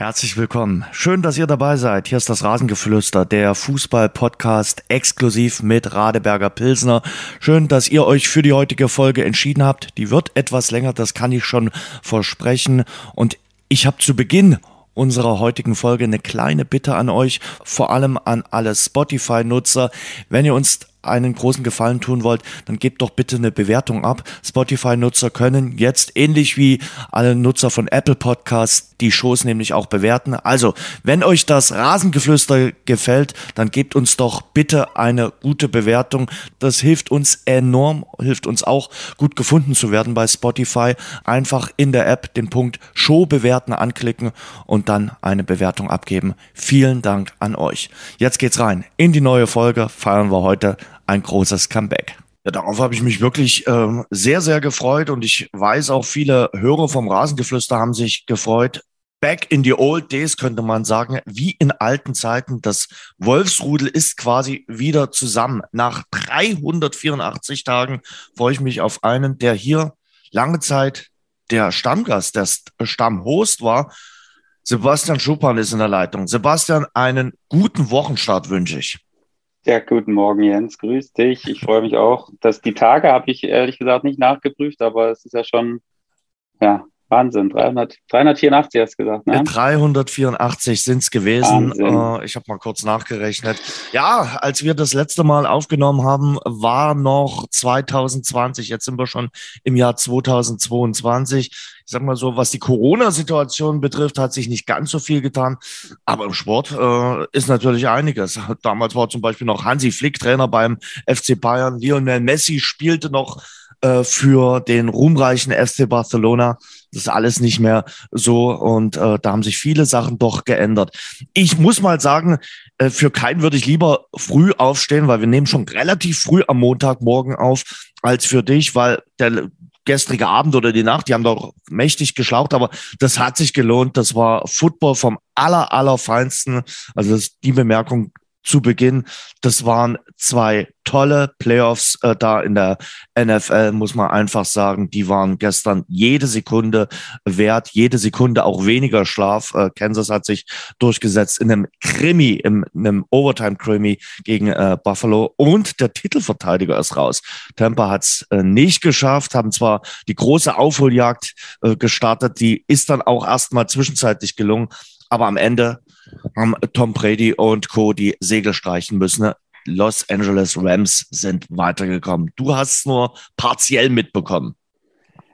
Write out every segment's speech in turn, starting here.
Herzlich willkommen. Schön, dass ihr dabei seid. Hier ist das Rasengeflüster, der Fußball-Podcast exklusiv mit Radeberger Pilsner. Schön, dass ihr euch für die heutige Folge entschieden habt. Die wird etwas länger, das kann ich schon versprechen. Und ich habe zu Beginn unserer heutigen Folge eine kleine Bitte an euch, vor allem an alle Spotify-Nutzer. Wenn ihr uns einen großen Gefallen tun wollt, dann gebt doch bitte eine Bewertung ab. Spotify-Nutzer können jetzt ähnlich wie alle Nutzer von Apple Podcasts die Shows nämlich auch bewerten. Also, wenn euch das Rasengeflüster gefällt, dann gebt uns doch bitte eine gute Bewertung. Das hilft uns enorm, hilft uns auch gut gefunden zu werden bei Spotify. Einfach in der App den Punkt Show bewerten anklicken und dann eine Bewertung abgeben. Vielen Dank an euch. Jetzt geht's rein in die neue Folge. Feiern wir heute ein großes Comeback. Ja, darauf habe ich mich wirklich ähm, sehr, sehr gefreut und ich weiß auch viele Hörer vom Rasengeflüster haben sich gefreut. Back in the old days könnte man sagen, wie in alten Zeiten. Das Wolfsrudel ist quasi wieder zusammen. Nach 384 Tagen freue ich mich auf einen, der hier lange Zeit der Stammgast, der Stammhost war. Sebastian Schuppan ist in der Leitung. Sebastian, einen guten Wochenstart wünsche ich. Ja, guten Morgen, Jens. Grüß dich. Ich freue mich auch. Dass die Tage habe ich ehrlich gesagt nicht nachgeprüft, aber es ist ja schon, ja, Wahnsinn. 300, 384 hast du gesagt, ne? 384 sind es gewesen. Äh, ich habe mal kurz nachgerechnet. Ja, als wir das letzte Mal aufgenommen haben, war noch 2020. Jetzt sind wir schon im Jahr 2022 ich sag mal so, was die Corona-Situation betrifft, hat sich nicht ganz so viel getan. Aber im Sport äh, ist natürlich einiges. Damals war zum Beispiel noch Hansi Flick Trainer beim FC Bayern. Lionel Messi spielte noch äh, für den ruhmreichen FC Barcelona. Das ist alles nicht mehr so und äh, da haben sich viele Sachen doch geändert. Ich muss mal sagen, äh, für keinen würde ich lieber früh aufstehen, weil wir nehmen schon relativ früh am Montagmorgen auf, als für dich, weil der gestrige Abend oder die Nacht, die haben doch mächtig geschlaucht, aber das hat sich gelohnt. Das war Football vom aller, allerfeinsten. Also das, die Bemerkung zu Beginn. Das waren zwei tolle Playoffs äh, da in der NFL, muss man einfach sagen. Die waren gestern jede Sekunde wert, jede Sekunde auch weniger Schlaf. Äh, Kansas hat sich durchgesetzt in einem Krimi, im, in einem Overtime-Krimi gegen äh, Buffalo und der Titelverteidiger ist raus. Tampa hat es äh, nicht geschafft, haben zwar die große Aufholjagd äh, gestartet, die ist dann auch erstmal zwischenzeitlich gelungen, aber am Ende haben Tom Brady und Co. die Segel streichen müssen. Los Angeles Rams sind weitergekommen. Du hast nur partiell mitbekommen.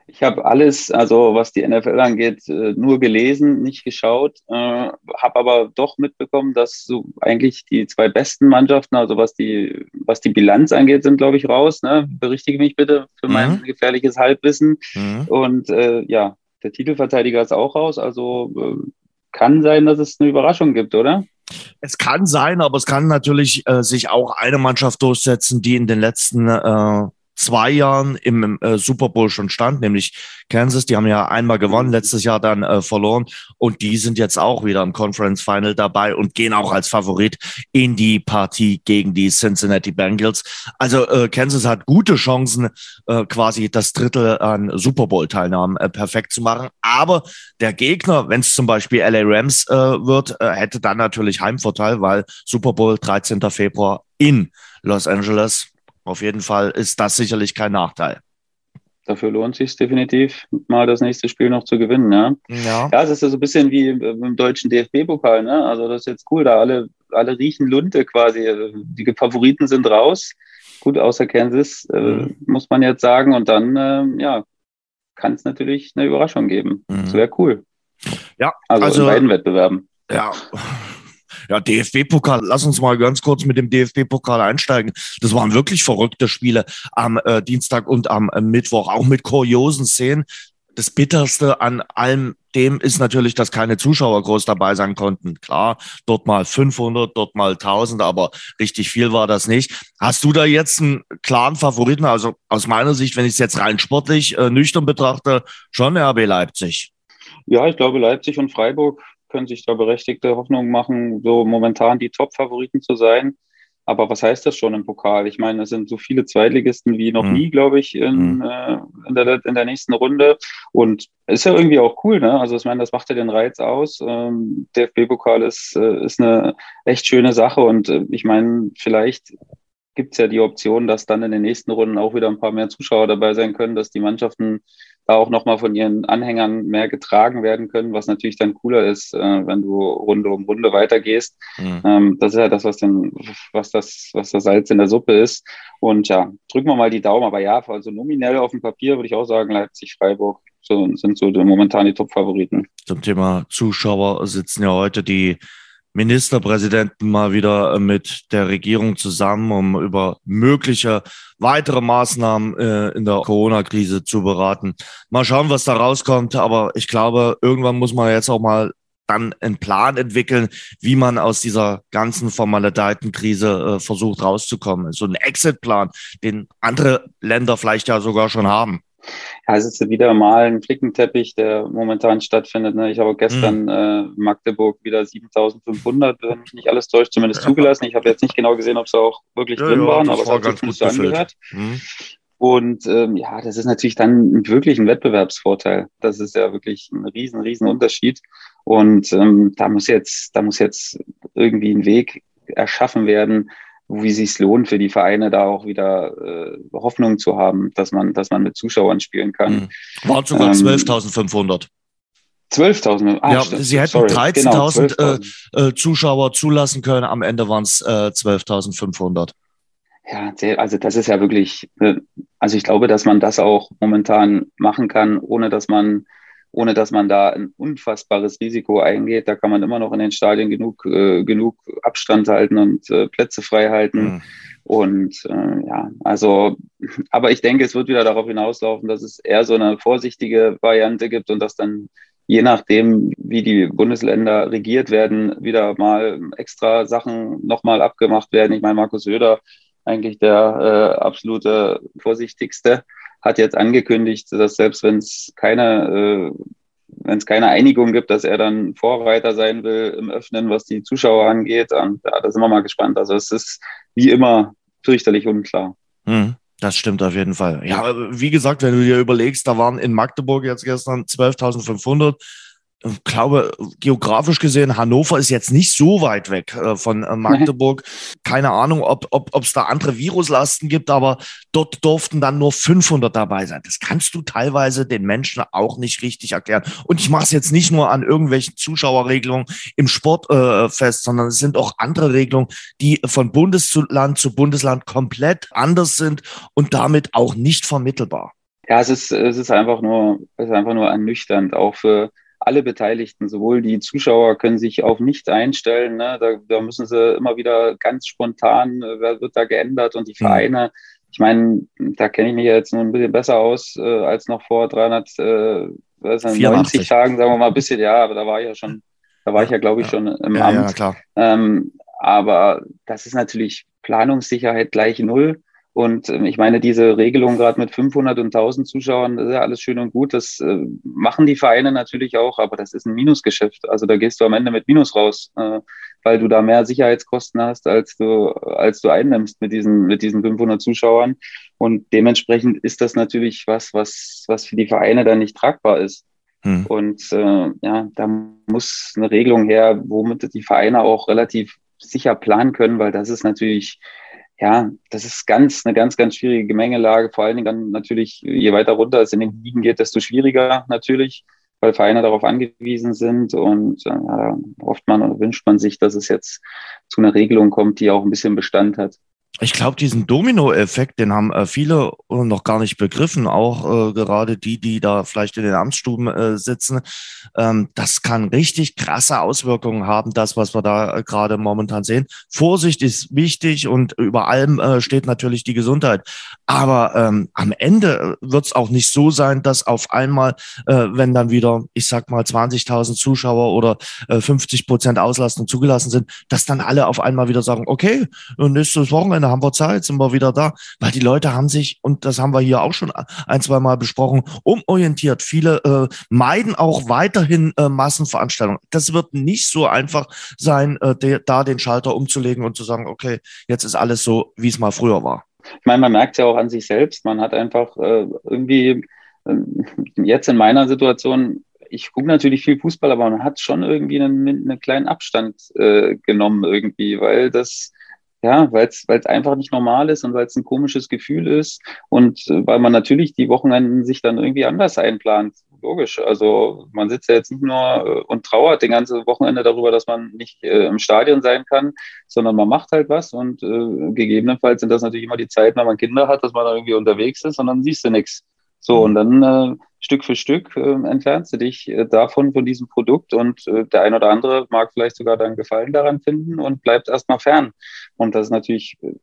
Ich habe alles, also was die NFL angeht, äh, nur gelesen, nicht geschaut, äh, habe aber doch mitbekommen, dass so eigentlich die zwei besten Mannschaften, also was die, was die Bilanz angeht, sind, glaube ich, raus. Ne? Berichtige mich bitte für mein mhm. gefährliches Halbwissen. Mhm. Und äh, ja, der Titelverteidiger ist auch raus, also äh, kann sein, dass es eine Überraschung gibt, oder? Es kann sein, aber es kann natürlich äh, sich auch eine Mannschaft durchsetzen, die in den letzten äh, zwei Jahren im äh, Super Bowl schon stand, nämlich Kansas. Die haben ja einmal gewonnen, letztes Jahr dann äh, verloren und die sind jetzt auch wieder im Conference Final dabei und gehen auch als Favorit in die Partie gegen die Cincinnati Bengals. Also äh, Kansas hat gute Chancen, äh, quasi das Drittel an Super Bowl Teilnahmen äh, perfekt zu machen. Aber der Gegner, wenn es zum Beispiel LA Rams äh, wird, äh, hätte dann natürlich Heimvorteil, weil Super Bowl 13. Februar in Los Angeles auf jeden Fall ist das sicherlich kein Nachteil. Dafür lohnt sich definitiv, mal das nächste Spiel noch zu gewinnen. Ja, ja. ja es ist ja so ein bisschen wie im deutschen DFB-Pokal. Ne? Also das ist jetzt cool, da alle, alle riechen Lunte quasi. Die Favoriten sind raus. Gut, außer Kansas, äh, mhm. muss man jetzt sagen. Und dann, äh, ja, kann es natürlich eine Überraschung geben. Mhm. Das wäre cool. Ja, also, also in beiden Wettbewerben. Ja, ja, DFB-Pokal, lass uns mal ganz kurz mit dem DFB-Pokal einsteigen. Das waren wirklich verrückte Spiele am äh, Dienstag und am äh, Mittwoch, auch mit kuriosen Szenen. Das Bitterste an allem dem ist natürlich, dass keine Zuschauer groß dabei sein konnten. Klar, dort mal 500, dort mal 1000, aber richtig viel war das nicht. Hast du da jetzt einen klaren Favoriten? Also aus meiner Sicht, wenn ich es jetzt rein sportlich äh, nüchtern betrachte, schon RB Leipzig. Ja, ich glaube, Leipzig und Freiburg können sich da berechtigte Hoffnungen machen, so momentan die Top-Favoriten zu sein. aber was heißt das schon im Pokal? Ich meine, es sind so viele Zweitligisten wie noch mhm. nie, glaube ich, in, mhm. äh, in, der, in der nächsten Runde. Und ist ja irgendwie auch cool, ne? Also ich meine, das macht ja den Reiz aus. Ähm, DFB-Pokal ist, äh, ist eine echt schöne Sache. Und äh, ich meine, vielleicht gibt es ja die Option, dass dann in den nächsten Runden auch wieder ein paar mehr Zuschauer dabei sein können, dass die Mannschaften auch nochmal von ihren Anhängern mehr getragen werden können, was natürlich dann cooler ist, äh, wenn du Runde um Runde weitergehst. Mhm. Ähm, das ist ja das, was denn, was das, was das Salz in der Suppe ist. Und ja, drücken wir mal die Daumen. Aber ja, also nominell auf dem Papier würde ich auch sagen, Leipzig, Freiburg so, sind so momentan die Top-Favoriten. Zum Thema Zuschauer sitzen ja heute die Ministerpräsidenten mal wieder äh, mit der Regierung zusammen, um über mögliche weitere Maßnahmen äh, in der Corona-Krise zu beraten. Mal schauen, was da rauskommt. Aber ich glaube, irgendwann muss man jetzt auch mal dann einen Plan entwickeln, wie man aus dieser ganzen Formalitätenkrise äh, versucht rauszukommen. So ein Exit-Plan, den andere Länder vielleicht ja sogar schon haben. Ja, es ist wieder mal ein Flickenteppich, der momentan stattfindet. Ne? Ich habe gestern mhm. äh, Magdeburg wieder 7500, wenn mich nicht alles täuscht, zumindest ja. zugelassen. Ich habe jetzt nicht genau gesehen, ob sie auch wirklich ja, drin ja, waren, aber es hat sich gut so angehört. Mhm. Und ähm, ja, das ist natürlich dann wirklich ein Wettbewerbsvorteil. Das ist ja wirklich ein riesen, riesen Unterschied. Und ähm, da muss jetzt, da muss jetzt irgendwie ein Weg erschaffen werden, wie sich lohnt für die Vereine, da auch wieder äh, Hoffnung zu haben, dass man, dass man mit Zuschauern spielen kann. Mhm. Waren sogar ähm, 12.500. 12.000. Ah, ja, stimmt. sie hätten 13.000 genau, äh, äh, Zuschauer zulassen können. Am Ende waren es äh, 12.500. Ja, also das ist ja wirklich, äh, also ich glaube, dass man das auch momentan machen kann, ohne dass man ohne dass man da ein unfassbares Risiko eingeht. Da kann man immer noch in den Stadien genug, äh, genug Abstand halten und äh, Plätze frei halten. Mhm. Und äh, ja, also, aber ich denke, es wird wieder darauf hinauslaufen, dass es eher so eine vorsichtige Variante gibt und dass dann je nachdem, wie die Bundesländer regiert werden, wieder mal extra Sachen nochmal abgemacht werden. Ich meine, Markus Söder, eigentlich der äh, absolute vorsichtigste, hat jetzt angekündigt, dass selbst wenn es keine, äh, wenn es keine Einigung gibt, dass er dann Vorreiter sein will im Öffnen, was die Zuschauer angeht. Und ja, da sind wir mal gespannt. Also es ist wie immer fürchterlich unklar. Hm. Das stimmt auf jeden Fall. Ja, wie gesagt, wenn du dir überlegst, da waren in Magdeburg jetzt gestern 12.500 ich glaube, geografisch gesehen, Hannover ist jetzt nicht so weit weg äh, von äh, Magdeburg. Keine Ahnung, ob ob es da andere Viruslasten gibt, aber dort durften dann nur 500 dabei sein. Das kannst du teilweise den Menschen auch nicht richtig erklären. Und ich mache es jetzt nicht nur an irgendwelchen Zuschauerregelungen im Sport äh, fest, sondern es sind auch andere Regelungen, die von Bundesland zu Bundesland komplett anders sind und damit auch nicht vermittelbar. Ja, es ist, es ist einfach nur, es ist einfach nur ernüchternd, auch für alle Beteiligten, sowohl die Zuschauer können sich auf nichts einstellen. Ne? Da, da, müssen sie immer wieder ganz spontan, äh, wird da geändert und die mhm. Vereine, ich meine, da kenne ich mich jetzt nur ein bisschen besser aus äh, als noch vor 390 Tagen, sagen wir mal ein bisschen, ja, aber da war ich ja schon, da war ich ja, glaube ich, schon im ja, Amt. Ja, klar. Ähm, aber das ist natürlich Planungssicherheit gleich null. Und äh, ich meine, diese Regelung gerade mit 500 und 1000 Zuschauern, das ist ja alles schön und gut. Das äh, machen die Vereine natürlich auch, aber das ist ein Minusgeschäft. Also da gehst du am Ende mit Minus raus, äh, weil du da mehr Sicherheitskosten hast, als du, als du einnimmst mit diesen, mit diesen 500 Zuschauern. Und dementsprechend ist das natürlich was, was, was für die Vereine dann nicht tragbar ist. Hm. Und äh, ja, da muss eine Regelung her, womit die Vereine auch relativ sicher planen können, weil das ist natürlich ja, das ist ganz, eine ganz, ganz schwierige Gemengelage. Vor allen Dingen dann natürlich, je weiter runter es in den Ligen geht, desto schwieriger natürlich, weil Vereine darauf angewiesen sind. Und äh, hofft man oder wünscht man sich, dass es jetzt zu einer Regelung kommt, die auch ein bisschen Bestand hat ich glaube, diesen Domino-Effekt, den haben äh, viele noch gar nicht begriffen, auch äh, gerade die, die da vielleicht in den Amtsstuben äh, sitzen. Ähm, das kann richtig krasse Auswirkungen haben, das, was wir da äh, gerade momentan sehen. Vorsicht ist wichtig und über allem äh, steht natürlich die Gesundheit. Aber ähm, am Ende wird es auch nicht so sein, dass auf einmal, äh, wenn dann wieder, ich sag mal, 20.000 Zuschauer oder 50 Prozent Auslastung zugelassen sind, dass dann alle auf einmal wieder sagen, okay, nächstes Wochenende Wochenende haben wir Zeit, sind wir wieder da, weil die Leute haben sich, und das haben wir hier auch schon ein, zwei Mal besprochen, umorientiert. Viele äh, meiden auch weiterhin äh, Massenveranstaltungen. Das wird nicht so einfach sein, äh, de, da den Schalter umzulegen und zu sagen, okay, jetzt ist alles so, wie es mal früher war. Ich meine, man merkt es ja auch an sich selbst. Man hat einfach äh, irgendwie ähm, jetzt in meiner Situation ich gucke natürlich viel Fußball, aber man hat schon irgendwie einen, einen kleinen Abstand äh, genommen irgendwie, weil das, ja, weil es einfach nicht normal ist und weil es ein komisches Gefühl ist und äh, weil man natürlich die Wochenenden sich dann irgendwie anders einplant. Logisch. Also man sitzt ja jetzt nicht nur äh, und trauert den ganzen Wochenende darüber, dass man nicht äh, im Stadion sein kann, sondern man macht halt was und äh, gegebenenfalls sind das natürlich immer die Zeiten, wenn man Kinder hat, dass man da irgendwie unterwegs ist und dann siehst du nichts. So, und dann äh, Stück für Stück äh, entfernst du dich äh, davon, von diesem Produkt und äh, der ein oder andere mag vielleicht sogar deinen Gefallen daran finden und bleibt erstmal fern. Und das ist natürlich äh,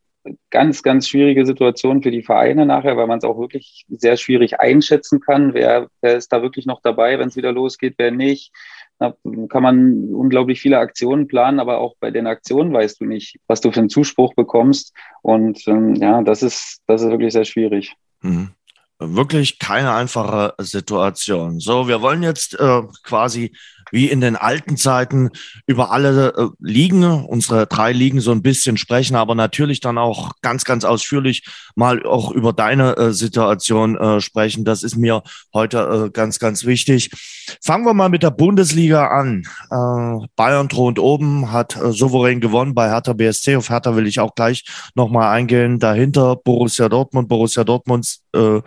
ganz, ganz schwierige Situation für die Vereine nachher, weil man es auch wirklich sehr schwierig einschätzen kann, wer, wer ist da wirklich noch dabei, wenn es wieder losgeht, wer nicht. Da kann man unglaublich viele Aktionen planen, aber auch bei den Aktionen weißt du nicht, was du für einen Zuspruch bekommst. Und ähm, ja, das ist, das ist wirklich sehr schwierig. Mhm wirklich keine einfache Situation. So, wir wollen jetzt äh, quasi wie in den alten Zeiten über alle äh, Ligen, unsere drei Ligen so ein bisschen sprechen, aber natürlich dann auch ganz, ganz ausführlich mal auch über deine äh, Situation äh, sprechen. Das ist mir heute äh, ganz, ganz wichtig. Fangen wir mal mit der Bundesliga an. Äh, Bayern thront oben, hat äh, souverän gewonnen bei Hertha BSC. Auf Hertha will ich auch gleich nochmal eingehen. Dahinter Borussia Dortmund. Borussia Dortmunds äh,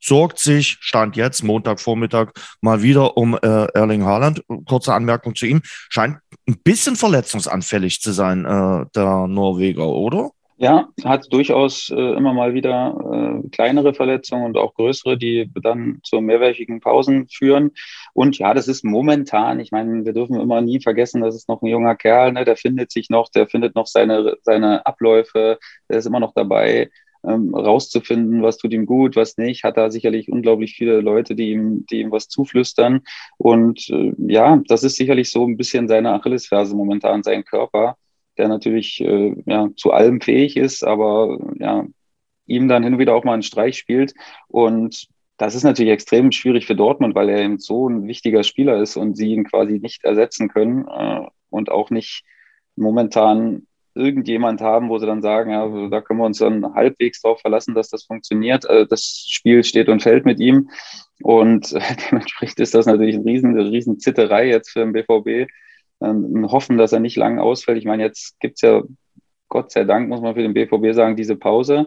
sorgt sich, stand jetzt, Montagvormittag, mal wieder um äh, Erling Haaland. Kurze Anmerkung zu ihm. Scheint ein bisschen verletzungsanfällig zu sein, äh, der Norweger, oder? Ja, hat durchaus äh, immer mal wieder äh, kleinere Verletzungen und auch größere, die dann zu mehrwöchigen Pausen führen. Und ja, das ist momentan, ich meine, wir dürfen immer nie vergessen, das ist noch ein junger Kerl, ne, der findet sich noch, der findet noch seine, seine Abläufe, der ist immer noch dabei ähm, rauszufinden, was tut ihm gut, was nicht, hat da sicherlich unglaublich viele Leute, die ihm, die ihm was zuflüstern. Und äh, ja, das ist sicherlich so ein bisschen seine Achillesferse momentan, sein Körper, der natürlich äh, ja, zu allem fähig ist, aber ja, ihm dann hin und wieder auch mal einen Streich spielt. Und das ist natürlich extrem schwierig für Dortmund, weil er eben so ein wichtiger Spieler ist und sie ihn quasi nicht ersetzen können äh, und auch nicht momentan irgendjemand haben, wo sie dann sagen, ja, da können wir uns dann halbwegs drauf verlassen, dass das funktioniert. Also das Spiel steht und fällt mit ihm. Und dementsprechend ist das natürlich ein riesen, eine riesen Zitterei jetzt für den BVB. Ähm, hoffen, dass er nicht lang ausfällt. Ich meine, jetzt gibt es ja, Gott sei Dank, muss man für den BVB sagen, diese Pause,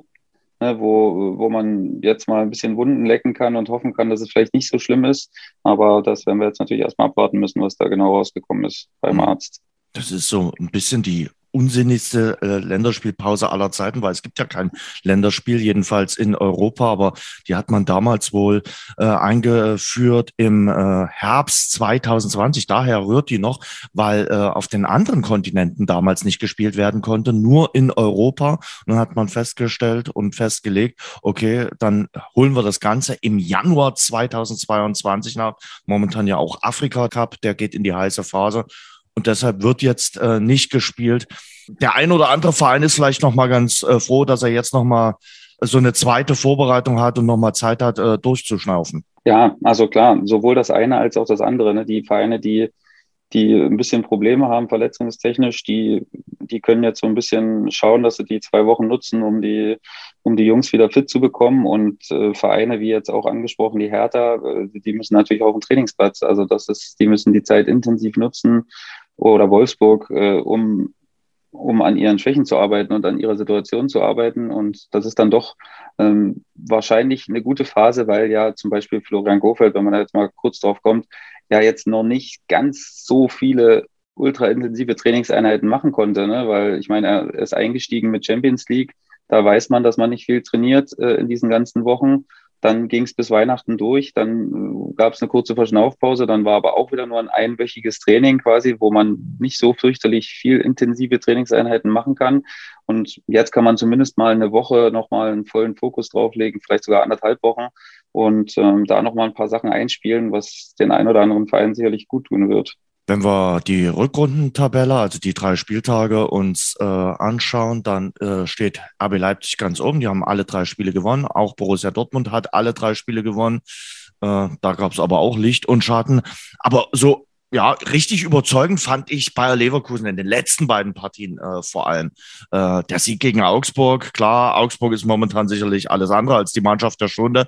ne, wo, wo man jetzt mal ein bisschen Wunden lecken kann und hoffen kann, dass es vielleicht nicht so schlimm ist. Aber das werden wir jetzt natürlich erstmal abwarten müssen, was da genau rausgekommen ist beim mhm. Arzt. Das ist so ein bisschen die unsinnigste äh, Länderspielpause aller Zeiten, weil es gibt ja kein Länderspiel, jedenfalls in Europa, aber die hat man damals wohl äh, eingeführt im äh, Herbst 2020. Daher rührt die noch, weil äh, auf den anderen Kontinenten damals nicht gespielt werden konnte, nur in Europa. Und dann hat man festgestellt und festgelegt, okay, dann holen wir das Ganze im Januar 2022 nach. Momentan ja auch Afrika Cup, der geht in die heiße Phase. Und deshalb wird jetzt äh, nicht gespielt. Der ein oder andere Verein ist vielleicht noch mal ganz äh, froh, dass er jetzt noch mal so eine zweite Vorbereitung hat und noch mal Zeit hat, äh, durchzuschnaufen. Ja, also klar, sowohl das eine als auch das andere. Ne? Die Vereine, die die ein bisschen Probleme haben, verletzungstechnisch, die, die können jetzt so ein bisschen schauen, dass sie die zwei Wochen nutzen, um die, um die Jungs wieder fit zu bekommen. Und äh, Vereine, wie jetzt auch angesprochen, die Hertha, äh, die müssen natürlich auch einen Trainingsplatz. Also das ist, die müssen die Zeit intensiv nutzen, oder Wolfsburg, äh, um, um an ihren Schwächen zu arbeiten und an ihrer Situation zu arbeiten. Und das ist dann doch ähm, wahrscheinlich eine gute Phase, weil ja zum Beispiel Florian Gofeld, wenn man da jetzt mal kurz drauf kommt, ja jetzt noch nicht ganz so viele ultraintensive Trainingseinheiten machen konnte, ne? weil ich meine, er ist eingestiegen mit Champions League. Da weiß man, dass man nicht viel trainiert äh, in diesen ganzen Wochen. Dann ging es bis Weihnachten durch, dann äh, gab es eine kurze Verschnaufpause, dann war aber auch wieder nur ein einwöchiges Training quasi, wo man nicht so fürchterlich viel intensive Trainingseinheiten machen kann. Und jetzt kann man zumindest mal eine Woche nochmal einen vollen Fokus drauflegen, vielleicht sogar anderthalb Wochen und ähm, da nochmal ein paar Sachen einspielen, was den einen oder anderen Verein sicherlich gut tun wird. Wenn wir die Rückrundentabelle, also die drei Spieltage uns äh, anschauen, dann äh, steht RB Leipzig ganz oben. Die haben alle drei Spiele gewonnen. Auch Borussia Dortmund hat alle drei Spiele gewonnen. Äh, da gab es aber auch Licht und Schatten. Aber so ja, richtig überzeugend fand ich Bayer Leverkusen in den letzten beiden Partien äh, vor allem. Äh, der Sieg gegen Augsburg, klar, Augsburg ist momentan sicherlich alles andere als die Mannschaft der Stunde.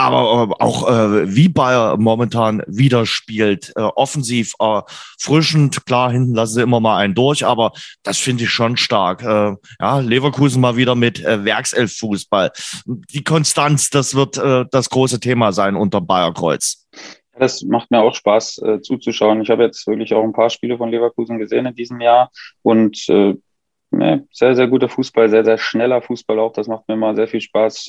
Aber äh, auch äh, wie Bayer momentan wieder spielt, äh, offensiv äh, frischend, klar, hinten lassen sie immer mal einen durch, aber das finde ich schon stark. Äh, ja, Leverkusen mal wieder mit äh, Werkself-Fußball. Die Konstanz, das wird äh, das große Thema sein unter Bayer Kreuz. Das macht mir auch Spaß äh, zuzuschauen. Ich habe jetzt wirklich auch ein paar Spiele von Leverkusen gesehen in diesem Jahr und äh, sehr, sehr guter Fußball, sehr, sehr schneller Fußball auch. Das macht mir mal sehr viel Spaß.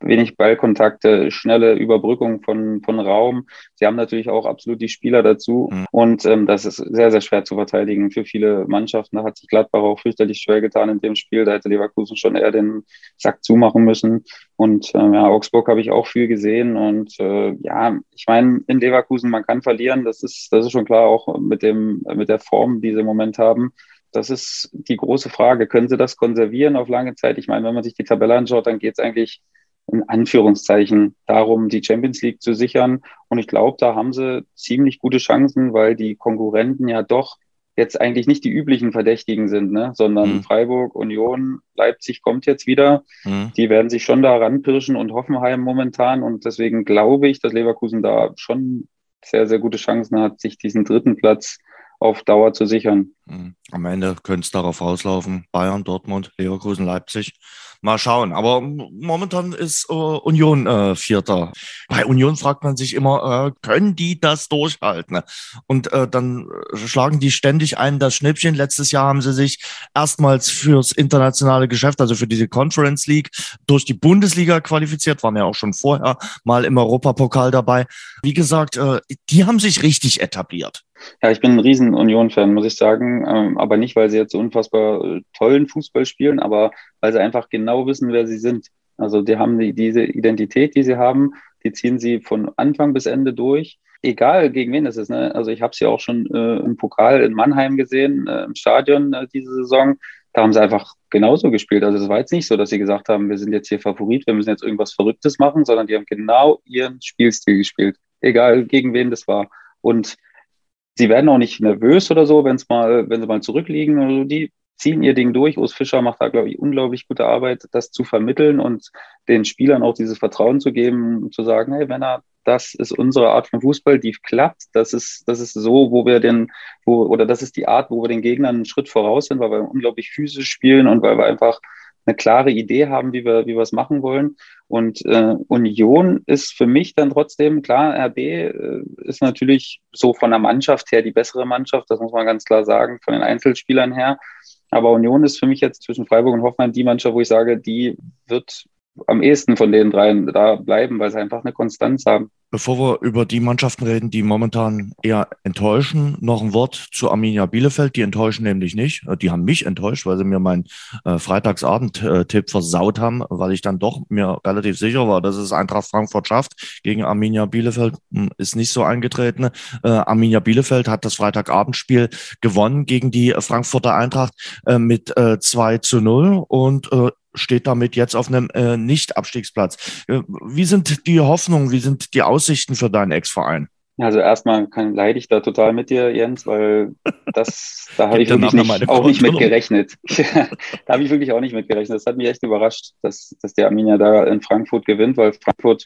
Wenig Ballkontakte, schnelle Überbrückung von, von Raum. Sie haben natürlich auch absolut die Spieler dazu. Mhm. Und ähm, das ist sehr, sehr schwer zu verteidigen für viele Mannschaften. Da hat sich Gladbach auch fürchterlich schwer getan in dem Spiel. Da hätte Leverkusen schon eher den Sack zumachen müssen. Und ähm, ja, Augsburg habe ich auch viel gesehen. Und äh, ja, ich meine, in Leverkusen, man kann verlieren. Das ist, das ist schon klar, auch mit, dem, mit der Form, die sie im Moment haben. Das ist die große Frage. Können sie das konservieren auf lange Zeit? Ich meine, wenn man sich die Tabelle anschaut, dann geht es eigentlich in Anführungszeichen darum, die Champions League zu sichern. Und ich glaube, da haben sie ziemlich gute Chancen, weil die Konkurrenten ja doch jetzt eigentlich nicht die üblichen Verdächtigen sind, ne? sondern mhm. Freiburg, Union, Leipzig kommt jetzt wieder. Mhm. Die werden sich schon da ranpirschen und Hoffenheim momentan. Und deswegen glaube ich, dass Leverkusen da schon sehr, sehr gute Chancen hat, sich diesen dritten Platz auf Dauer zu sichern. Mhm. Am Ende könnte es darauf auslaufen. Bayern, Dortmund, Leverkusen, Leipzig. Mal schauen. Aber momentan ist äh, Union äh, Vierter. Bei Union fragt man sich immer, äh, können die das durchhalten? Und äh, dann äh, schlagen die ständig ein das Schnippchen. Letztes Jahr haben sie sich erstmals fürs internationale Geschäft, also für diese Conference League, durch die Bundesliga qualifiziert, waren ja auch schon vorher mal im Europapokal dabei. Wie gesagt, äh, die haben sich richtig etabliert. Ja, ich bin ein riesen Union-Fan, muss ich sagen. Ähm, aber nicht, weil sie jetzt so unfassbar äh, tollen Fußball spielen, aber weil sie einfach genau wissen, wer sie sind. Also die haben die, diese Identität, die sie haben, die ziehen sie von Anfang bis Ende durch. Egal gegen wen es ist. Ne? Also ich habe sie auch schon äh, im Pokal in Mannheim gesehen, äh, im Stadion äh, diese Saison. Da haben sie einfach genauso gespielt. Also es war jetzt nicht so, dass sie gesagt haben, wir sind jetzt hier Favorit, wir müssen jetzt irgendwas Verrücktes machen, sondern die haben genau ihren Spielstil gespielt. Egal gegen wen das war. Und Sie werden auch nicht nervös oder so, wenn es mal, wenn sie mal zurückliegen oder so. Die ziehen ihr Ding durch. Urs Fischer macht da, glaube ich, unglaublich gute Arbeit, das zu vermitteln und den Spielern auch dieses Vertrauen zu geben, zu sagen, hey, wenn er das ist unsere Art von Fußball, die klappt. Das ist, das ist so, wo wir den, wo, oder das ist die Art, wo wir den Gegnern einen Schritt voraus sind, weil wir unglaublich physisch spielen und weil wir einfach eine klare Idee haben, wie wir, wie wir es machen wollen. Und äh, Union ist für mich dann trotzdem, klar, RB äh, ist natürlich so von der Mannschaft her die bessere Mannschaft, das muss man ganz klar sagen, von den Einzelspielern her. Aber Union ist für mich jetzt zwischen Freiburg und Hoffmann die Mannschaft, wo ich sage, die wird am ehesten von den dreien da bleiben, weil sie einfach eine Konstanz haben. Bevor wir über die Mannschaften reden, die momentan eher enttäuschen, noch ein Wort zu Arminia Bielefeld. Die enttäuschen nämlich nicht. Die haben mich enttäuscht, weil sie mir meinen äh, Freitagsabend-Tipp versaut haben, weil ich dann doch mir relativ sicher war, dass es Eintracht Frankfurt schafft. Gegen Arminia Bielefeld hm, ist nicht so eingetreten. Äh, Arminia Bielefeld hat das Freitagabendspiel gewonnen gegen die Frankfurter Eintracht äh, mit äh, 2 zu 0 und äh, steht damit jetzt auf einem äh, Nicht-Abstiegsplatz. Äh, wie sind die Hoffnungen, wie sind die Aussichten für deinen Ex-Verein? Also erstmal kann, leide ich da total mit dir, Jens, weil das, da habe ich wirklich nicht, auch nicht mit gerechnet. da habe ich wirklich auch nicht mit gerechnet. Das hat mich echt überrascht, dass, dass der Arminia da in Frankfurt gewinnt, weil Frankfurt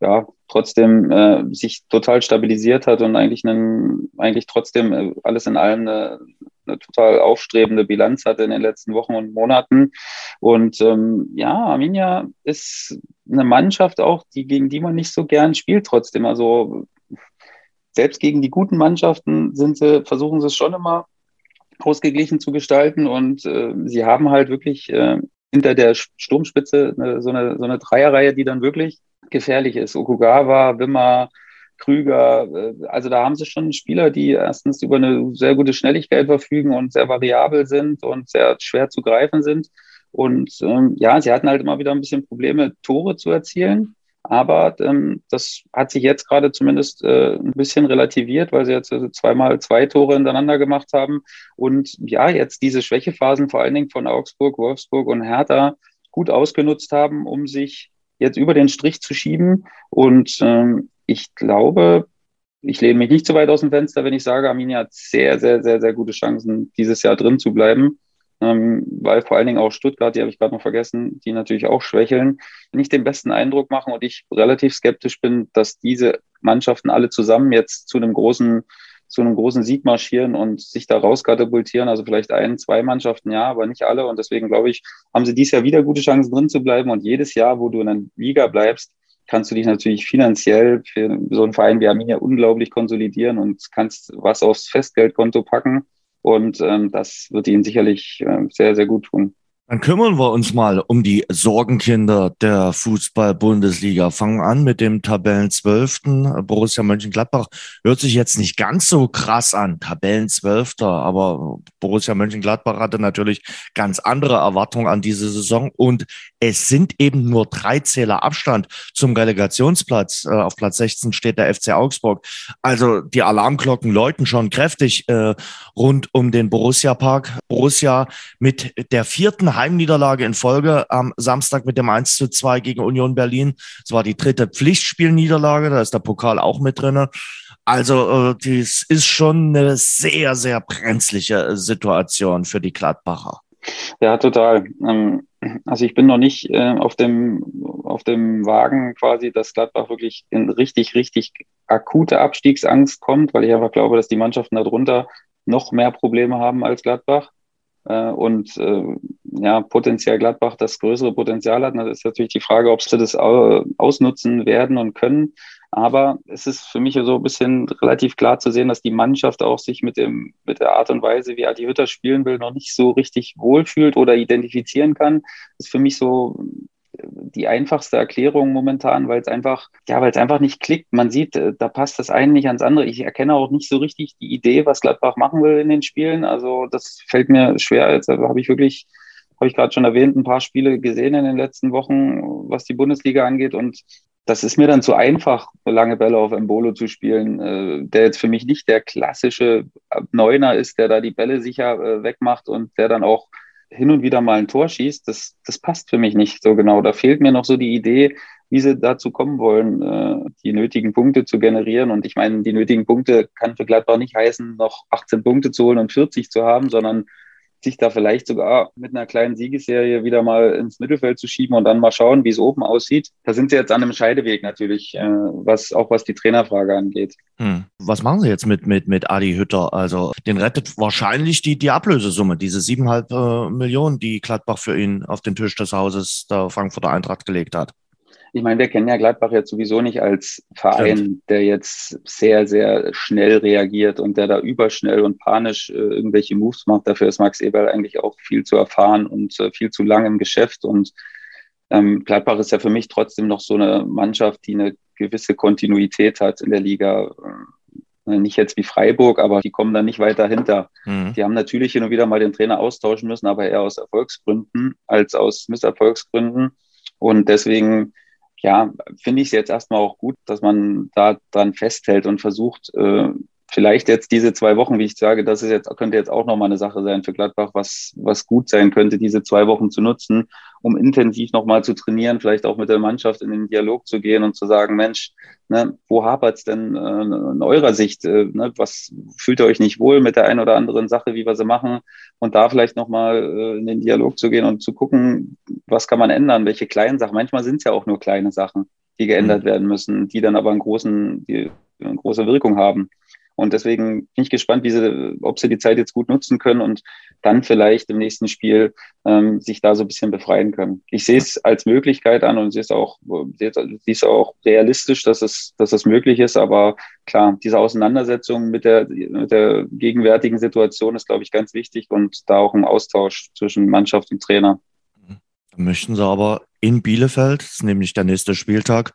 ja trotzdem äh, sich total stabilisiert hat und eigentlich einen, eigentlich trotzdem äh, alles in allem eine, eine total aufstrebende Bilanz hatte in den letzten Wochen und Monaten. Und ähm, ja, Arminia ist eine Mannschaft auch, die, gegen die man nicht so gern spielt trotzdem. Also selbst gegen die guten Mannschaften sind sie, versuchen sie es schon immer ausgeglichen zu gestalten und äh, sie haben halt wirklich äh, hinter der Sturmspitze eine, so, eine, so eine Dreierreihe, die dann wirklich gefährlich ist. Okugawa, Wimmer, Krüger, äh, also da haben sie schon Spieler, die erstens über eine sehr gute Schnelligkeit verfügen und sehr variabel sind und sehr schwer zu greifen sind. Und ähm, ja, sie hatten halt immer wieder ein bisschen Probleme, Tore zu erzielen. Aber ähm, das hat sich jetzt gerade zumindest äh, ein bisschen relativiert, weil sie jetzt also zweimal zwei Tore hintereinander gemacht haben. Und ja, jetzt diese Schwächephasen vor allen Dingen von Augsburg, Wolfsburg und Hertha gut ausgenutzt haben, um sich jetzt über den Strich zu schieben. Und ähm, ich glaube, ich lehne mich nicht zu weit aus dem Fenster, wenn ich sage, Arminia hat sehr, sehr, sehr, sehr gute Chancen, dieses Jahr drin zu bleiben. Ähm, weil vor allen Dingen auch Stuttgart, die habe ich gerade noch vergessen, die natürlich auch schwächeln, nicht den besten Eindruck machen und ich relativ skeptisch bin, dass diese Mannschaften alle zusammen jetzt zu einem großen, zu einem großen Sieg marschieren und sich da rauskatapultieren. Also vielleicht ein, zwei Mannschaften, ja, aber nicht alle. Und deswegen glaube ich, haben sie dieses Jahr wieder gute Chancen drin zu bleiben. Und jedes Jahr, wo du in der Liga bleibst, kannst du dich natürlich finanziell für so einen Verein wie Arminia unglaublich konsolidieren und kannst was aufs Festgeldkonto packen. Und ähm, das wird ihnen sicherlich äh, sehr, sehr gut tun. Dann kümmern wir uns mal um die Sorgenkinder der Fußball-Bundesliga. Fangen an mit dem Tabellenzwölften. Borussia Mönchengladbach hört sich jetzt nicht ganz so krass an, Tabellenzwölfter, aber Borussia Mönchengladbach hatte natürlich ganz andere Erwartungen an diese Saison und es sind eben nur drei Zähler Abstand zum Relegationsplatz. Äh, auf Platz 16 steht der FC Augsburg. Also die Alarmglocken läuten schon kräftig äh, rund um den Borussia Park. Borussia mit der vierten Heimniederlage in Folge am Samstag mit dem 1 zu 2 gegen Union Berlin. Es war die dritte Pflichtspielniederlage, da ist der Pokal auch mit drin. Also, äh, das ist schon eine sehr, sehr brenzliche Situation für die Gladbacher. Ja, total. Ähm, also ich bin noch nicht äh, auf dem auf dem Wagen quasi, dass Gladbach wirklich in richtig, richtig akute Abstiegsangst kommt, weil ich einfach glaube, dass die Mannschaften darunter noch mehr Probleme haben als Gladbach. Äh, und äh, ja, potenziell Gladbach das größere Potenzial hat. Das ist natürlich die Frage, ob sie das ausnutzen werden und können. Aber es ist für mich so ein bisschen relativ klar zu sehen, dass die Mannschaft auch sich mit, dem, mit der Art und Weise, wie Adi Hütter spielen will, noch nicht so richtig wohlfühlt oder identifizieren kann. Das ist für mich so die einfachste Erklärung momentan, weil es einfach, ja, weil es einfach nicht klickt. Man sieht, äh, da passt das eine nicht ans andere. Ich erkenne auch nicht so richtig die Idee, was Gladbach machen will in den Spielen. Also das fällt mir schwer. Jetzt habe ich wirklich, habe ich gerade schon erwähnt, ein paar Spiele gesehen in den letzten Wochen, was die Bundesliga angeht und das ist mir dann zu einfach, lange Bälle auf Embolo zu spielen, äh, der jetzt für mich nicht der klassische Neuner ist, der da die Bälle sicher äh, wegmacht und der dann auch hin und wieder mal ein Tor schießt, das, das passt für mich nicht so genau. Da fehlt mir noch so die Idee, wie sie dazu kommen wollen, äh, die nötigen Punkte zu generieren. Und ich meine, die nötigen Punkte kann für Gladbach nicht heißen, noch 18 Punkte zu holen und 40 zu haben, sondern sich da vielleicht sogar mit einer kleinen Siegesserie wieder mal ins Mittelfeld zu schieben und dann mal schauen, wie es oben aussieht. Da sind sie jetzt an einem Scheideweg natürlich, äh, was auch was die Trainerfrage angeht. Hm. Was machen Sie jetzt mit, mit, mit Adi Hütter? Also den rettet wahrscheinlich die, die Ablösesumme, diese siebeneinhalb äh, Millionen, die Gladbach für ihn auf den Tisch des Hauses der Frankfurter Eintracht gelegt hat ich meine, wir kennen ja Gladbach jetzt sowieso nicht als Verein, Stimmt. der jetzt sehr, sehr schnell reagiert und der da überschnell und panisch äh, irgendwelche Moves macht. Dafür ist Max Eberl eigentlich auch viel zu erfahren und äh, viel zu lang im Geschäft. Und ähm, Gladbach ist ja für mich trotzdem noch so eine Mannschaft, die eine gewisse Kontinuität hat in der Liga. Äh, nicht jetzt wie Freiburg, aber die kommen da nicht weiter hinter. Mhm. Die haben natürlich hin und wieder mal den Trainer austauschen müssen, aber eher aus Erfolgsgründen als aus Misserfolgsgründen. Und deswegen ja, finde ich es jetzt erstmal auch gut, dass man da dran festhält und versucht, äh, vielleicht jetzt diese zwei Wochen, wie ich sage, das ist jetzt, könnte jetzt auch nochmal eine Sache sein für Gladbach, was, was gut sein könnte, diese zwei Wochen zu nutzen, um intensiv nochmal zu trainieren, vielleicht auch mit der Mannschaft in den Dialog zu gehen und zu sagen, Mensch, ne, wo hapert's denn äh, in eurer Sicht? Äh, ne, was fühlt ihr euch nicht wohl mit der einen oder anderen Sache, wie wir sie machen? Und da vielleicht nochmal äh, in den Dialog zu gehen und zu gucken, was kann man ändern, welche kleinen Sachen. Manchmal sind es ja auch nur kleine Sachen, die geändert mhm. werden müssen, die dann aber einen großen, die, eine große Wirkung haben. Und deswegen bin ich gespannt, wie sie, ob sie die Zeit jetzt gut nutzen können und dann vielleicht im nächsten Spiel ähm, sich da so ein bisschen befreien können. Ich sehe es als Möglichkeit an und sehe es auch, sehe es auch realistisch, dass es, dass es möglich ist. Aber klar, diese Auseinandersetzung mit der, mit der gegenwärtigen Situation ist, glaube ich, ganz wichtig und da auch ein Austausch zwischen Mannschaft und Trainer. Möchten sie aber in Bielefeld, das ist nämlich der nächste Spieltag,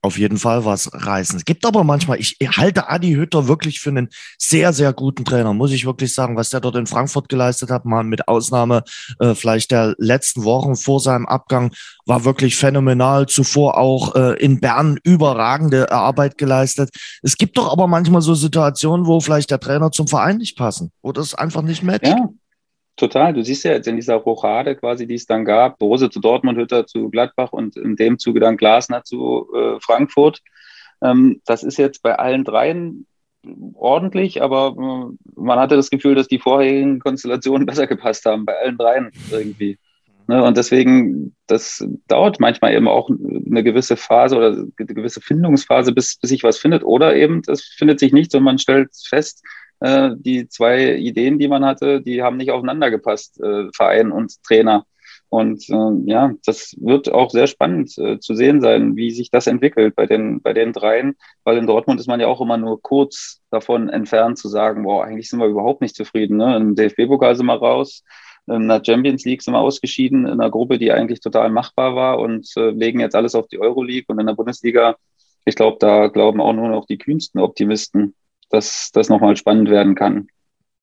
auf jeden Fall was reißen. Es gibt aber manchmal, ich halte Adi Hütter wirklich für einen sehr, sehr guten Trainer, muss ich wirklich sagen, was der dort in Frankfurt geleistet hat, mal mit Ausnahme äh, vielleicht der letzten Wochen vor seinem Abgang, war wirklich phänomenal. Zuvor auch äh, in Bern überragende Arbeit geleistet. Es gibt doch aber manchmal so Situationen, wo vielleicht der Trainer zum Verein nicht passen, wo das einfach nicht matcht. Ja, Total. Du siehst ja jetzt in dieser Rochade quasi, die es dann gab, Rose zu Dortmund, Hütter zu Gladbach und in dem Zuge dann Glasner zu äh, Frankfurt. Ähm, das ist jetzt bei allen dreien ordentlich, aber äh, man hatte das Gefühl, dass die vorherigen Konstellationen besser gepasst haben, bei allen dreien irgendwie. Ne? Und deswegen, das dauert manchmal eben auch eine gewisse Phase oder eine gewisse Findungsphase, bis, bis sich was findet. Oder eben, es findet sich nichts und man stellt fest, äh, die zwei Ideen, die man hatte, die haben nicht aufeinander gepasst, äh, Verein und Trainer. Und äh, ja, das wird auch sehr spannend äh, zu sehen sein, wie sich das entwickelt bei den, bei den dreien, weil in Dortmund ist man ja auch immer nur kurz davon entfernt zu sagen, boah, eigentlich sind wir überhaupt nicht zufrieden. Ne? Im DFB-Pokal sind wir raus, in der Champions League sind wir ausgeschieden, in einer Gruppe, die eigentlich total machbar war und äh, legen jetzt alles auf die Euroleague und in der Bundesliga, ich glaube, da glauben auch nur noch die kühnsten Optimisten, dass das nochmal spannend werden kann.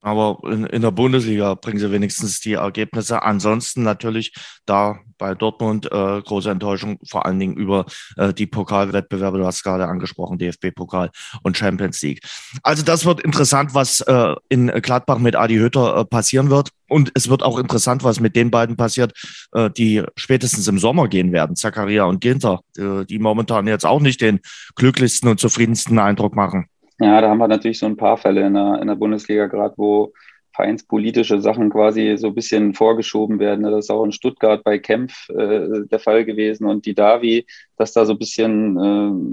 Aber in, in, der Bundesliga bringen sie wenigstens die Ergebnisse. Ansonsten natürlich da bei Dortmund äh, große Enttäuschung, vor allen Dingen über äh, die Pokalwettbewerbe. Du hast gerade angesprochen, DFB-Pokal und Champions League. Also das wird interessant, was äh, in Gladbach mit Adi Hütter äh, passieren wird. Und es wird auch interessant, was mit den beiden passiert, äh, die spätestens im Sommer gehen werden, Zakaria und Ginter, äh, die momentan jetzt auch nicht den glücklichsten und zufriedensten Eindruck machen. Ja, da haben wir natürlich so ein paar Fälle in der, in der Bundesliga gerade, wo vereinspolitische Sachen quasi so ein bisschen vorgeschoben werden. Das ist auch in Stuttgart bei Kempf äh, der Fall gewesen und die Davi, dass da so ein bisschen,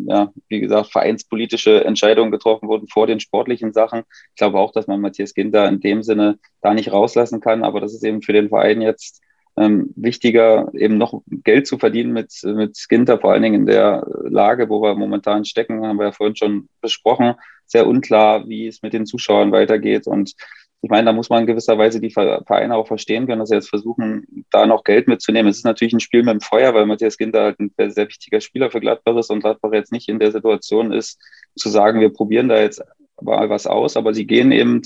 äh, ja, wie gesagt, vereinspolitische Entscheidungen getroffen wurden vor den sportlichen Sachen. Ich glaube auch, dass man Matthias Ginter in dem Sinne da nicht rauslassen kann, aber das ist eben für den Verein jetzt ähm, wichtiger, eben noch Geld zu verdienen mit, mit Skinter, vor allen Dingen in der Lage, wo wir momentan stecken, haben wir ja vorhin schon besprochen. Sehr unklar, wie es mit den Zuschauern weitergeht. Und ich meine, da muss man in gewisser Weise die Vereine auch verstehen können, dass sie jetzt versuchen, da noch Geld mitzunehmen. Es ist natürlich ein Spiel mit dem Feuer, weil Matthias Ginter halt ein sehr wichtiger Spieler für Gladbach ist und Gladbach jetzt nicht in der Situation ist, zu sagen, wir probieren da jetzt mal was aus, aber sie gehen eben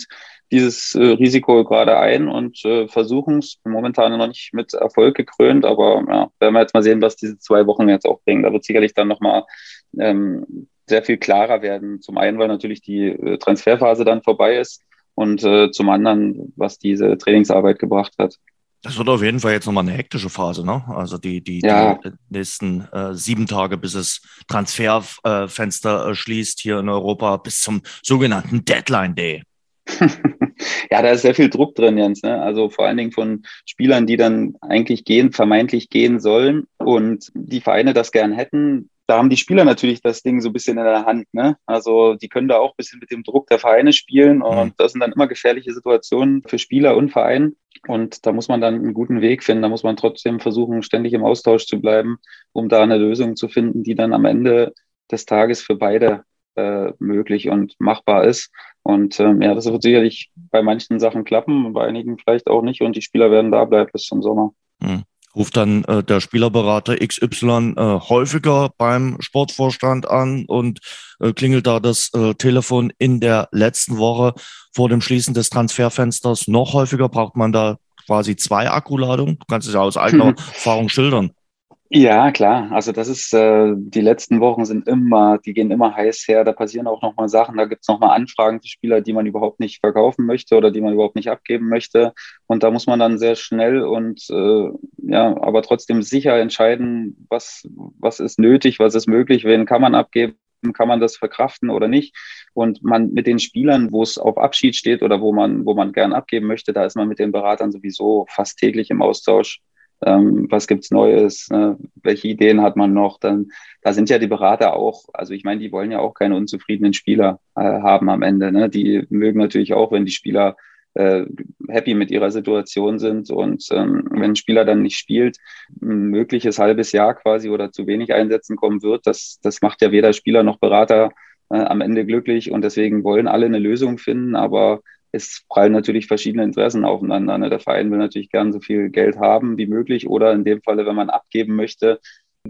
dieses äh, Risiko gerade ein und äh, versuchen es momentan noch nicht mit Erfolg gekrönt, aber ja, werden wir jetzt mal sehen, was diese zwei Wochen jetzt auch bringen. Da wird sicherlich dann nochmal ähm, sehr viel klarer werden. Zum einen, weil natürlich die äh, Transferphase dann vorbei ist und äh, zum anderen, was diese Trainingsarbeit gebracht hat. Das wird auf jeden Fall jetzt nochmal eine hektische Phase, ne? Also die, die, ja. die nächsten äh, sieben Tage, bis das Transferfenster äh, schließt hier in Europa, bis zum sogenannten Deadline Day. ja, da ist sehr viel Druck drin, Jens. Ne? Also vor allen Dingen von Spielern, die dann eigentlich gehen, vermeintlich gehen sollen und die Vereine das gern hätten. Da haben die Spieler natürlich das Ding so ein bisschen in der Hand. Ne? Also die können da auch ein bisschen mit dem Druck der Vereine spielen und mhm. das sind dann immer gefährliche Situationen für Spieler und Verein. Und da muss man dann einen guten Weg finden. Da muss man trotzdem versuchen, ständig im Austausch zu bleiben, um da eine Lösung zu finden, die dann am Ende des Tages für beide äh, möglich und machbar ist. Und ähm, ja, das wird sicherlich bei manchen Sachen klappen, bei einigen vielleicht auch nicht. Und die Spieler werden da bleiben bis zum Sommer. Hm. Ruft dann äh, der Spielerberater XY äh, häufiger beim Sportvorstand an und äh, klingelt da das äh, Telefon in der letzten Woche vor dem Schließen des Transferfensters noch häufiger? Braucht man da quasi zwei Akkuladungen? Du kannst es ja aus eigener Erfahrung schildern. Ja, klar. Also das ist, äh, die letzten Wochen sind immer, die gehen immer heiß her. Da passieren auch nochmal Sachen. Da gibt es nochmal Anfragen für Spieler, die man überhaupt nicht verkaufen möchte oder die man überhaupt nicht abgeben möchte. Und da muss man dann sehr schnell und äh, ja, aber trotzdem sicher entscheiden, was, was ist nötig, was ist möglich, wen kann man abgeben, kann man das verkraften oder nicht. Und man mit den Spielern, wo es auf Abschied steht oder wo man, wo man gern abgeben möchte, da ist man mit den Beratern sowieso fast täglich im Austausch ähm, was gibt's Neues, äh, welche Ideen hat man noch, dann da sind ja die Berater auch, also ich meine, die wollen ja auch keine unzufriedenen Spieler äh, haben am Ende. Ne? Die mögen natürlich auch, wenn die Spieler äh, happy mit ihrer Situation sind und ähm, wenn ein Spieler dann nicht spielt, ein mögliches halbes Jahr quasi oder zu wenig Einsätzen kommen wird, das, das macht ja weder Spieler noch Berater äh, am Ende glücklich und deswegen wollen alle eine Lösung finden, aber es prallen natürlich verschiedene Interessen aufeinander. Ne? Der Verein will natürlich gern so viel Geld haben wie möglich oder in dem Falle, wenn man abgeben möchte,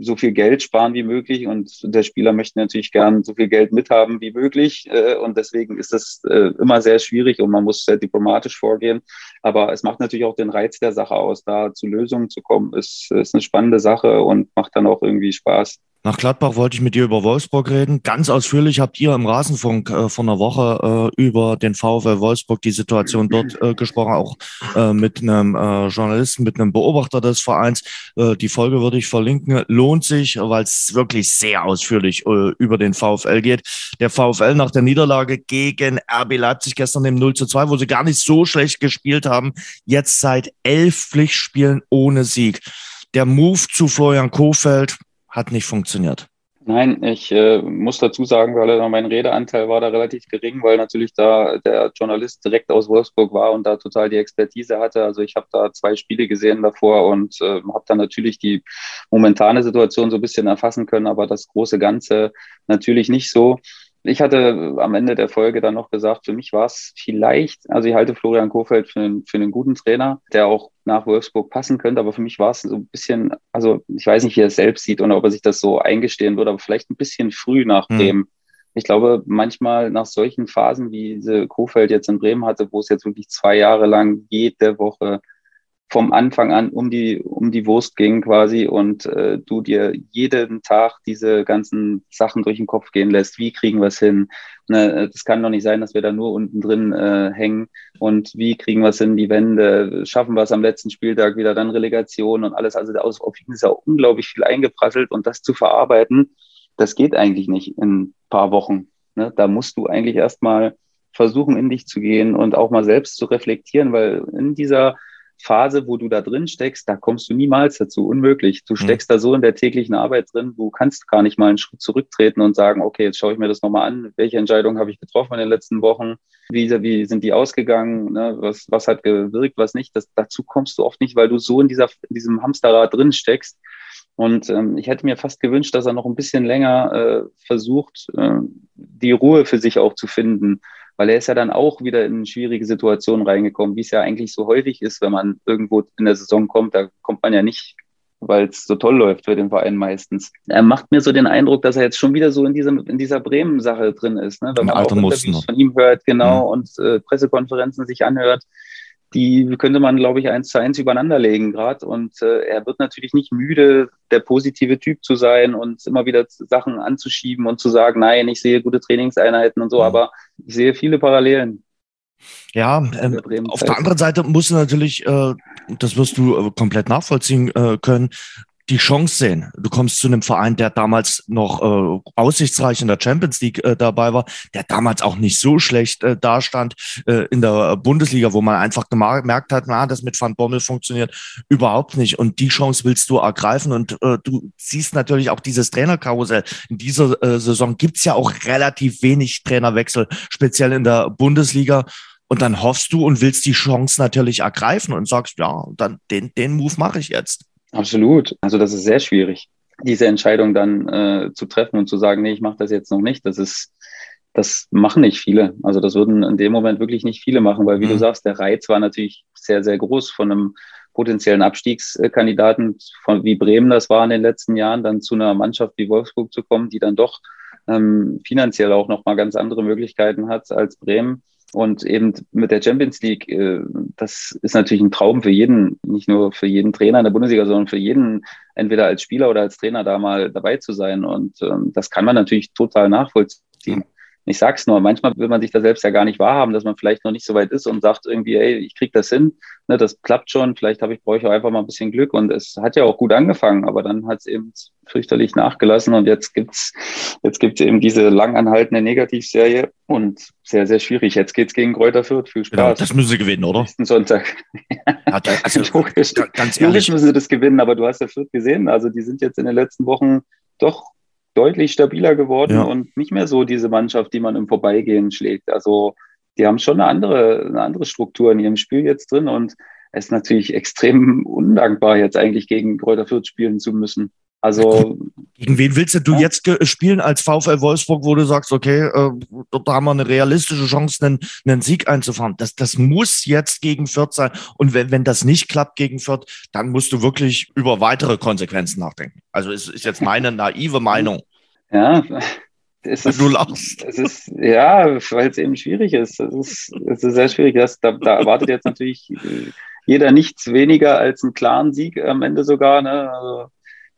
so viel Geld sparen wie möglich und der Spieler möchte natürlich gern so viel Geld mithaben wie möglich äh, und deswegen ist das äh, immer sehr schwierig und man muss sehr diplomatisch vorgehen. Aber es macht natürlich auch den Reiz der Sache aus, da zu Lösungen zu kommen, ist, ist eine spannende Sache und macht dann auch irgendwie Spaß. Nach Gladbach wollte ich mit dir über Wolfsburg reden. Ganz ausführlich habt ihr im Rasenfunk äh, vor einer Woche äh, über den VfL Wolfsburg, die Situation dort äh, gesprochen, auch äh, mit einem äh, Journalisten, mit einem Beobachter des Vereins. Äh, die Folge würde ich verlinken. Lohnt sich, weil es wirklich sehr ausführlich über den VfL geht. Der VfL nach der Niederlage gegen RB Leipzig gestern im 0 zu 2, wo sie gar nicht so schlecht gespielt haben, jetzt seit elf Pflichtspielen ohne Sieg. Der Move zu Florian Kofeld, hat nicht funktioniert. Nein, ich äh, muss dazu sagen, weil mein Redeanteil war da relativ gering, weil natürlich da der Journalist direkt aus Wolfsburg war und da total die Expertise hatte. Also ich habe da zwei Spiele gesehen davor und äh, habe dann natürlich die momentane Situation so ein bisschen erfassen können, aber das große Ganze natürlich nicht so. Ich hatte am Ende der Folge dann noch gesagt, für mich war es vielleicht, also ich halte Florian Kofeld für einen, für einen guten Trainer, der auch nach Wolfsburg passen könnte, aber für mich war es so ein bisschen, also ich weiß nicht, wie er es selbst sieht oder ob er sich das so eingestehen würde, aber vielleicht ein bisschen früh nach hm. Bremen. Ich glaube, manchmal nach solchen Phasen, wie diese Kofeld jetzt in Bremen hatte, wo es jetzt wirklich zwei Jahre lang jede Woche vom Anfang an um die, um die Wurst ging quasi und äh, du dir jeden Tag diese ganzen Sachen durch den Kopf gehen lässt. Wie kriegen wir es hin? Ne, das kann doch nicht sein, dass wir da nur unten drin äh, hängen. Und wie kriegen wir es hin, die Wände? Schaffen wir es am letzten Spieltag wieder dann Relegation und alles? Also aus, auf ist ja unglaublich viel eingeprasselt und das zu verarbeiten, das geht eigentlich nicht in ein paar Wochen. Ne? Da musst du eigentlich erstmal versuchen, in dich zu gehen und auch mal selbst zu reflektieren, weil in dieser Phase, wo du da drin steckst, da kommst du niemals dazu. Unmöglich. Du mhm. steckst mhm. da so in der täglichen Arbeit drin, du kannst gar nicht mal einen Schritt zurücktreten und sagen, okay, jetzt schaue ich mir das nochmal an. Welche Entscheidungen habe ich getroffen in den letzten Wochen? Wie, wie sind die ausgegangen? Ne? Was, was hat gewirkt, was nicht? Das, dazu kommst du oft nicht, weil du so in, dieser, in diesem Hamsterrad drin steckst. Und ähm, ich hätte mir fast gewünscht, dass er noch ein bisschen länger äh, versucht, äh, die Ruhe für sich auch zu finden weil er ist ja dann auch wieder in schwierige Situationen reingekommen, wie es ja eigentlich so häufig ist, wenn man irgendwo in der Saison kommt. Da kommt man ja nicht, weil es so toll läuft für den Verein meistens. Er macht mir so den Eindruck, dass er jetzt schon wieder so in diesem in dieser Bremen-Sache drin ist, ne? wenn man auch Interviews von ihm hört, genau, mhm. und äh, Pressekonferenzen sich anhört die könnte man, glaube ich, eins zu eins übereinander legen gerade. Und äh, er wird natürlich nicht müde, der positive Typ zu sein und immer wieder Sachen anzuschieben und zu sagen, nein, ich sehe gute Trainingseinheiten und so, mhm. aber ich sehe viele Parallelen. Ja, ähm, auf der anderen Seite musst du natürlich, äh, das wirst du äh, komplett nachvollziehen äh, können, die Chance sehen. Du kommst zu einem Verein, der damals noch äh, aussichtsreich in der Champions League äh, dabei war, der damals auch nicht so schlecht äh, dastand äh, in der Bundesliga, wo man einfach gemerkt hat, na, das mit Van Bommel funktioniert überhaupt nicht. Und die Chance willst du ergreifen. Und äh, du siehst natürlich auch dieses Trainerkarussell. In dieser äh, Saison gibt's ja auch relativ wenig Trainerwechsel, speziell in der Bundesliga. Und dann hoffst du und willst die Chance natürlich ergreifen und sagst, ja, dann den, den Move mache ich jetzt. Absolut. Also das ist sehr schwierig, diese Entscheidung dann äh, zu treffen und zu sagen, nee, ich mache das jetzt noch nicht. Das ist, das machen nicht viele. Also das würden in dem Moment wirklich nicht viele machen, weil wie mhm. du sagst, der Reiz war natürlich sehr, sehr groß von einem potenziellen Abstiegskandidaten von wie Bremen das war in den letzten Jahren, dann zu einer Mannschaft wie Wolfsburg zu kommen, die dann doch ähm, finanziell auch nochmal ganz andere Möglichkeiten hat als Bremen. Und eben mit der Champions League, äh, das ist natürlich ein Traum für jeden, nicht nur für jeden Trainer in der Bundesliga, sondern für jeden, entweder als Spieler oder als Trainer da mal dabei zu sein. Und ähm, das kann man natürlich total nachvollziehen ich sag's nur, manchmal will man sich da selbst ja gar nicht wahrhaben, dass man vielleicht noch nicht so weit ist und sagt irgendwie, ey, ich krieg das hin, ne, das klappt schon, vielleicht habe ich, brauche ich auch einfach mal ein bisschen Glück und es hat ja auch gut angefangen, aber dann hat es eben fürchterlich nachgelassen und jetzt gibt's jetzt gibt's eben diese langanhaltende Negativserie und sehr, sehr schwierig. Jetzt geht's gegen Kräuter Fürth. Viel Spaß. Ja, das müssen sie gewinnen, oder? Nächsten Sonntag. Ja, also, logisch, ganz ehrlich. Logisch müssen sie das gewinnen, aber du hast ja Fürth gesehen, also die sind jetzt in den letzten Wochen doch deutlich stabiler geworden ja. und nicht mehr so diese Mannschaft, die man im Vorbeigehen schlägt. Also die haben schon eine andere, eine andere Struktur in ihrem Spiel jetzt drin und es ist natürlich extrem undankbar, jetzt eigentlich gegen Kräuter Fürth spielen zu müssen. Also. Gegen wen willst du ja. jetzt spielen als VfL Wolfsburg, wo du sagst, okay, äh, dort haben wir eine realistische Chance, einen, einen Sieg einzufahren? Das, das muss jetzt gegen Fürth sein. Und wenn, wenn das nicht klappt gegen Fürth, dann musst du wirklich über weitere Konsequenzen nachdenken. Also es ist jetzt meine naive Meinung. Ja, es ist, du lachst. Es ist, ja, weil es eben schwierig ist. Es ist, es ist sehr schwierig. Das, da, da erwartet jetzt natürlich äh, jeder nichts weniger als einen klaren Sieg am Ende sogar. Ne? Also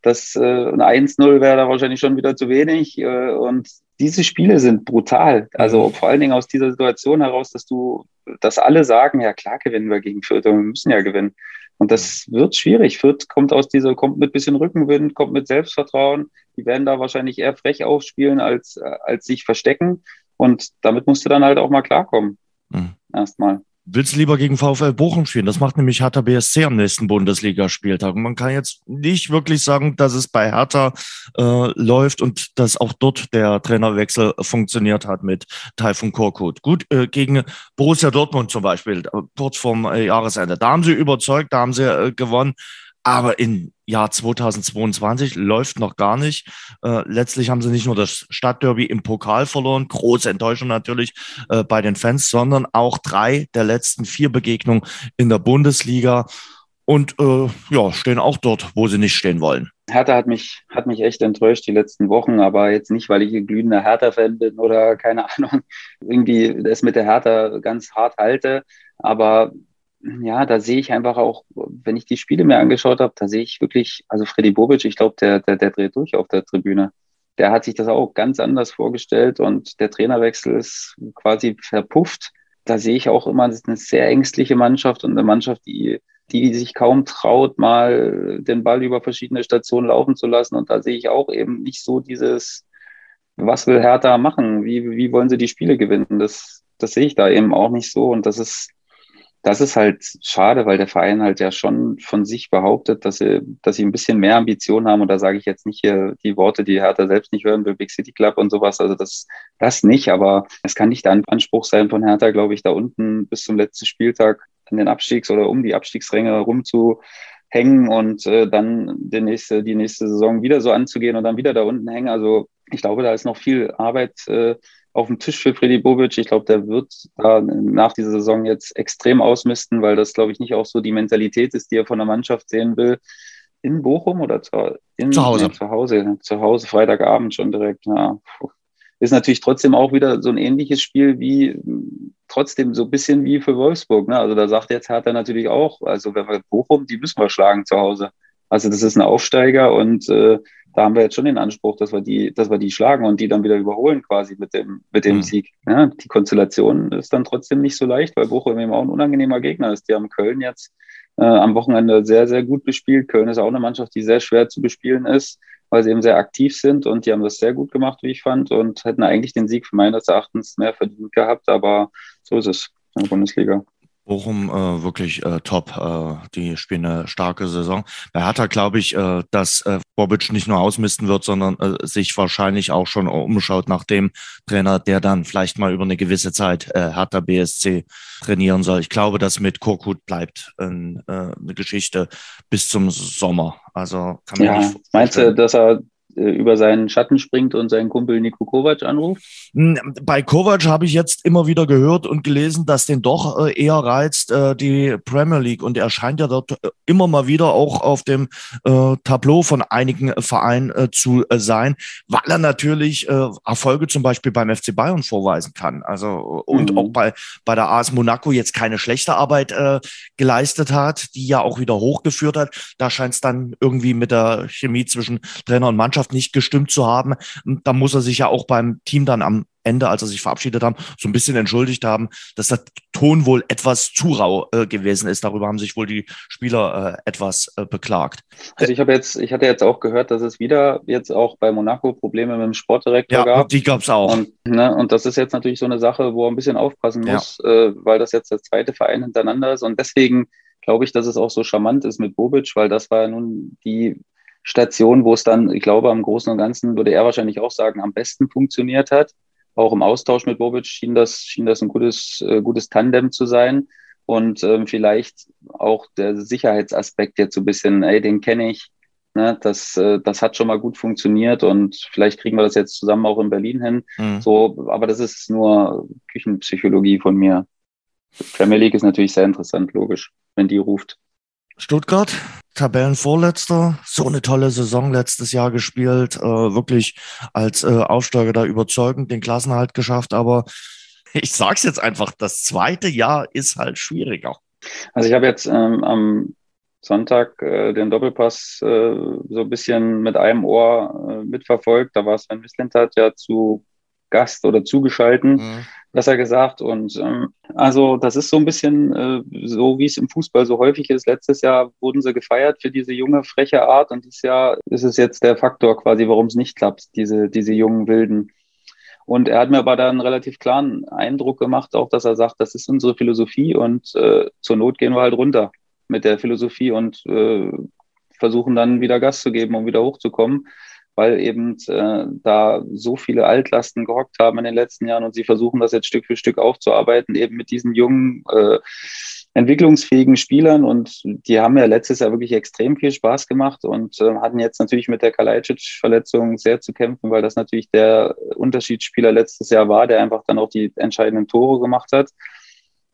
das äh, ein 1-0 wäre da wahrscheinlich schon wieder zu wenig. Äh, und diese Spiele sind brutal. Also mhm. vor allen Dingen aus dieser Situation heraus, dass du, dass alle sagen, ja klar gewinnen wir gegen Fürth, wir müssen ja gewinnen. Und das wird schwierig. Fürth kommt aus dieser, kommt mit bisschen Rückenwind, kommt mit Selbstvertrauen. Die werden da wahrscheinlich eher frech aufspielen, als, als sich verstecken. Und damit musst du dann halt auch mal klarkommen. Mhm. Erstmal willst du lieber gegen VfL Bochum spielen? Das macht nämlich Hertha BSC am nächsten Bundesligaspieltag. Und man kann jetzt nicht wirklich sagen, dass es bei Hertha äh, läuft und dass auch dort der Trainerwechsel funktioniert hat mit Taifun Korkut. Gut, äh, gegen Borussia Dortmund zum Beispiel, äh, kurz vorm äh, Jahresende. Da haben sie überzeugt, da haben sie äh, gewonnen. Aber im Jahr 2022 läuft noch gar nicht. Äh, letztlich haben sie nicht nur das Stadtderby im Pokal verloren, große Enttäuschung natürlich äh, bei den Fans, sondern auch drei der letzten vier Begegnungen in der Bundesliga und äh, ja, stehen auch dort, wo sie nicht stehen wollen. Hertha hat mich, hat mich echt enttäuscht die letzten Wochen, aber jetzt nicht, weil ich ein glühender Hertha-Fan bin oder keine Ahnung, irgendwie das mit der Hertha ganz hart halte. Aber ja, da sehe ich einfach auch, wenn ich die Spiele mir angeschaut habe, da sehe ich wirklich, also Freddy Bobic, ich glaube, der, der, der dreht durch auf der Tribüne. Der hat sich das auch ganz anders vorgestellt und der Trainerwechsel ist quasi verpufft. Da sehe ich auch immer eine sehr ängstliche Mannschaft und eine Mannschaft, die, die sich kaum traut, mal den Ball über verschiedene Stationen laufen zu lassen. Und da sehe ich auch eben nicht so dieses, was will Hertha machen? Wie, wie wollen sie die Spiele gewinnen? Das, das sehe ich da eben auch nicht so. Und das ist, das ist halt schade, weil der Verein halt ja schon von sich behauptet, dass sie, dass sie ein bisschen mehr Ambitionen haben. Und da sage ich jetzt nicht hier die Worte, die Hertha selbst nicht hören will, Big City Club und sowas. Also das, das nicht. Aber es kann nicht der Anspruch sein von Hertha, glaube ich, da unten bis zum letzten Spieltag an den Abstiegs- oder um die Abstiegsränge rumzuhängen und äh, dann die nächste, die nächste Saison wieder so anzugehen und dann wieder da unten hängen. Also ich glaube, da ist noch viel Arbeit äh, auf dem Tisch für Freddy Bobic. Ich glaube, der wird da nach dieser Saison jetzt extrem ausmisten, weil das, glaube ich, nicht auch so die Mentalität ist, die er von der Mannschaft sehen will. In Bochum oder zu, in, zu Hause? Nee, zu Hause, zu Hause, Freitagabend schon direkt. Ja. Ist natürlich trotzdem auch wieder so ein ähnliches Spiel wie trotzdem so ein bisschen wie für Wolfsburg. Ne? Also da sagt jetzt Hertha natürlich auch, also wenn wir Bochum, die müssen wir schlagen zu Hause. Also das ist ein Aufsteiger und äh, da haben wir jetzt schon den Anspruch, dass wir die, dass wir die schlagen und die dann wieder überholen quasi mit dem, mit dem mhm. Sieg. Ja, die Konstellation ist dann trotzdem nicht so leicht, weil Bochum eben auch ein unangenehmer Gegner ist. Die haben Köln jetzt äh, am Wochenende sehr, sehr gut bespielt. Köln ist auch eine Mannschaft, die sehr schwer zu bespielen ist, weil sie eben sehr aktiv sind und die haben das sehr gut gemacht, wie ich fand, und hätten eigentlich den Sieg meines Erachtens mehr verdient gehabt, aber so ist es in der Bundesliga. Bochum äh, wirklich äh, top. Äh, die spielen eine starke Saison. Bei Hertha glaube ich, äh, dass äh, Bobic nicht nur ausmisten wird, sondern äh, sich wahrscheinlich auch schon umschaut nach dem Trainer, der dann vielleicht mal über eine gewisse Zeit Hertha BSC trainieren soll. Ich glaube, dass mit Korkut bleibt eine Geschichte bis zum Sommer. Also kann man ja, nicht Meinst du, dass er über seinen Schatten springt und seinen Kumpel Nico Kovac anruft? Bei Kovac habe ich jetzt immer wieder gehört und gelesen, dass den doch äh, eher reizt äh, die Premier League und er scheint ja dort immer mal wieder auch auf dem äh, Tableau von einigen Vereinen äh, zu äh, sein, weil er natürlich Erfolge zum Beispiel beim FC Bayern vorweisen kann. Also und mhm. auch bei, bei der AS Monaco jetzt keine schlechte Arbeit geleistet hat, die ja auch wieder hochgeführt hat. Da scheint es dann irgendwie mit der Chemie zwischen Trainer und Mannschaft Mannschaft nicht gestimmt zu haben. Da muss er sich ja auch beim Team dann am Ende, als er sich verabschiedet haben, so ein bisschen entschuldigt haben, dass der Ton wohl etwas zu rau äh, gewesen ist. Darüber haben sich wohl die Spieler äh, etwas äh, beklagt. Also ich habe jetzt, ich hatte jetzt auch gehört, dass es wieder jetzt auch bei Monaco Probleme mit dem Sportdirektor ja, gab. Die gab es auch. Und, ne, und das ist jetzt natürlich so eine Sache, wo er ein bisschen aufpassen muss, ja. äh, weil das jetzt der zweite Verein hintereinander ist. Und deswegen glaube ich, dass es auch so charmant ist mit Bobic, weil das war ja nun die Station, wo es dann, ich glaube, am Großen und Ganzen würde er wahrscheinlich auch sagen, am besten funktioniert hat. Auch im Austausch mit Bobic schien das, schien das ein gutes, äh, gutes Tandem zu sein. Und ähm, vielleicht auch der Sicherheitsaspekt jetzt so ein bisschen, ey, den kenne ich. Ne, das, äh, das hat schon mal gut funktioniert und vielleicht kriegen wir das jetzt zusammen auch in Berlin hin. Mhm. So, aber das ist nur Küchenpsychologie von mir. Premier League ist natürlich sehr interessant, logisch, wenn die ruft. Stuttgart, Tabellenvorletzter, so eine tolle Saison letztes Jahr gespielt, äh, wirklich als äh, Aufsteiger da überzeugend den Klassenhalt geschafft, aber ich sag's jetzt einfach, das zweite Jahr ist halt schwieriger. Also ich habe jetzt ähm, am Sonntag äh, den Doppelpass äh, so ein bisschen mit einem Ohr äh, mitverfolgt. Da war Sven Mislintat ja zu Gast oder zugeschalten, mhm. besser gesagt. Und ähm, also das ist so ein bisschen äh, so, wie es im Fußball so häufig ist. Letztes Jahr wurden sie gefeiert für diese junge, freche Art und dieses Jahr ist es jetzt der Faktor quasi, warum es nicht klappt, diese, diese jungen Wilden. Und er hat mir aber da einen relativ klaren Eindruck gemacht, auch dass er sagt, das ist unsere Philosophie und äh, zur Not gehen wir halt runter mit der Philosophie und äh, versuchen dann wieder Gas zu geben, um wieder hochzukommen, weil eben äh, da so viele Altlasten gehockt haben in den letzten Jahren und sie versuchen das jetzt Stück für Stück aufzuarbeiten, eben mit diesen jungen, äh, entwicklungsfähigen Spielern und die haben ja letztes Jahr wirklich extrem viel Spaß gemacht und äh, hatten jetzt natürlich mit der Kalajdzic-Verletzung sehr zu kämpfen, weil das natürlich der Unterschiedsspieler letztes Jahr war, der einfach dann auch die entscheidenden Tore gemacht hat.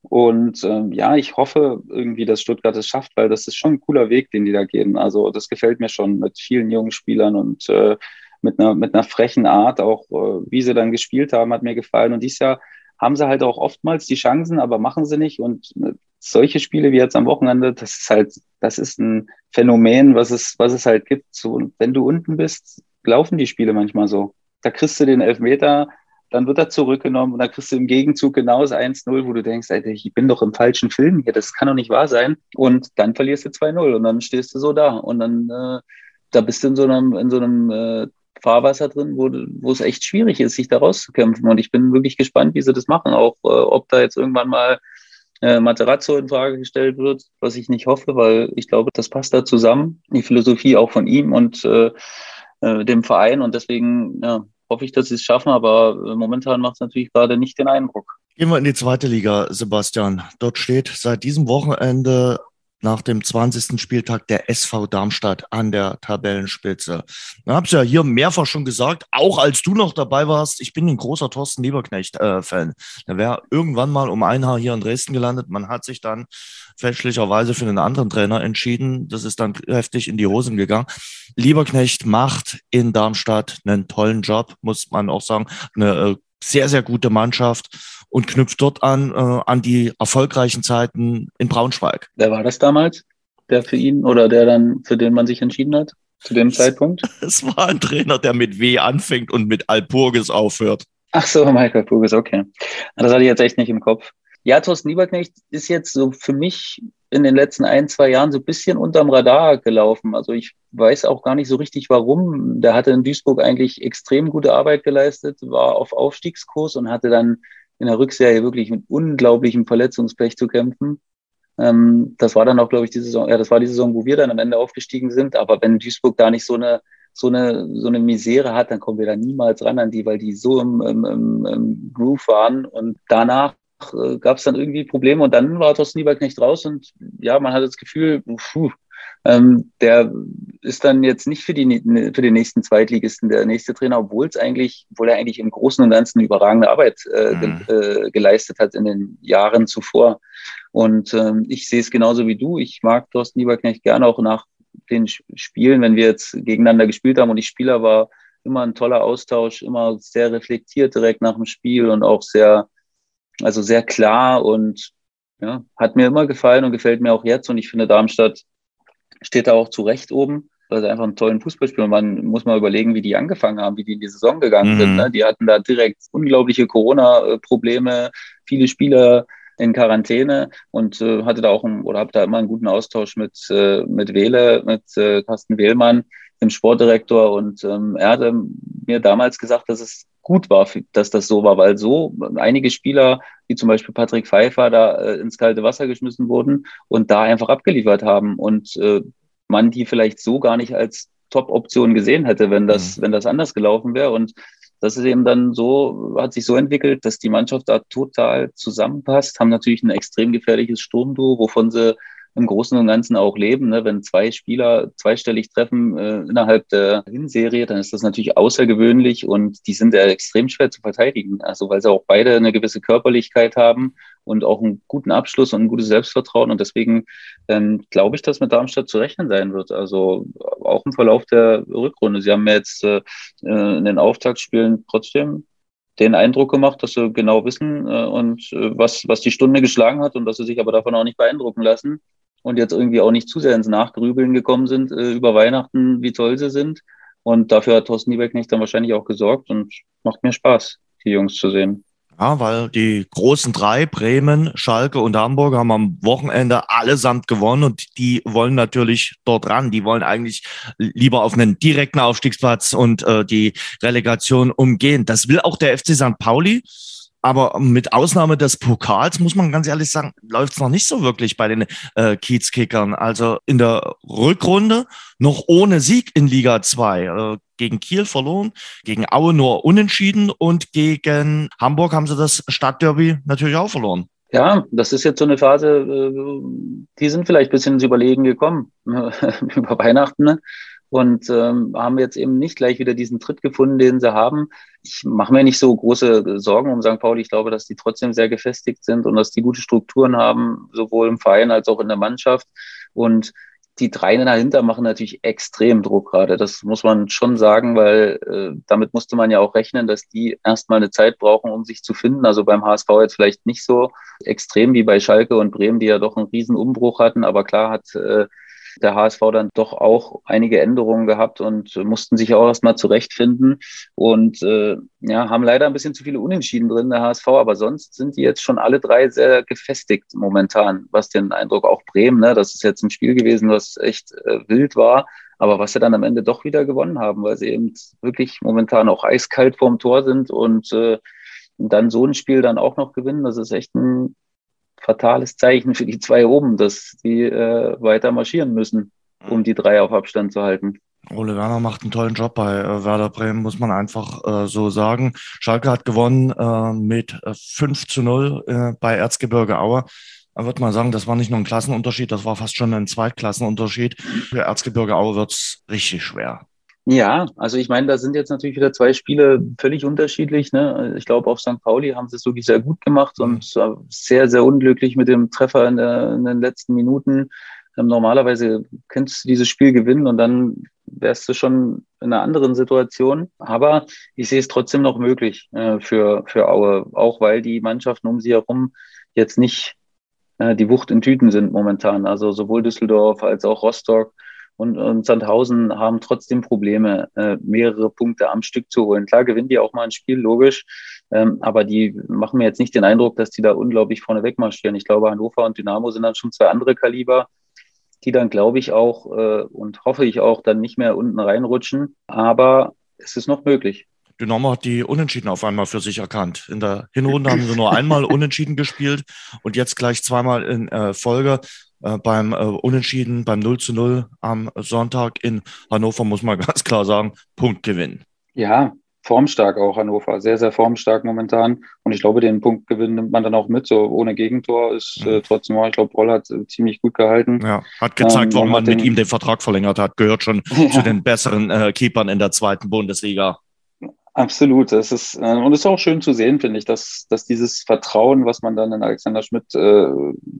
Und ähm, ja, ich hoffe irgendwie, dass Stuttgart es schafft, weil das ist schon ein cooler Weg, den die da gehen. Also das gefällt mir schon mit vielen jungen Spielern und äh, mit, einer, mit einer frechen Art, auch äh, wie sie dann gespielt haben, hat mir gefallen. Und dieses Jahr haben sie halt auch oftmals die Chancen, aber machen sie nicht. Und äh, solche Spiele wie jetzt am Wochenende, das ist halt, das ist ein Phänomen, was es, was es halt gibt. So, wenn du unten bist, laufen die Spiele manchmal so. Da kriegst du den Elfmeter, dann wird er zurückgenommen und dann kriegst du im Gegenzug genau das 1-0, wo du denkst, Alter, ich bin doch im falschen Film hier, das kann doch nicht wahr sein. Und dann verlierst du 2-0 und dann stehst du so da und dann äh, da bist du in so einem, in so einem äh, Fahrwasser drin, wo, wo es echt schwierig ist, sich da rauszukämpfen. Und ich bin wirklich gespannt, wie sie das machen, auch äh, ob da jetzt irgendwann mal äh, Materazzo in Frage gestellt wird, was ich nicht hoffe, weil ich glaube, das passt da zusammen, die Philosophie auch von ihm und äh, äh dem Verein. Und deswegen ja, hoffe ich, dass sie es schaffen, aber äh, momentan macht es natürlich gerade nicht den Eindruck. Gehen wir in die zweite Liga, Sebastian. Dort steht seit diesem Wochenende nach dem 20. Spieltag der SV Darmstadt an der Tabellenspitze. Ich habe es ja hier mehrfach schon gesagt, auch als du noch dabei warst, ich bin ein großer Thorsten Lieberknecht-Fan. Äh, der wäre irgendwann mal um ein Haar hier in Dresden gelandet. Man hat sich dann fälschlicherweise für einen anderen Trainer entschieden. Das ist dann heftig in die Hosen gegangen. Lieberknecht macht in Darmstadt einen tollen Job, muss man auch sagen. Eine äh, sehr, sehr gute Mannschaft und knüpft dort an, äh, an die erfolgreichen Zeiten in Braunschweig. Wer war das damals? Der für ihn oder der dann, für den man sich entschieden hat? Zu dem Zeitpunkt? Es war ein Trainer, der mit W anfängt und mit Alpurgis aufhört. Ach so, Michael Purgis, okay. Das hatte ich jetzt echt nicht im Kopf. Ja, Thorsten Lieberknecht ist jetzt so für mich in den letzten ein, zwei Jahren so ein bisschen unterm Radar gelaufen. Also ich weiß auch gar nicht so richtig warum. Der hatte in Duisburg eigentlich extrem gute Arbeit geleistet, war auf Aufstiegskurs und hatte dann in der Rückserie wirklich mit unglaublichem Verletzungspech zu kämpfen. Ähm, das war dann auch, glaube ich, die Saison, ja, das war die Saison, wo wir dann am Ende aufgestiegen sind. Aber wenn Duisburg da nicht so eine, so eine, so eine Misere hat, dann kommen wir da niemals ran an die, weil die so im, im, im, im Groove waren. Und danach äh, gab es dann irgendwie Probleme und dann war Thorsten Lieberknecht raus und ja, man hat das Gefühl, puh, ähm, der ist dann jetzt nicht für, die, ne, für den nächsten Zweitligisten der nächste Trainer, obwohl es eigentlich, obwohl er eigentlich im Großen und Ganzen überragende Arbeit äh, mhm. ge, äh, geleistet hat in den Jahren zuvor. Und ähm, ich sehe es genauso wie du. Ich mag Thorsten Lieberknecht gerne auch nach den Spielen, wenn wir jetzt gegeneinander gespielt haben und ich Spieler war immer ein toller Austausch, immer sehr reflektiert direkt nach dem Spiel und auch sehr, also sehr klar und ja, hat mir immer gefallen und gefällt mir auch jetzt. Und ich finde, Darmstadt steht da auch zu Recht oben, weil sie einfach einen tollen Fußball spielen. Man muss mal überlegen, wie die angefangen haben, wie die in die Saison gegangen mhm. sind. Ne? Die hatten da direkt unglaubliche Corona-Probleme, viele Spieler in Quarantäne und äh, hatte da auch ein, oder habe da immer einen guten Austausch mit, äh, mit Wähle, mit äh, Carsten Wehlmann, dem Sportdirektor. Und ähm, er hatte mir damals gesagt, dass es gut war, dass das so war, weil so einige Spieler, wie zum Beispiel Patrick Pfeiffer, da äh, ins kalte Wasser geschmissen wurden und da einfach abgeliefert haben und äh, man die vielleicht so gar nicht als Top-Option gesehen hätte, wenn das, mhm. wenn das anders gelaufen wäre. Und das ist eben dann so, hat sich so entwickelt, dass die Mannschaft da total zusammenpasst, haben natürlich ein extrem gefährliches Sturmduo, wovon sie im Großen und Ganzen auch leben. Ne? Wenn zwei Spieler zweistellig treffen äh, innerhalb der Hinserie, dann ist das natürlich außergewöhnlich und die sind ja extrem schwer zu verteidigen. Also weil sie auch beide eine gewisse Körperlichkeit haben und auch einen guten Abschluss und ein gutes Selbstvertrauen. Und deswegen ähm, glaube ich, dass mit Darmstadt zu rechnen sein wird. Also auch im Verlauf der Rückrunde. Sie haben jetzt äh, in den Auftaktspielen trotzdem den Eindruck gemacht, dass sie genau wissen äh, und äh, was, was die Stunde geschlagen hat und dass sie sich aber davon auch nicht beeindrucken lassen und jetzt irgendwie auch nicht zu sehr ins Nachgrübeln gekommen sind äh, über Weihnachten, wie toll sie sind. Und dafür hat Thorsten Niebeck nicht dann wahrscheinlich auch gesorgt und macht mir Spaß, die Jungs zu sehen. Ja, weil die großen drei, Bremen, Schalke und Hamburg, haben am Wochenende allesamt gewonnen und die wollen natürlich dort ran. Die wollen eigentlich lieber auf einen direkten Aufstiegsplatz und äh, die Relegation umgehen. Das will auch der FC St. Pauli. Aber mit Ausnahme des Pokals, muss man ganz ehrlich sagen, läuft es noch nicht so wirklich bei den äh, Kiezkickern. Also in der Rückrunde noch ohne Sieg in Liga 2. Äh, gegen Kiel verloren, gegen Aue nur unentschieden und gegen Hamburg haben sie das Stadtderby natürlich auch verloren. Ja, das ist jetzt so eine Phase, äh, die sind vielleicht ein bisschen ins Überlegen gekommen über Weihnachten. Ne? und ähm, haben jetzt eben nicht gleich wieder diesen Tritt gefunden, den sie haben. Ich mache mir nicht so große Sorgen um St. Pauli. Ich glaube, dass die trotzdem sehr gefestigt sind und dass die gute Strukturen haben, sowohl im Verein als auch in der Mannschaft. Und die Dreien dahinter machen natürlich extrem Druck gerade. Das muss man schon sagen, weil äh, damit musste man ja auch rechnen, dass die erstmal eine Zeit brauchen, um sich zu finden. Also beim HSV jetzt vielleicht nicht so extrem wie bei Schalke und Bremen, die ja doch einen riesen Umbruch hatten. Aber klar hat äh, der HSV dann doch auch einige Änderungen gehabt und mussten sich auch erstmal zurechtfinden und äh, ja, haben leider ein bisschen zu viele Unentschieden drin, der HSV, aber sonst sind die jetzt schon alle drei sehr gefestigt momentan, was den Eindruck auch Bremen, ne, das ist jetzt ein Spiel gewesen, was echt äh, wild war, aber was sie dann am Ende doch wieder gewonnen haben, weil sie eben wirklich momentan auch eiskalt vorm Tor sind und äh, dann so ein Spiel dann auch noch gewinnen, das ist echt ein fatales Zeichen für die zwei oben, dass die äh, weiter marschieren müssen, um die drei auf Abstand zu halten. Ole Werner macht einen tollen Job bei äh, Werder Bremen, muss man einfach äh, so sagen. Schalke hat gewonnen äh, mit 5 äh, zu 0 äh, bei Erzgebirge Aue. Da würde man sagen, das war nicht nur ein Klassenunterschied, das war fast schon ein Zweitklassenunterschied. Für Erzgebirge Aue wird es richtig schwer. Ja, also ich meine, da sind jetzt natürlich wieder zwei Spiele völlig unterschiedlich. Ne? Ich glaube, auf St. Pauli haben sie es wirklich sehr gut gemacht und mhm. sehr, sehr unglücklich mit dem Treffer in, der, in den letzten Minuten. Ähm, normalerweise könntest du dieses Spiel gewinnen und dann wärst du schon in einer anderen Situation. Aber ich sehe es trotzdem noch möglich äh, für, für Aue, auch weil die Mannschaften um sie herum jetzt nicht äh, die Wucht in Tüten sind momentan. Also sowohl Düsseldorf als auch Rostock und, und Sandhausen haben trotzdem Probleme, äh, mehrere Punkte am Stück zu holen. Klar gewinnen die auch mal ein Spiel, logisch, ähm, aber die machen mir jetzt nicht den Eindruck, dass die da unglaublich vorne wegmarschieren. Ich glaube, Hannover und Dynamo sind dann schon zwei andere Kaliber, die dann, glaube ich, auch äh, und hoffe ich auch, dann nicht mehr unten reinrutschen. Aber es ist noch möglich. Dynamo hat die Unentschieden auf einmal für sich erkannt. In der Hinrunde haben sie nur einmal Unentschieden gespielt und jetzt gleich zweimal in äh, Folge. Äh, beim äh, Unentschieden, beim 0 zu 0 am Sonntag in Hannover, muss man ganz klar sagen, Punkt gewinnen. Ja, formstark auch Hannover, sehr, sehr formstark momentan. Und ich glaube, den Punktgewinn nimmt man dann auch mit. So ohne Gegentor ist äh, trotzdem auch, ich glaube, Roll hat äh, ziemlich gut gehalten. Ja, hat gezeigt, ähm, warum man mit ihm den Vertrag verlängert hat. Gehört schon ja. zu den besseren äh, Keepern in der zweiten Bundesliga. Absolut. Das ist, äh, und es ist auch schön zu sehen, finde ich, dass, dass dieses Vertrauen, was man dann in Alexander Schmidt äh,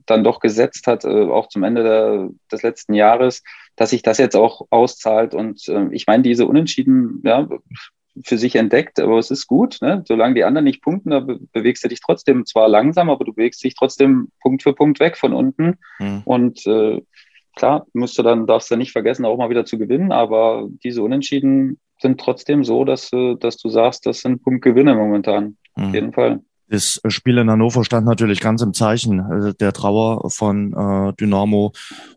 dann doch gesetzt hat, äh, auch zum Ende der, des letzten Jahres, dass sich das jetzt auch auszahlt. Und äh, ich meine, diese Unentschieden, ja, für sich entdeckt, aber es ist gut, ne? solange die anderen nicht punkten, da be bewegst du dich trotzdem zwar langsam, aber du bewegst dich trotzdem Punkt für Punkt weg von unten. Mhm. Und äh, klar, musst du dann, darfst du nicht vergessen, auch mal wieder zu gewinnen, aber diese Unentschieden sind trotzdem so, dass, dass du sagst, das sind Punktgewinne momentan. Mhm. Auf jeden Fall. Das Spiel in Hannover stand natürlich ganz im Zeichen äh, der Trauer von äh, Dynamo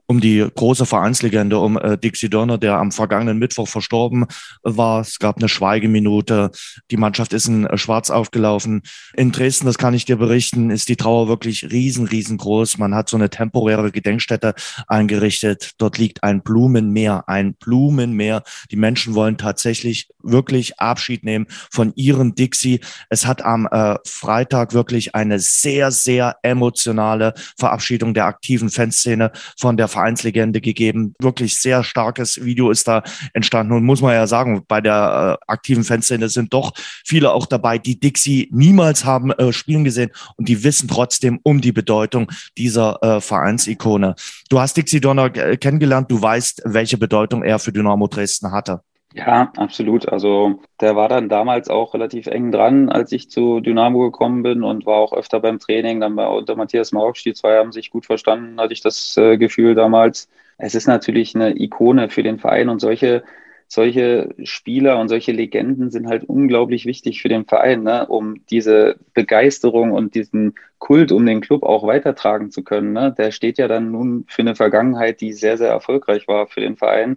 um die große Vereinslegende, um äh, Dixie Dörner, der am vergangenen Mittwoch verstorben war. Es gab eine Schweigeminute. Die Mannschaft ist in äh, Schwarz aufgelaufen. In Dresden, das kann ich dir berichten, ist die Trauer wirklich riesen, riesengroß. Man hat so eine temporäre Gedenkstätte eingerichtet. Dort liegt ein Blumenmeer, ein Blumenmeer. Die Menschen wollen tatsächlich wirklich Abschied nehmen von ihrem Dixie. Es hat am äh, Freitag wirklich eine sehr, sehr emotionale Verabschiedung der aktiven Fanszene von der Vereinslegende gegeben. Wirklich sehr starkes Video ist da entstanden und muss man ja sagen, bei der äh, aktiven Fanszene sind doch viele auch dabei, die Dixie niemals haben äh, spielen gesehen und die wissen trotzdem um die Bedeutung dieser äh, Vereinsikone. Du hast Dixie Donner äh, kennengelernt, du weißt, welche Bedeutung er für Dynamo Dresden hatte. Ja, absolut. Also der war dann damals auch relativ eng dran, als ich zu Dynamo gekommen bin und war auch öfter beim Training. Dann war unter Matthias Marok, die zwei haben sich gut verstanden, hatte ich das äh, Gefühl damals. Es ist natürlich eine Ikone für den Verein und solche, solche Spieler und solche Legenden sind halt unglaublich wichtig für den Verein, ne? um diese Begeisterung und diesen Kult um den Club auch weitertragen zu können. Ne? Der steht ja dann nun für eine Vergangenheit, die sehr, sehr erfolgreich war für den Verein.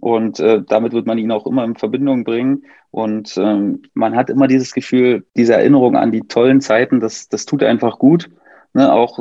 Und äh, damit wird man ihn auch immer in Verbindung bringen. Und ähm, man hat immer dieses Gefühl, diese Erinnerung an die tollen Zeiten, das, das tut einfach gut. Ne? Auch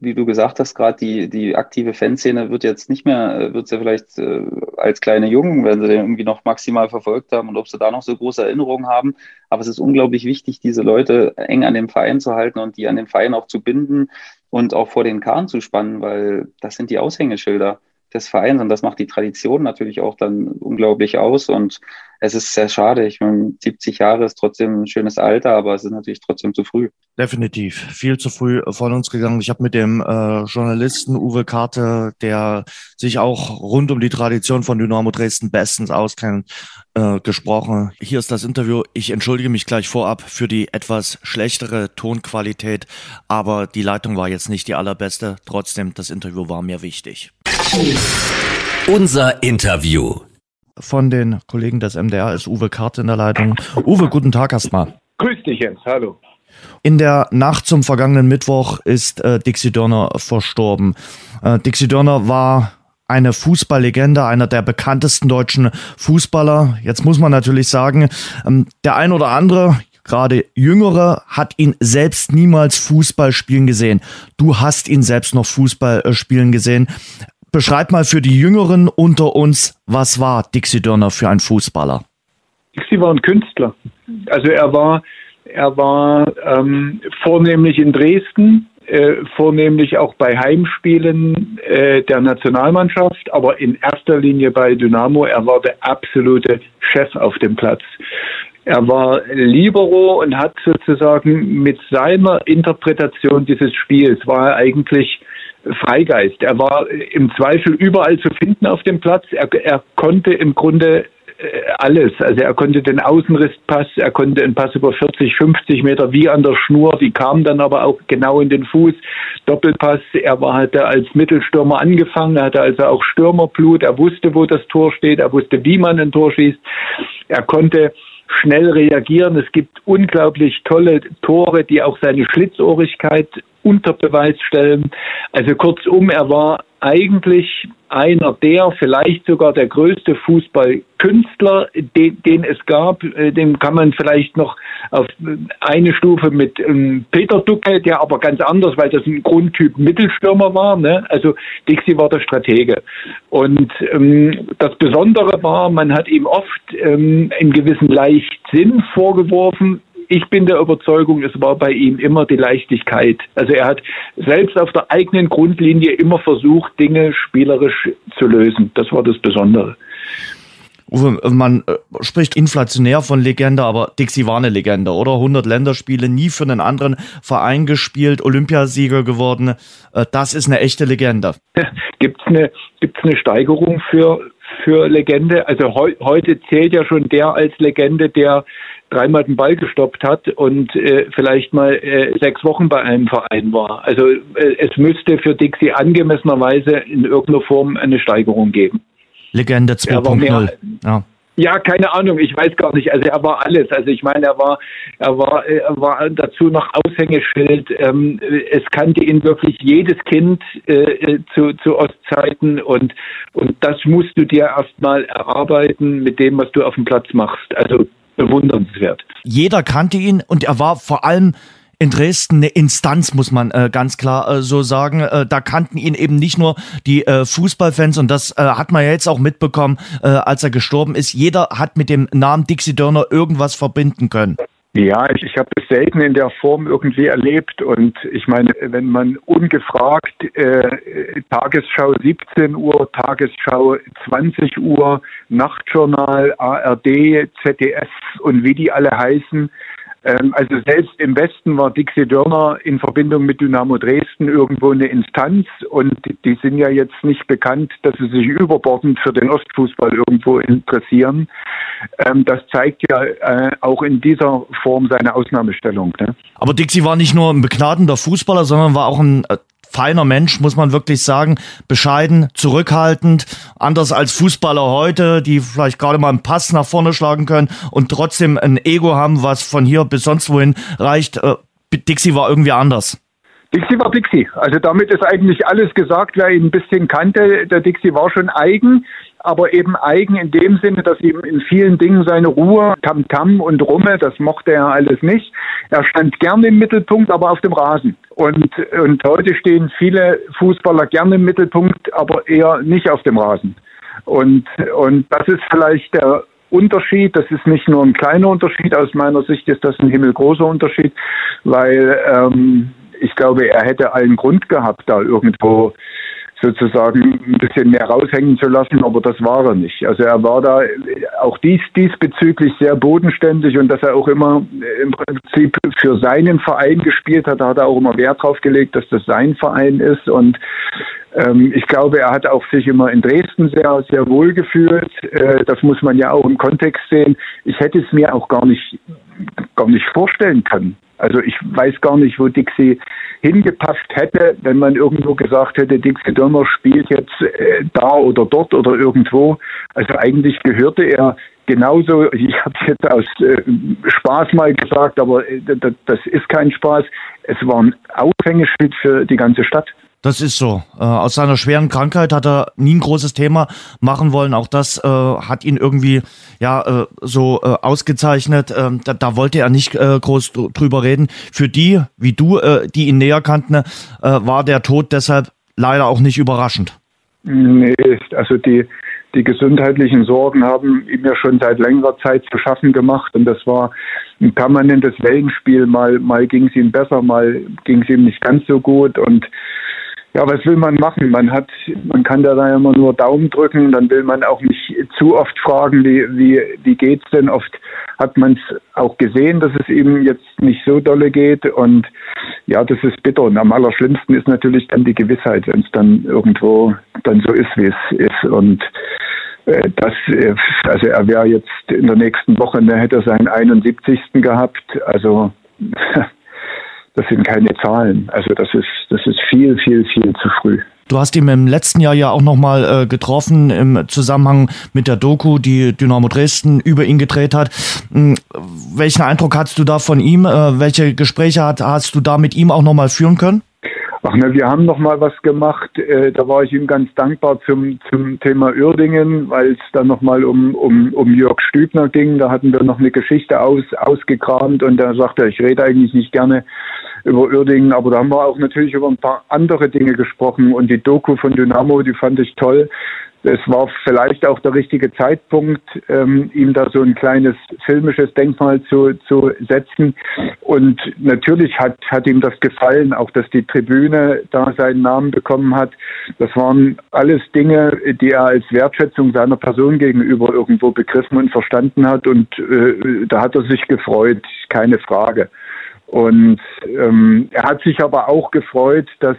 wie du gesagt hast, gerade die, die aktive Fanszene wird jetzt nicht mehr, äh, wird sie vielleicht äh, als kleine Jungen, wenn sie den irgendwie noch maximal verfolgt haben und ob sie da noch so große Erinnerungen haben. Aber es ist unglaublich wichtig, diese Leute eng an dem Verein zu halten und die an den Verein auch zu binden und auch vor den Kahn zu spannen, weil das sind die Aushängeschilder des Vereins und das macht die Tradition natürlich auch dann unglaublich aus und es ist sehr schade. Ich meine, 70 Jahre ist trotzdem ein schönes Alter, aber es ist natürlich trotzdem zu früh. Definitiv. Viel zu früh von uns gegangen. Ich habe mit dem äh, Journalisten Uwe Karte, der sich auch rund um die Tradition von Dynamo Dresden bestens auskennt, äh, gesprochen. Hier ist das Interview. Ich entschuldige mich gleich vorab für die etwas schlechtere Tonqualität, aber die Leitung war jetzt nicht die allerbeste. Trotzdem, das Interview war mir wichtig. Unser Interview. Von den Kollegen des MDR ist Uwe Karte in der Leitung. Uwe, guten Tag erstmal. Grüß dich, Jens. Hallo. In der Nacht zum vergangenen Mittwoch ist äh, Dixie Dörner verstorben. Äh, Dixie Dörner war eine Fußballlegende, einer der bekanntesten deutschen Fußballer. Jetzt muss man natürlich sagen, ähm, der ein oder andere, gerade Jüngere, hat ihn selbst niemals Fußball spielen gesehen. Du hast ihn selbst noch Fußball äh, spielen gesehen. Beschreib mal für die Jüngeren unter uns, was war Dixie Dörner für ein Fußballer? Dixie war ein Künstler. Also er war, er war ähm, vornehmlich in Dresden, äh, vornehmlich auch bei Heimspielen äh, der Nationalmannschaft, aber in erster Linie bei Dynamo. Er war der absolute Chef auf dem Platz. Er war Libero und hat sozusagen mit seiner Interpretation dieses Spiels war er eigentlich Freigeist. Er war im Zweifel überall zu finden auf dem Platz. Er, er konnte im Grunde äh, alles. Also er konnte den Außenrisspass, er konnte einen Pass über 40, 50 Meter wie an der Schnur, die kam dann aber auch genau in den Fuß. Doppelpass, er war, hatte als Mittelstürmer angefangen, er hatte also auch Stürmerblut, er wusste, wo das Tor steht, er wusste, wie man ein Tor schießt. Er konnte schnell reagieren. Es gibt unglaublich tolle Tore, die auch seine Schlitzohrigkeit unter Beweis stellen. Also kurzum, er war eigentlich einer der, vielleicht sogar der größte Fußballkünstler, den, den es gab. Äh, den kann man vielleicht noch auf eine Stufe mit ähm, Peter Ducke, der aber ganz anders, weil das ein Grundtyp Mittelstürmer war. Ne? Also Dixie war der Stratege. Und ähm, das Besondere war, man hat ihm oft ähm, einen gewissen Leichtsinn vorgeworfen, ich bin der Überzeugung, es war bei ihm immer die Leichtigkeit. Also er hat selbst auf der eigenen Grundlinie immer versucht, Dinge spielerisch zu lösen. Das war das Besondere. Man äh, spricht inflationär von Legende, aber Dixie war eine Legende, oder? 100 Länderspiele, nie für einen anderen Verein gespielt, Olympiasieger geworden. Äh, das ist eine echte Legende. Gibt es eine, gibt's eine Steigerung für, für Legende? Also heu, heute zählt ja schon der als Legende, der dreimal den Ball gestoppt hat und äh, vielleicht mal äh, sechs Wochen bei einem Verein war. Also äh, es müsste für Dixie angemessenerweise in irgendeiner Form eine Steigerung geben. Legende 2.0. Ja. Ja, keine Ahnung, ich weiß gar nicht. Also er war alles. Also ich meine, er war, er war, er war dazu noch Aushängeschild. Ähm, es kannte ihn wirklich jedes Kind äh, äh, zu, zu Ostzeiten und, und das musst du dir erstmal erarbeiten mit dem, was du auf dem Platz machst. Also bewundernswert. Jeder kannte ihn und er war vor allem in Dresden eine Instanz, muss man äh, ganz klar äh, so sagen. Äh, da kannten ihn eben nicht nur die äh, Fußballfans und das äh, hat man ja jetzt auch mitbekommen, äh, als er gestorben ist. Jeder hat mit dem Namen Dixie Dörner irgendwas verbinden können. Ja, ich, ich habe es selten in der Form irgendwie erlebt und ich meine, wenn man ungefragt äh, Tagesschau 17 Uhr, Tagesschau 20 Uhr, Nachtjournal, ARD, ZDF und wie die alle heißen, also selbst im Westen war Dixie Dörner in Verbindung mit Dynamo Dresden irgendwo eine Instanz und die sind ja jetzt nicht bekannt, dass sie sich überbordend für den Ostfußball irgendwo interessieren. Ähm, das zeigt ja äh, auch in dieser Form seine Ausnahmestellung. Ne? Aber Dixie war nicht nur ein begnadender Fußballer, sondern war auch ein äh, feiner Mensch, muss man wirklich sagen, bescheiden, zurückhaltend, anders als Fußballer heute, die vielleicht gerade mal einen Pass nach vorne schlagen können und trotzdem ein Ego haben, was von hier bis sonst wohin reicht. Äh, Dixie war irgendwie anders. Dixie war Dixie. Also damit ist eigentlich alles gesagt, wer ihn ein bisschen kannte. Der Dixie war schon eigen aber eben eigen in dem Sinne, dass ihm in vielen Dingen seine Ruhe, Tamtam und Rumme, das mochte er alles nicht. Er stand gerne im Mittelpunkt, aber auf dem Rasen. Und, und heute stehen viele Fußballer gerne im Mittelpunkt, aber eher nicht auf dem Rasen. Und, und das ist vielleicht der Unterschied. Das ist nicht nur ein kleiner Unterschied. Aus meiner Sicht ist das ein himmelgroßer Unterschied, weil ähm, ich glaube, er hätte allen Grund gehabt, da irgendwo sozusagen ein bisschen mehr raushängen zu lassen, aber das war er nicht. Also er war da auch dies, diesbezüglich sehr bodenständig und dass er auch immer im Prinzip für seinen Verein gespielt hat, da hat er auch immer Wert drauf gelegt, dass das sein Verein ist und ähm, ich glaube, er hat auch sich immer in Dresden sehr, sehr wohl gefühlt. Äh, das muss man ja auch im Kontext sehen. Ich hätte es mir auch gar nicht, gar nicht vorstellen können. Also ich weiß gar nicht, wo Dixie hingepasst hätte, wenn man irgendwo gesagt hätte, Dixie Dörner spielt jetzt äh, da oder dort oder irgendwo. Also eigentlich gehörte er genauso, ich habe es jetzt aus äh, Spaß mal gesagt, aber äh, das ist kein Spaß. Es war ein Aushängeschild für die ganze Stadt. Das ist so. Äh, aus seiner schweren Krankheit hat er nie ein großes Thema machen wollen. Auch das äh, hat ihn irgendwie ja äh, so äh, ausgezeichnet. Ähm, da, da, wollte er nicht äh, groß drüber reden. Für die, wie du, äh, die ihn näher kannten, war der Tod deshalb leider auch nicht überraschend. Nee, also die, die gesundheitlichen Sorgen haben ihm ja schon seit längerer Zeit zu schaffen gemacht und das war ein permanentes Wellenspiel. Mal, mal ging es ihm besser, mal ging es ihm nicht ganz so gut und ja, was will man machen? Man hat, man kann da dann immer nur Daumen drücken, dann will man auch nicht zu oft fragen, wie, wie, wie geht's denn? Oft hat man es auch gesehen, dass es ihm jetzt nicht so dolle geht und ja, das ist bitter. Und am allerschlimmsten ist natürlich dann die Gewissheit, wenn es dann irgendwo dann so ist, wie es ist und äh, das, äh, also er wäre jetzt in der nächsten Woche, ne, hätte er seinen 71. gehabt, also das sind keine Zahlen. Also das ist, das ist viel, viel, viel zu früh. Du hast ihn im letzten Jahr ja auch nochmal äh, getroffen im Zusammenhang mit der Doku, die Dynamo Dresden über ihn gedreht hat. Hm, welchen Eindruck hast du da von ihm? Äh, welche Gespräche hast du da mit ihm auch nochmal führen können? Ach ne, wir haben noch mal was gemacht. Äh, da war ich ihm ganz dankbar zum, zum Thema Uerdingen, weil es dann noch mal um, um, um Jörg Stübner ging. Da hatten wir noch eine Geschichte aus, ausgekramt und da sagte er, ich rede eigentlich nicht gerne über Uerdingen, aber da haben wir auch natürlich über ein paar andere Dinge gesprochen und die Doku von Dynamo, die fand ich toll es war vielleicht auch der richtige Zeitpunkt, ähm, ihm da so ein kleines filmisches Denkmal zu, zu setzen. Und natürlich hat, hat ihm das gefallen, auch dass die Tribüne da seinen Namen bekommen hat. Das waren alles Dinge, die er als Wertschätzung seiner Person gegenüber irgendwo begriffen und verstanden hat. Und äh, da hat er sich gefreut, keine Frage. Und ähm, er hat sich aber auch gefreut, dass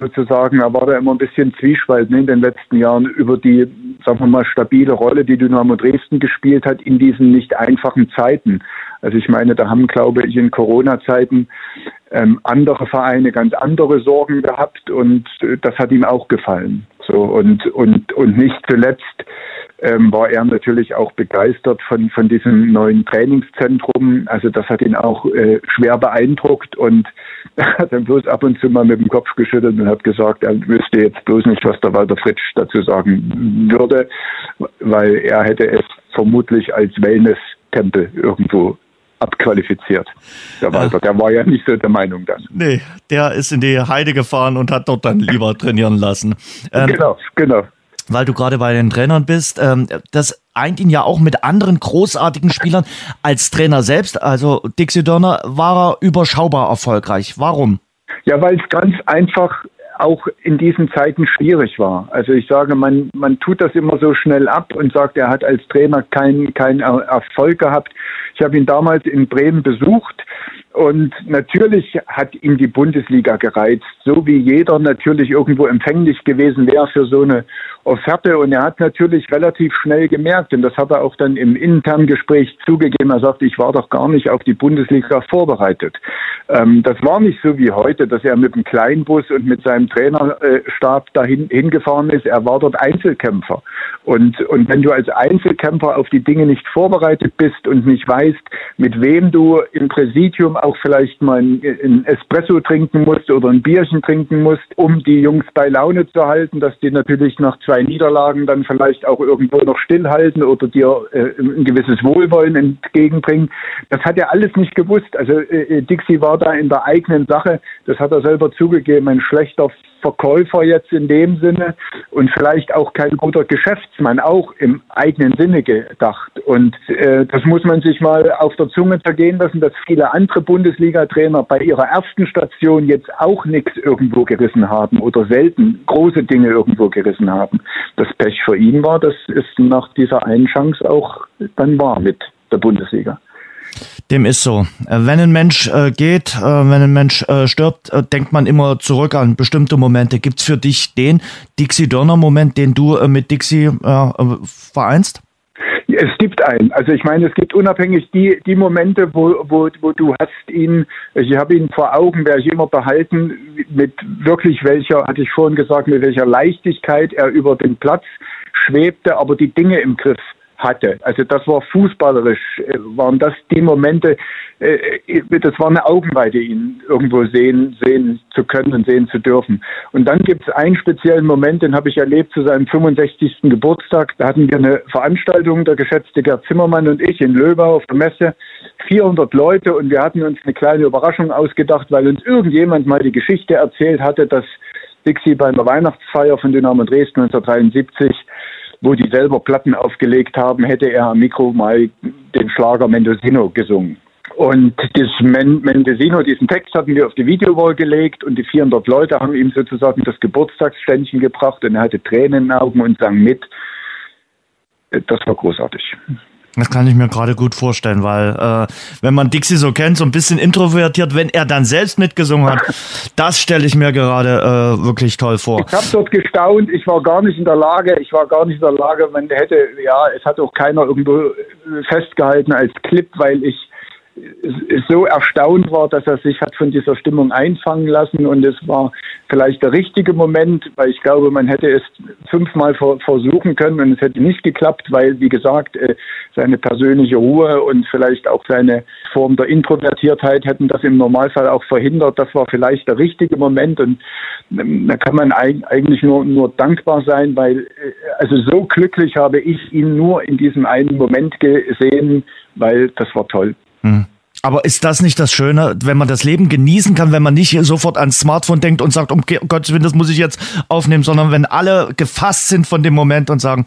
sozusagen, er war da immer ein bisschen Zwiespalt ne, in den letzten Jahren über die, sagen wir mal, stabile Rolle, die Dynamo Dresden gespielt hat in diesen nicht einfachen Zeiten. Also ich meine, da haben, glaube ich, in Corona-Zeiten ähm, andere Vereine ganz andere Sorgen gehabt und äh, das hat ihm auch gefallen. So und und und nicht zuletzt ähm, war er natürlich auch begeistert von, von diesem neuen Trainingszentrum. Also das hat ihn auch äh, schwer beeindruckt und er hat dann bloß ab und zu mal mit dem Kopf geschüttelt und hat gesagt, er wüsste jetzt bloß nicht, was der Walter Fritsch dazu sagen würde, weil er hätte es vermutlich als Wellness-Tempel irgendwo abqualifiziert. Der Walter, ja. der war ja nicht so der Meinung dann. Nee, der ist in die Heide gefahren und hat dort dann lieber trainieren lassen. Ähm, genau, genau weil du gerade bei den Trainern bist, ähm, das eint ihn ja auch mit anderen großartigen Spielern. Als Trainer selbst, also Dixie Dörner, war er überschaubar erfolgreich. Warum? Ja, weil es ganz einfach auch in diesen Zeiten schwierig war. Also ich sage, man, man tut das immer so schnell ab und sagt, er hat als Trainer keinen keinen Erfolg gehabt. Ich habe ihn damals in Bremen besucht und natürlich hat ihm die Bundesliga gereizt, so wie jeder natürlich irgendwo empfänglich gewesen wäre für so eine Offerte. Und er hat natürlich relativ schnell gemerkt, und das hat er auch dann im internen Gespräch zugegeben, er sagte, ich war doch gar nicht auf die Bundesliga vorbereitet. Ähm, das war nicht so wie heute, dass er mit dem Kleinbus und mit seinem Trainerstab dahin hingefahren ist. Er war dort Einzelkämpfer. Und, und wenn du als Einzelkämpfer auf die Dinge nicht vorbereitet bist und nicht weißt, mit wem du im Präsidium auch vielleicht mal ein Espresso trinken musst oder ein Bierchen trinken musst, um die Jungs bei Laune zu halten, dass die natürlich nach zwei Niederlagen dann vielleicht auch irgendwo noch stillhalten oder dir äh, ein gewisses Wohlwollen entgegenbringen. Das hat er alles nicht gewusst. Also äh, äh, Dixie war da in der eigenen Sache, das hat er selber zugegeben, ein schlechter Verkäufer jetzt in dem Sinne und vielleicht auch kein guter Geschäftsmann, auch im eigenen Sinne gedacht. Und äh, das muss man sich mal auf der Zunge zergehen lassen, dass viele andere Bundesliga-Trainer bei ihrer ersten Station jetzt auch nichts irgendwo gerissen haben oder selten große Dinge irgendwo gerissen haben. Das Pech für ihn war, das ist nach dieser einen Chance auch dann wahr mit der Bundesliga. Dem ist so. Äh, wenn ein Mensch äh, geht, äh, wenn ein Mensch stirbt, denkt man immer zurück an bestimmte Momente. Gibt es für dich den Dixie-Donner-Moment, den du mit Dixie vereinst? Es gibt einen. Also ich meine, es gibt unabhängig die, die Momente, wo, wo, wo du hast ihn, ich habe ihn vor Augen, werde ich immer behalten, mit wirklich welcher, hatte ich vorhin gesagt, mit welcher Leichtigkeit er über den Platz schwebte, aber die Dinge im Griff hatte. Also das war fußballerisch, waren das die Momente, äh, äh, das war eine Augenweite, ihn irgendwo sehen, sehen zu können und sehen zu dürfen. Und dann gibt es einen speziellen Moment, den habe ich erlebt zu seinem 65. Geburtstag. Da hatten wir eine Veranstaltung, der geschätzte Gerd Zimmermann und ich in Löbau auf der Messe, 400 Leute und wir hatten uns eine kleine Überraschung ausgedacht, weil uns irgendjemand mal die Geschichte erzählt hatte, dass Dixie bei einer Weihnachtsfeier von Dynamo Dresden 1973 wo die selber Platten aufgelegt haben, hätte er am Mikro mal den Schlager Mendocino gesungen. Und das Mendocino, diesen Text hatten wir auf die Videowall gelegt und die 400 Leute haben ihm sozusagen das Geburtstagsständchen gebracht und er hatte Tränen in den Augen und sang mit. Das war großartig. Das kann ich mir gerade gut vorstellen, weil äh, wenn man Dixie so kennt, so ein bisschen introvertiert, wenn er dann selbst mitgesungen hat, das stelle ich mir gerade äh, wirklich toll vor. Ich habe dort gestaunt, ich war gar nicht in der Lage, ich war gar nicht in der Lage, man hätte, ja, es hat auch keiner irgendwo festgehalten als Clip, weil ich so erstaunt war, dass er sich hat von dieser Stimmung einfangen lassen und es war vielleicht der richtige Moment, weil ich glaube, man hätte es fünfmal versuchen können und es hätte nicht geklappt, weil, wie gesagt, äh, seine persönliche Ruhe und vielleicht auch seine Form der Introvertiertheit hätten das im Normalfall auch verhindert. Das war vielleicht der richtige Moment und ähm, da kann man eigentlich nur, nur dankbar sein, weil, äh, also so glücklich habe ich ihn nur in diesem einen Moment gesehen, weil das war toll. Hm. Aber ist das nicht das Schöne, wenn man das Leben genießen kann, wenn man nicht sofort ans Smartphone denkt und sagt, um Gottes Willen, das muss ich jetzt aufnehmen, sondern wenn alle gefasst sind von dem Moment und sagen,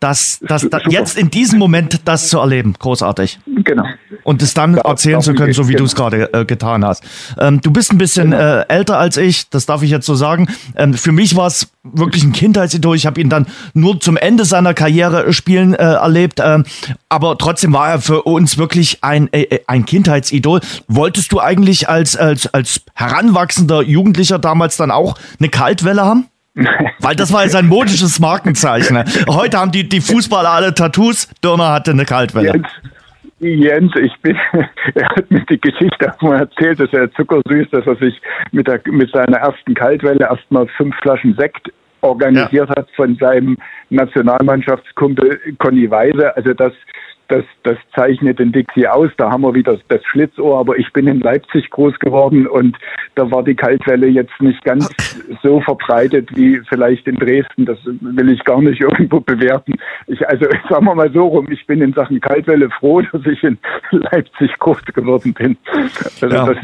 das, das, das jetzt in diesem Moment das zu erleben, großartig. Genau. Und es dann erzählen zu können, so wie genau. du es gerade äh, getan hast. Ähm, du bist ein bisschen genau. äh, älter als ich, das darf ich jetzt so sagen. Ähm, für mich war es wirklich ein Kindheitsidol. Ich habe ihn dann nur zum Ende seiner Karriere spielen äh, erlebt, ähm, aber trotzdem war er für uns wirklich ein, äh, äh ein Kindheitsidol. Wolltest du eigentlich als, als, als heranwachsender Jugendlicher damals dann auch eine Kaltwelle haben? Weil das war ja sein modisches Markenzeichen. Heute haben die, die Fußballer alle Tattoos, Dörner hatte eine Kaltwelle. Jens, Jens, ich bin, er hat mir die Geschichte auch mal erzählt, dass er zuckersüß, dass er sich mit, der, mit seiner ersten Kaltwelle erstmal fünf Flaschen Sekt organisiert ja. hat von seinem Nationalmannschaftskumpel Conny Weise. Also das das, das zeichnet den Dixie aus. Da haben wir wieder das Schlitzohr, aber ich bin in Leipzig groß geworden und da war die Kaltwelle jetzt nicht ganz so verbreitet wie vielleicht in Dresden. Das will ich gar nicht irgendwo bewerten. Ich, also sagen wir mal so rum, ich bin in Sachen Kaltwelle froh, dass ich in Leipzig groß geworden bin. Also ja. das,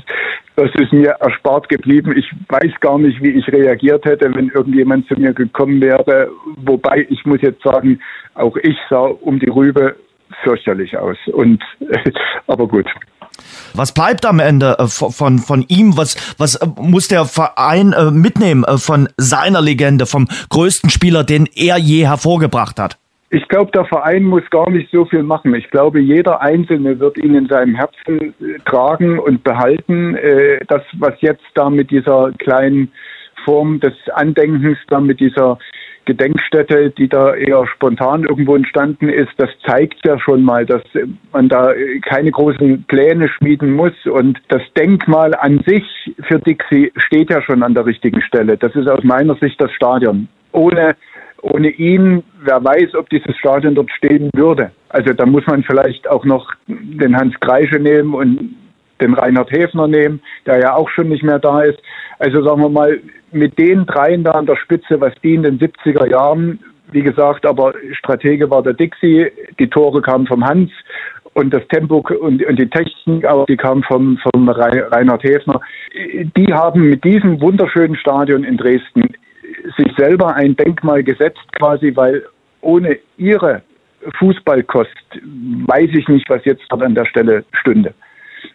das ist mir erspart geblieben. Ich weiß gar nicht, wie ich reagiert hätte, wenn irgendjemand zu mir gekommen wäre. Wobei ich muss jetzt sagen, auch ich sah um die Rübe fürchterlich aus. Und aber gut. Was bleibt am Ende äh, von, von ihm? Was, was äh, muss der Verein äh, mitnehmen von seiner Legende, vom größten Spieler, den er je hervorgebracht hat? Ich glaube, der Verein muss gar nicht so viel machen. Ich glaube, jeder Einzelne wird ihn in seinem Herzen tragen und behalten. Das, was jetzt da mit dieser kleinen Form des Andenkens, da mit dieser Gedenkstätte, die da eher spontan irgendwo entstanden ist, das zeigt ja schon mal, dass man da keine großen Pläne schmieden muss. Und das Denkmal an sich für Dixie steht ja schon an der richtigen Stelle. Das ist aus meiner Sicht das Stadion. Ohne, ohne ihn, wer weiß, ob dieses Stadion dort stehen würde. Also da muss man vielleicht auch noch den Hans Kreische nehmen und den Reinhard Häfner nehmen, der ja auch schon nicht mehr da ist. Also sagen wir mal, mit den dreien da an der Spitze, was die in den 70er Jahren, wie gesagt, aber Stratege war der Dixie, die Tore kamen vom Hans und das Tempo und, und die Technik auch, die kam vom, vom Reinhard Häfner. Die haben mit diesem wunderschönen Stadion in Dresden sich selber ein Denkmal gesetzt quasi, weil ohne ihre Fußballkost weiß ich nicht, was jetzt dort an der Stelle stünde.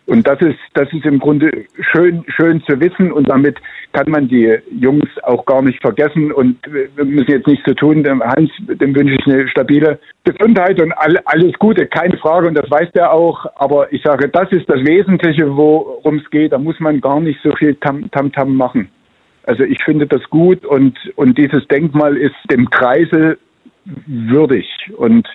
Und das ist, das ist im Grunde schön, schön zu wissen und damit kann man die Jungs auch gar nicht vergessen und wir müssen jetzt nichts so tun. Dem Hans, dem wünsche ich eine stabile Gesundheit und all, alles Gute, keine Frage und das weiß der auch. Aber ich sage, das ist das Wesentliche, worum es geht. Da muss man gar nicht so viel Tam-Tam -Tam machen. Also ich finde das gut und, und dieses Denkmal ist dem Kreisel würdig und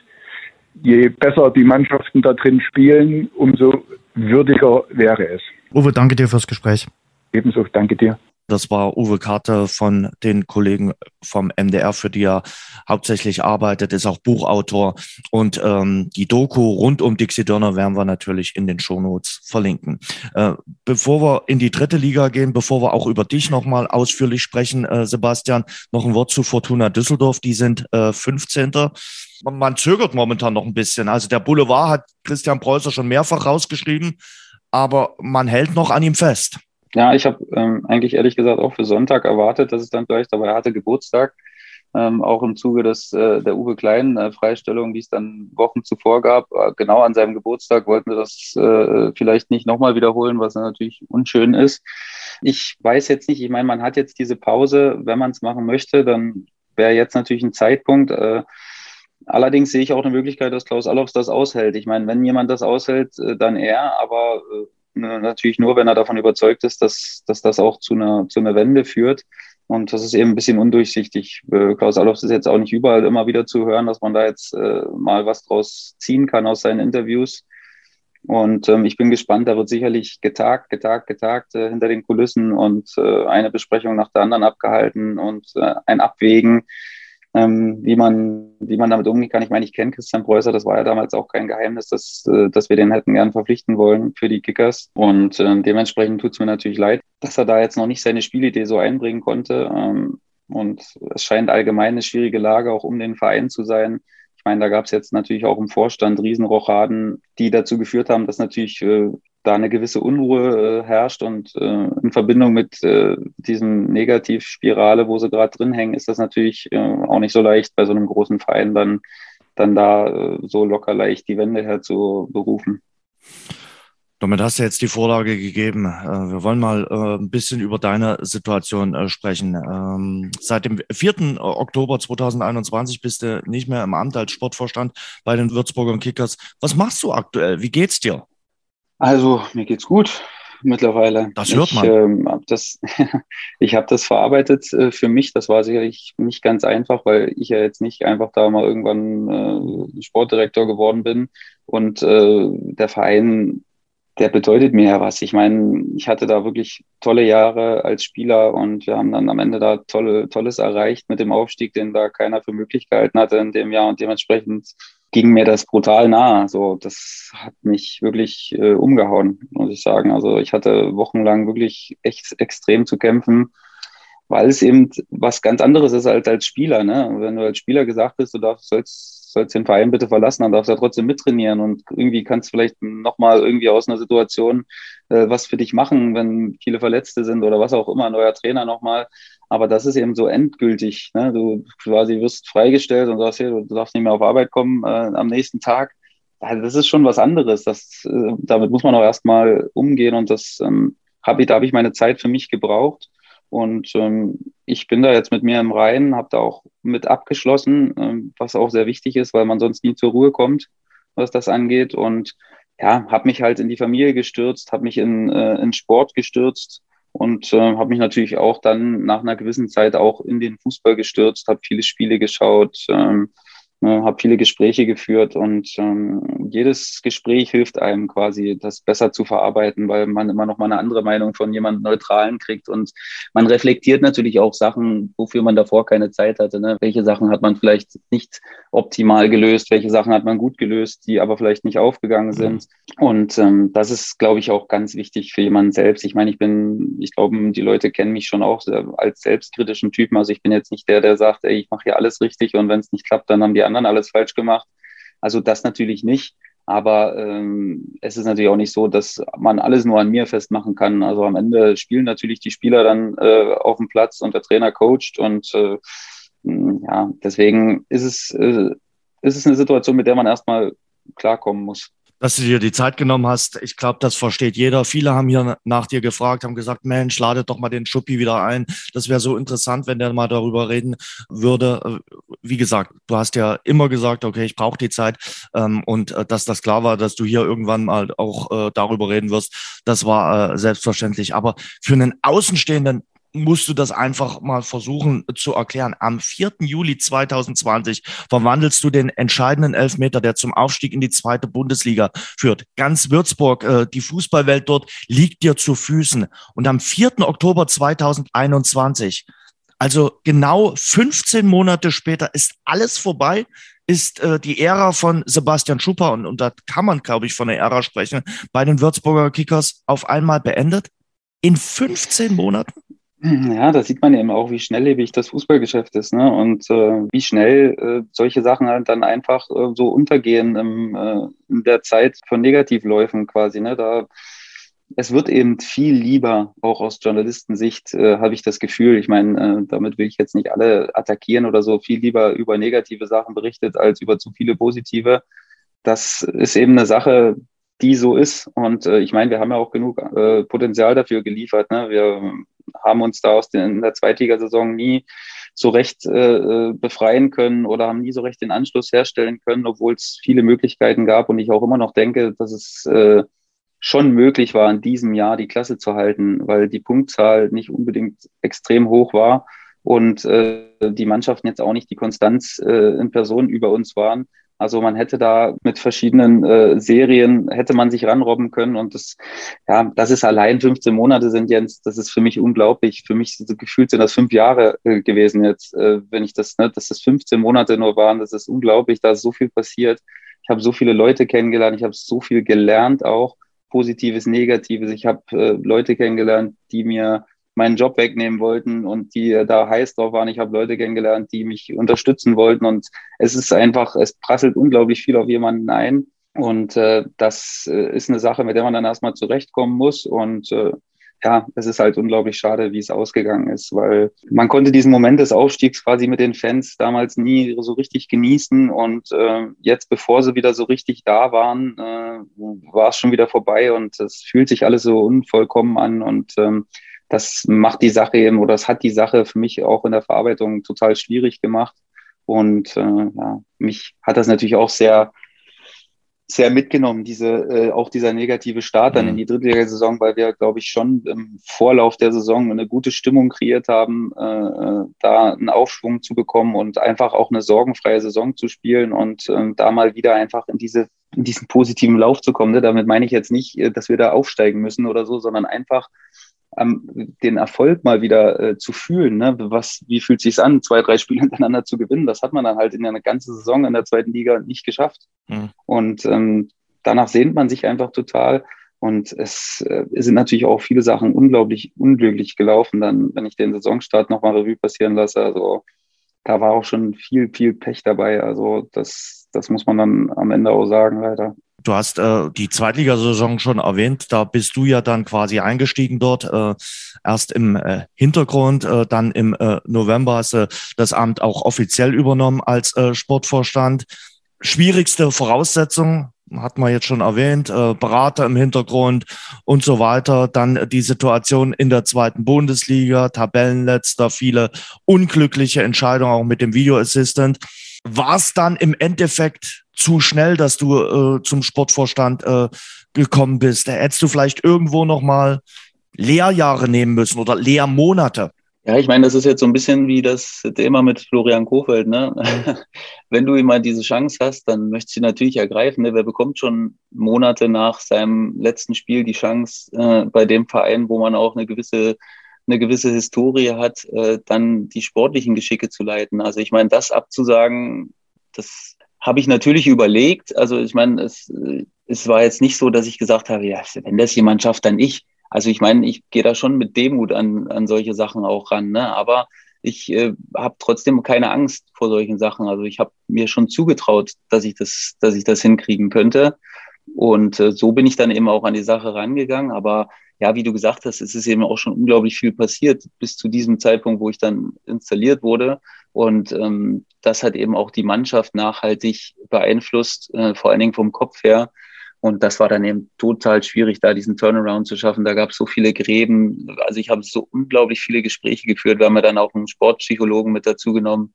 je besser die Mannschaften da drin spielen, umso würdiger wäre es. Uwe, danke dir fürs Gespräch. Ebenso, danke dir. Das war Uwe Karte von den Kollegen vom MDR, für die er hauptsächlich arbeitet, ist auch Buchautor. Und ähm, die Doku rund um Dixie Dörner werden wir natürlich in den Shownotes verlinken. Äh, bevor wir in die dritte Liga gehen, bevor wir auch über dich nochmal ausführlich sprechen, äh, Sebastian, noch ein Wort zu Fortuna Düsseldorf. Die sind äh, 15 man zögert momentan noch ein bisschen. Also der Boulevard hat Christian Preußer schon mehrfach rausgeschrieben, aber man hält noch an ihm fest. Ja, ich habe ähm, eigentlich ehrlich gesagt auch für Sonntag erwartet, dass es dann vielleicht, aber er hatte Geburtstag, ähm, auch im Zuge des, äh, der Uwe Klein äh, Freistellung, die es dann Wochen zuvor gab. Äh, genau an seinem Geburtstag wollten wir das äh, vielleicht nicht nochmal wiederholen, was natürlich unschön ist. Ich weiß jetzt nicht, ich meine, man hat jetzt diese Pause, wenn man es machen möchte, dann wäre jetzt natürlich ein Zeitpunkt, äh, Allerdings sehe ich auch eine Möglichkeit, dass Klaus Allofs das aushält. Ich meine, wenn jemand das aushält, äh, dann er, aber äh, natürlich nur, wenn er davon überzeugt ist, dass, dass das auch zu einer, zu einer Wende führt. Und das ist eben ein bisschen undurchsichtig. Äh, Klaus Allofs ist jetzt auch nicht überall immer wieder zu hören, dass man da jetzt mal was draus ziehen kann aus seinen Interviews. Und ähm, ich bin gespannt, da wird sicherlich getagt, getagt, getagt äh, hinter den Kulissen und äh, eine Besprechung nach der anderen abgehalten und ein Abwägen ähm, wie, man, wie man damit umgehen kann. Ich meine, ich kenne Christian Preußer, das war ja damals auch kein Geheimnis, dass, äh, dass wir den hätten gern verpflichten wollen für die Kickers. Und äh, dementsprechend tut es mir natürlich leid, dass er da jetzt noch nicht seine Spielidee so einbringen konnte. Ähm, und es scheint allgemein eine schwierige Lage auch um den Verein zu sein. Ich meine, da gab es jetzt natürlich auch im Vorstand Riesenrochaden, die dazu geführt haben, dass natürlich äh, da eine gewisse Unruhe äh, herrscht und äh, in Verbindung mit äh, diesem Negativspirale, wo sie gerade drin hängen, ist das natürlich äh, auch nicht so leicht bei so einem großen Verein dann, dann da äh, so locker leicht die Wende herzuberufen. Damit hast du jetzt die Vorlage gegeben. Äh, wir wollen mal ein bisschen über deine Situation sprechen. Ähm, seit dem 4. Oktober 2021 bist du nicht mehr im Amt als Sportvorstand bei den Würzburger Kickers. Was machst du aktuell? Wie geht's dir? Also, mir geht's gut mittlerweile. Das hört man. Ich, ähm, hab das, ich habe das verarbeitet äh, für mich. Das war sicherlich nicht ganz einfach, weil ich ja jetzt nicht einfach da mal irgendwann äh, Sportdirektor geworden bin und äh, der Verein der bedeutet mir ja was. Ich meine, ich hatte da wirklich tolle Jahre als Spieler und wir haben dann am Ende da tolle, Tolles erreicht mit dem Aufstieg, den da keiner für möglich gehalten hatte in dem Jahr und dementsprechend ging mir das brutal nah. So, das hat mich wirklich äh, umgehauen, muss ich sagen. Also ich hatte wochenlang wirklich echt extrem zu kämpfen, weil es eben was ganz anderes ist als als Spieler. Ne? Wenn du als Spieler gesagt bist, du darfst, sollst sollst den Verein bitte verlassen, dann darfst du ja trotzdem mittrainieren und irgendwie kannst vielleicht nochmal irgendwie aus einer Situation äh, was für dich machen, wenn viele Verletzte sind oder was auch immer, neuer Trainer nochmal. Aber das ist eben so endgültig. Ne? Du quasi wirst freigestellt und sagst, hey, du darfst nicht mehr auf Arbeit kommen äh, am nächsten Tag. Das ist schon was anderes. Das, äh, damit muss man auch erstmal umgehen und das ähm, habe ich, da habe ich meine Zeit für mich gebraucht. Und ähm, ich bin da jetzt mit mir im Reinen, habe da auch mit abgeschlossen, ähm, was auch sehr wichtig ist, weil man sonst nie zur Ruhe kommt, was das angeht. Und ja, habe mich halt in die Familie gestürzt, habe mich in, äh, in Sport gestürzt und äh, habe mich natürlich auch dann nach einer gewissen Zeit auch in den Fußball gestürzt, habe viele Spiele geschaut, ähm, ne, habe viele Gespräche geführt und ähm, jedes Gespräch hilft einem quasi, das besser zu verarbeiten, weil man immer noch mal eine andere Meinung von jemandem Neutralen kriegt und man reflektiert natürlich auch Sachen, wofür man davor keine Zeit hatte. Ne? Welche Sachen hat man vielleicht nicht optimal gelöst, welche Sachen hat man gut gelöst, die aber vielleicht nicht aufgegangen sind. Und ähm, das ist, glaube ich, auch ganz wichtig für jemanden selbst. Ich meine, ich bin, ich glaube, die Leute kennen mich schon auch als selbstkritischen Typen. Also ich bin jetzt nicht der, der sagt, ey, ich mache hier alles richtig und wenn es nicht klappt, dann haben die anderen alles falsch gemacht. Also das natürlich nicht. Aber ähm, es ist natürlich auch nicht so, dass man alles nur an mir festmachen kann. Also am Ende spielen natürlich die Spieler dann äh, auf dem Platz und der Trainer coacht. Und äh, ja, deswegen ist es, äh, ist es eine Situation, mit der man erstmal klarkommen muss dass du dir die Zeit genommen hast. Ich glaube, das versteht jeder. Viele haben hier nach dir gefragt, haben gesagt, Mensch, ladet doch mal den Schuppi wieder ein. Das wäre so interessant, wenn der mal darüber reden würde. Wie gesagt, du hast ja immer gesagt, okay, ich brauche die Zeit. Ähm, und äh, dass das klar war, dass du hier irgendwann mal auch äh, darüber reden wirst, das war äh, selbstverständlich. Aber für einen Außenstehenden musst du das einfach mal versuchen zu erklären. Am 4. Juli 2020 verwandelst du den entscheidenden Elfmeter, der zum Aufstieg in die zweite Bundesliga führt. Ganz Würzburg, äh, die Fußballwelt dort liegt dir zu Füßen. Und am 4. Oktober 2021, also genau 15 Monate später, ist alles vorbei ist äh, die Ära von Sebastian Schupper, und, und da kann man, glaube ich, von der Ära sprechen, bei den Würzburger Kickers auf einmal beendet? In 15 Monaten? Ja, da sieht man eben auch, wie schnelllebig das Fußballgeschäft ist, ne? Und äh, wie schnell äh, solche Sachen halt dann einfach äh, so untergehen im, äh, in der Zeit von Negativläufen quasi, ne? Da es wird eben viel lieber, auch aus Journalistensicht, äh, habe ich das Gefühl. Ich meine, äh, damit will ich jetzt nicht alle attackieren oder so, viel lieber über negative Sachen berichtet als über zu viele positive. Das ist eben eine Sache, die so ist. Und äh, ich meine, wir haben ja auch genug äh, Potenzial dafür geliefert. Ne? Wir haben uns da aus den, in der Zweitligasaison nie so recht äh, äh, befreien können oder haben nie so recht den Anschluss herstellen können, obwohl es viele Möglichkeiten gab und ich auch immer noch denke, dass es äh, schon möglich war, in diesem Jahr die Klasse zu halten, weil die Punktzahl nicht unbedingt extrem hoch war und äh, die Mannschaften jetzt auch nicht die Konstanz äh, in Person über uns waren. Also man hätte da mit verschiedenen äh, Serien, hätte man sich ranrobben können und das, ja, das ist allein 15 Monate sind jetzt, das ist für mich unglaublich. Für mich so gefühlt sind das fünf Jahre äh, gewesen jetzt, äh, wenn ich das, ne, dass das 15 Monate nur waren, das ist unglaublich, da ist so viel passiert. Ich habe so viele Leute kennengelernt, ich habe so viel gelernt auch, Positives, Negatives. Ich habe äh, Leute kennengelernt, die mir meinen Job wegnehmen wollten und die da heiß drauf waren. Ich habe Leute kennengelernt, die mich unterstützen wollten und es ist einfach, es prasselt unglaublich viel auf jemanden ein und äh, das äh, ist eine Sache, mit der man dann erstmal zurechtkommen muss und äh, ja, es ist halt unglaublich schade, wie es ausgegangen ist, weil man konnte diesen Moment des Aufstiegs quasi mit den Fans damals nie so richtig genießen und äh, jetzt, bevor sie wieder so richtig da waren, äh, war es schon wieder vorbei und es fühlt sich alles so unvollkommen an und ähm, das macht die Sache eben oder das hat die Sache für mich auch in der Verarbeitung total schwierig gemacht. Und äh, ja, mich hat das natürlich auch sehr, sehr mitgenommen, diese, äh, auch dieser negative Start dann mhm. in die Drittligasaison, weil wir, glaube ich, schon im Vorlauf der Saison eine gute Stimmung kreiert haben, äh, äh, da einen Aufschwung zu bekommen und einfach auch eine sorgenfreie Saison zu spielen und äh, da mal wieder einfach in diese in diesen positiven Lauf zu kommen. Ne? Damit meine ich jetzt nicht, äh, dass wir da aufsteigen müssen oder so, sondern einfach ähm, den Erfolg mal wieder äh, zu fühlen. Ne? Was, wie fühlt sich an, zwei, drei Spiele hintereinander zu gewinnen? Das hat man dann halt in einer ganzen Saison in der zweiten Liga nicht geschafft. Mhm. Und ähm, danach sehnt man sich einfach total. Und es, äh, es sind natürlich auch viele Sachen unglaublich unglücklich gelaufen, dann, wenn ich den Saisonstart nochmal Revue passieren lasse. Also da war auch schon viel, viel Pech dabei. Also das, das muss man dann am Ende auch sagen, leider. Du hast äh, die Zweitligasaison schon erwähnt, da bist du ja dann quasi eingestiegen dort, äh, erst im äh, Hintergrund, äh, dann im äh, November hast du das Amt auch offiziell übernommen als äh, Sportvorstand. Schwierigste Voraussetzung, hat man jetzt schon erwähnt, äh, Berater im Hintergrund und so weiter. Dann die Situation in der zweiten Bundesliga, Tabellenletzter, viele unglückliche Entscheidungen auch mit dem Video Assistant. War es dann im Endeffekt zu schnell, dass du äh, zum Sportvorstand äh, gekommen bist? Hättest du vielleicht irgendwo nochmal Lehrjahre nehmen müssen oder Lehrmonate? Ja, ich meine, das ist jetzt so ein bisschen wie das Thema mit Florian Kofeld. Ne? Wenn du immer diese Chance hast, dann möchtest du sie natürlich ergreifen. Ne? Wer bekommt schon Monate nach seinem letzten Spiel die Chance, äh, bei dem Verein, wo man auch eine gewisse, eine gewisse Historie hat, äh, dann die sportlichen Geschicke zu leiten? Also ich meine, das abzusagen, das habe ich natürlich überlegt. Also ich meine, es, es war jetzt nicht so, dass ich gesagt habe, ja, wenn das jemand schafft, dann ich. Also ich meine, ich gehe da schon mit Demut an, an solche Sachen auch ran, ne? aber ich äh, habe trotzdem keine Angst vor solchen Sachen. Also ich habe mir schon zugetraut, dass ich das, dass ich das hinkriegen könnte. Und äh, so bin ich dann eben auch an die Sache rangegangen. Aber ja, wie du gesagt hast, es ist eben auch schon unglaublich viel passiert bis zu diesem Zeitpunkt, wo ich dann installiert wurde. Und ähm, das hat eben auch die Mannschaft nachhaltig beeinflusst, äh, vor allen Dingen vom Kopf her. Und das war dann eben total schwierig, da diesen Turnaround zu schaffen. Da gab es so viele Gräben. Also ich habe so unglaublich viele Gespräche geführt. Wir haben ja dann auch einen Sportpsychologen mit dazu genommen.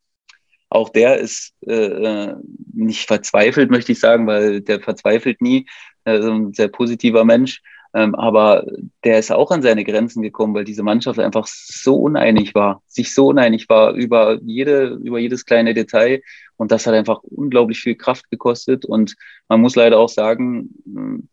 Auch der ist äh, äh nicht verzweifelt, möchte ich sagen, weil der verzweifelt nie. Äh, ein sehr positiver Mensch. Ähm, aber der ist auch an seine Grenzen gekommen, weil diese Mannschaft einfach so uneinig war, sich so uneinig war über jede, über jedes kleine Detail. Und das hat einfach unglaublich viel Kraft gekostet. Und man muss leider auch sagen,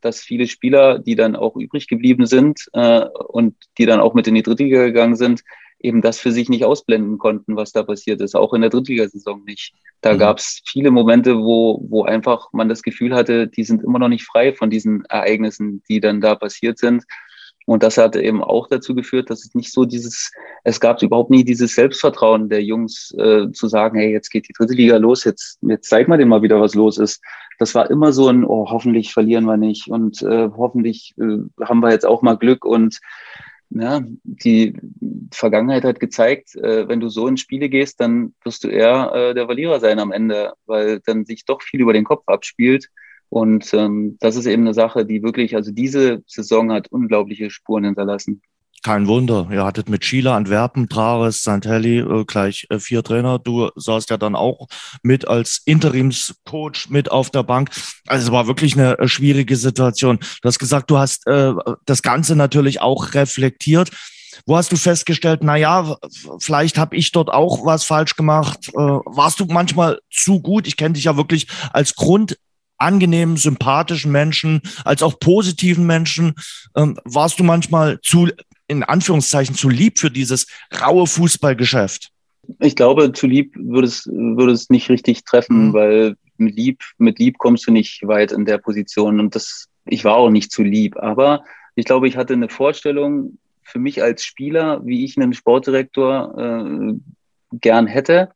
dass viele Spieler, die dann auch übrig geblieben sind äh, und die dann auch mit in die Drittliga gegangen sind, eben das für sich nicht ausblenden konnten, was da passiert ist, auch in der Drittligasaison nicht. Da mhm. gab es viele Momente, wo, wo einfach man das Gefühl hatte, die sind immer noch nicht frei von diesen Ereignissen, die dann da passiert sind. Und das hat eben auch dazu geführt, dass es nicht so dieses, es gab überhaupt nie dieses Selbstvertrauen der Jungs äh, zu sagen, hey, jetzt geht die dritte Liga los, jetzt, jetzt zeig mal dem mal wieder, was los ist. Das war immer so ein, oh, hoffentlich verlieren wir nicht und äh, hoffentlich äh, haben wir jetzt auch mal Glück und ja, die Vergangenheit hat gezeigt, äh, wenn du so in Spiele gehst, dann wirst du eher äh, der Verlierer sein am Ende, weil dann sich doch viel über den Kopf abspielt. Und ähm, das ist eben eine Sache, die wirklich, also diese Saison hat unglaubliche Spuren hinterlassen. Kein Wunder. Ihr hattet mit Chile, Antwerpen, Trares, St. Heli äh, gleich äh, vier Trainer. Du saßt ja dann auch mit als Interimscoach mit auf der Bank. Also es war wirklich eine äh, schwierige Situation. Du hast gesagt, du hast äh, das Ganze natürlich auch reflektiert. Wo hast du festgestellt, na ja, vielleicht habe ich dort auch was falsch gemacht? Äh, warst du manchmal zu gut? Ich kenne dich ja wirklich als Grund angenehmen, sympathischen Menschen, als auch positiven Menschen. Ähm, warst du manchmal zu in Anführungszeichen zu lieb für dieses raue Fußballgeschäft? Ich glaube, zu lieb würde es, würde es nicht richtig treffen, mhm. weil mit lieb, mit lieb kommst du nicht weit in der Position. Und das, ich war auch nicht zu lieb. Aber ich glaube, ich hatte eine Vorstellung für mich als Spieler, wie ich einen Sportdirektor äh, gern hätte.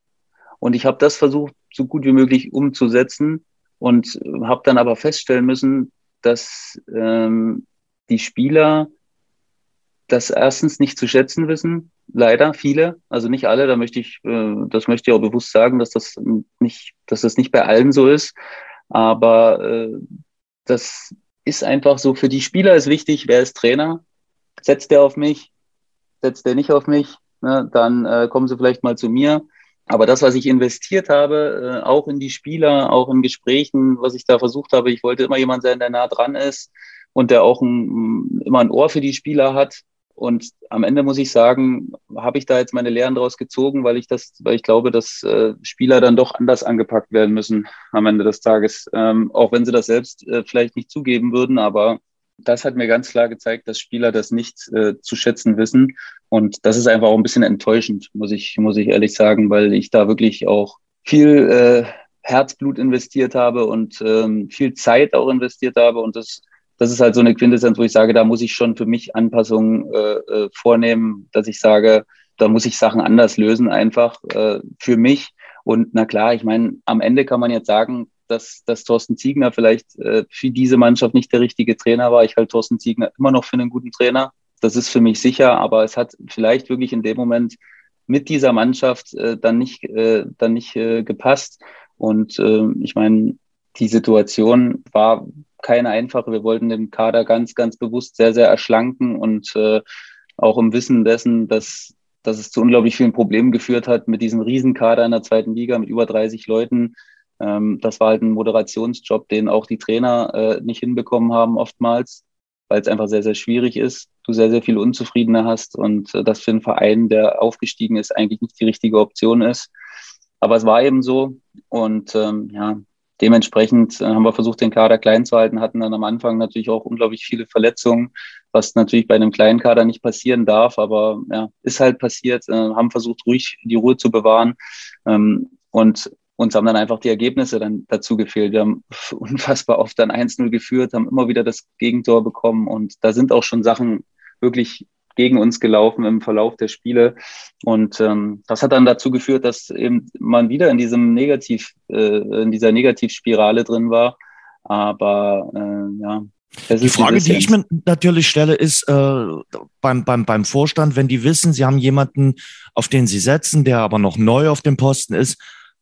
Und ich habe das versucht, so gut wie möglich umzusetzen und habe dann aber feststellen müssen, dass ähm, die Spieler das erstens nicht zu schätzen wissen, leider viele, also nicht alle, da möchte ich, äh, das möchte ich auch bewusst sagen, dass das nicht, dass das nicht bei allen so ist, aber äh, das ist einfach so, für die Spieler ist wichtig, wer ist Trainer, setzt der auf mich, setzt der nicht auf mich, ne, dann äh, kommen sie vielleicht mal zu mir. Aber das, was ich investiert habe, auch in die Spieler, auch in Gesprächen, was ich da versucht habe, ich wollte immer jemand sein, der nah dran ist und der auch ein, immer ein Ohr für die Spieler hat und am Ende muss ich sagen, habe ich da jetzt meine Lehren daraus gezogen, weil ich das, weil ich glaube, dass äh, Spieler dann doch anders angepackt werden müssen am Ende des Tages. Ähm, auch wenn sie das selbst äh, vielleicht nicht zugeben würden, aber das hat mir ganz klar gezeigt, dass Spieler das nicht äh, zu schätzen wissen. Und das ist einfach auch ein bisschen enttäuschend, muss ich, muss ich ehrlich sagen, weil ich da wirklich auch viel äh, Herzblut investiert habe und ähm, viel Zeit auch investiert habe. Und das das ist halt so eine Quintessenz, wo ich sage, da muss ich schon für mich Anpassungen äh, äh, vornehmen, dass ich sage, da muss ich Sachen anders lösen, einfach äh, für mich. Und na klar, ich meine, am Ende kann man jetzt sagen, dass, dass Thorsten Ziegner vielleicht äh, für diese Mannschaft nicht der richtige Trainer war. Ich halte Thorsten Ziegner immer noch für einen guten Trainer. Das ist für mich sicher, aber es hat vielleicht wirklich in dem Moment mit dieser Mannschaft äh, dann nicht, äh, dann nicht äh, gepasst. Und äh, ich meine, die Situation war keine einfache. Wir wollten den Kader ganz, ganz bewusst sehr, sehr erschlanken und äh, auch im Wissen dessen, dass, dass es zu unglaublich vielen Problemen geführt hat mit diesem Riesenkader in der zweiten Liga mit über 30 Leuten. Ähm, das war halt ein Moderationsjob, den auch die Trainer äh, nicht hinbekommen haben oftmals, weil es einfach sehr, sehr schwierig ist. Du sehr, sehr viele Unzufriedene hast und äh, das für einen Verein, der aufgestiegen ist, eigentlich nicht die richtige Option ist. Aber es war eben so. Und ähm, ja, dementsprechend äh, haben wir versucht, den Kader klein zu halten, hatten dann am Anfang natürlich auch unglaublich viele Verletzungen, was natürlich bei einem kleinen Kader nicht passieren darf, aber ja, ist halt passiert, äh, haben versucht, ruhig die Ruhe zu bewahren ähm, und uns haben dann einfach die Ergebnisse dann dazu gefehlt. Wir haben unfassbar oft dann 1-0 geführt, haben immer wieder das Gegentor bekommen und da sind auch schon Sachen wirklich gegen uns gelaufen im Verlauf der Spiele. Und ähm, das hat dann dazu geführt, dass eben man wieder in diesem Negativ, äh, in dieser Negativspirale drin war. Aber äh, ja, die Frage, die ich mir natürlich stelle, ist äh, beim, beim, beim Vorstand, wenn die wissen, sie haben jemanden, auf den sie setzen, der aber noch neu auf dem Posten ist,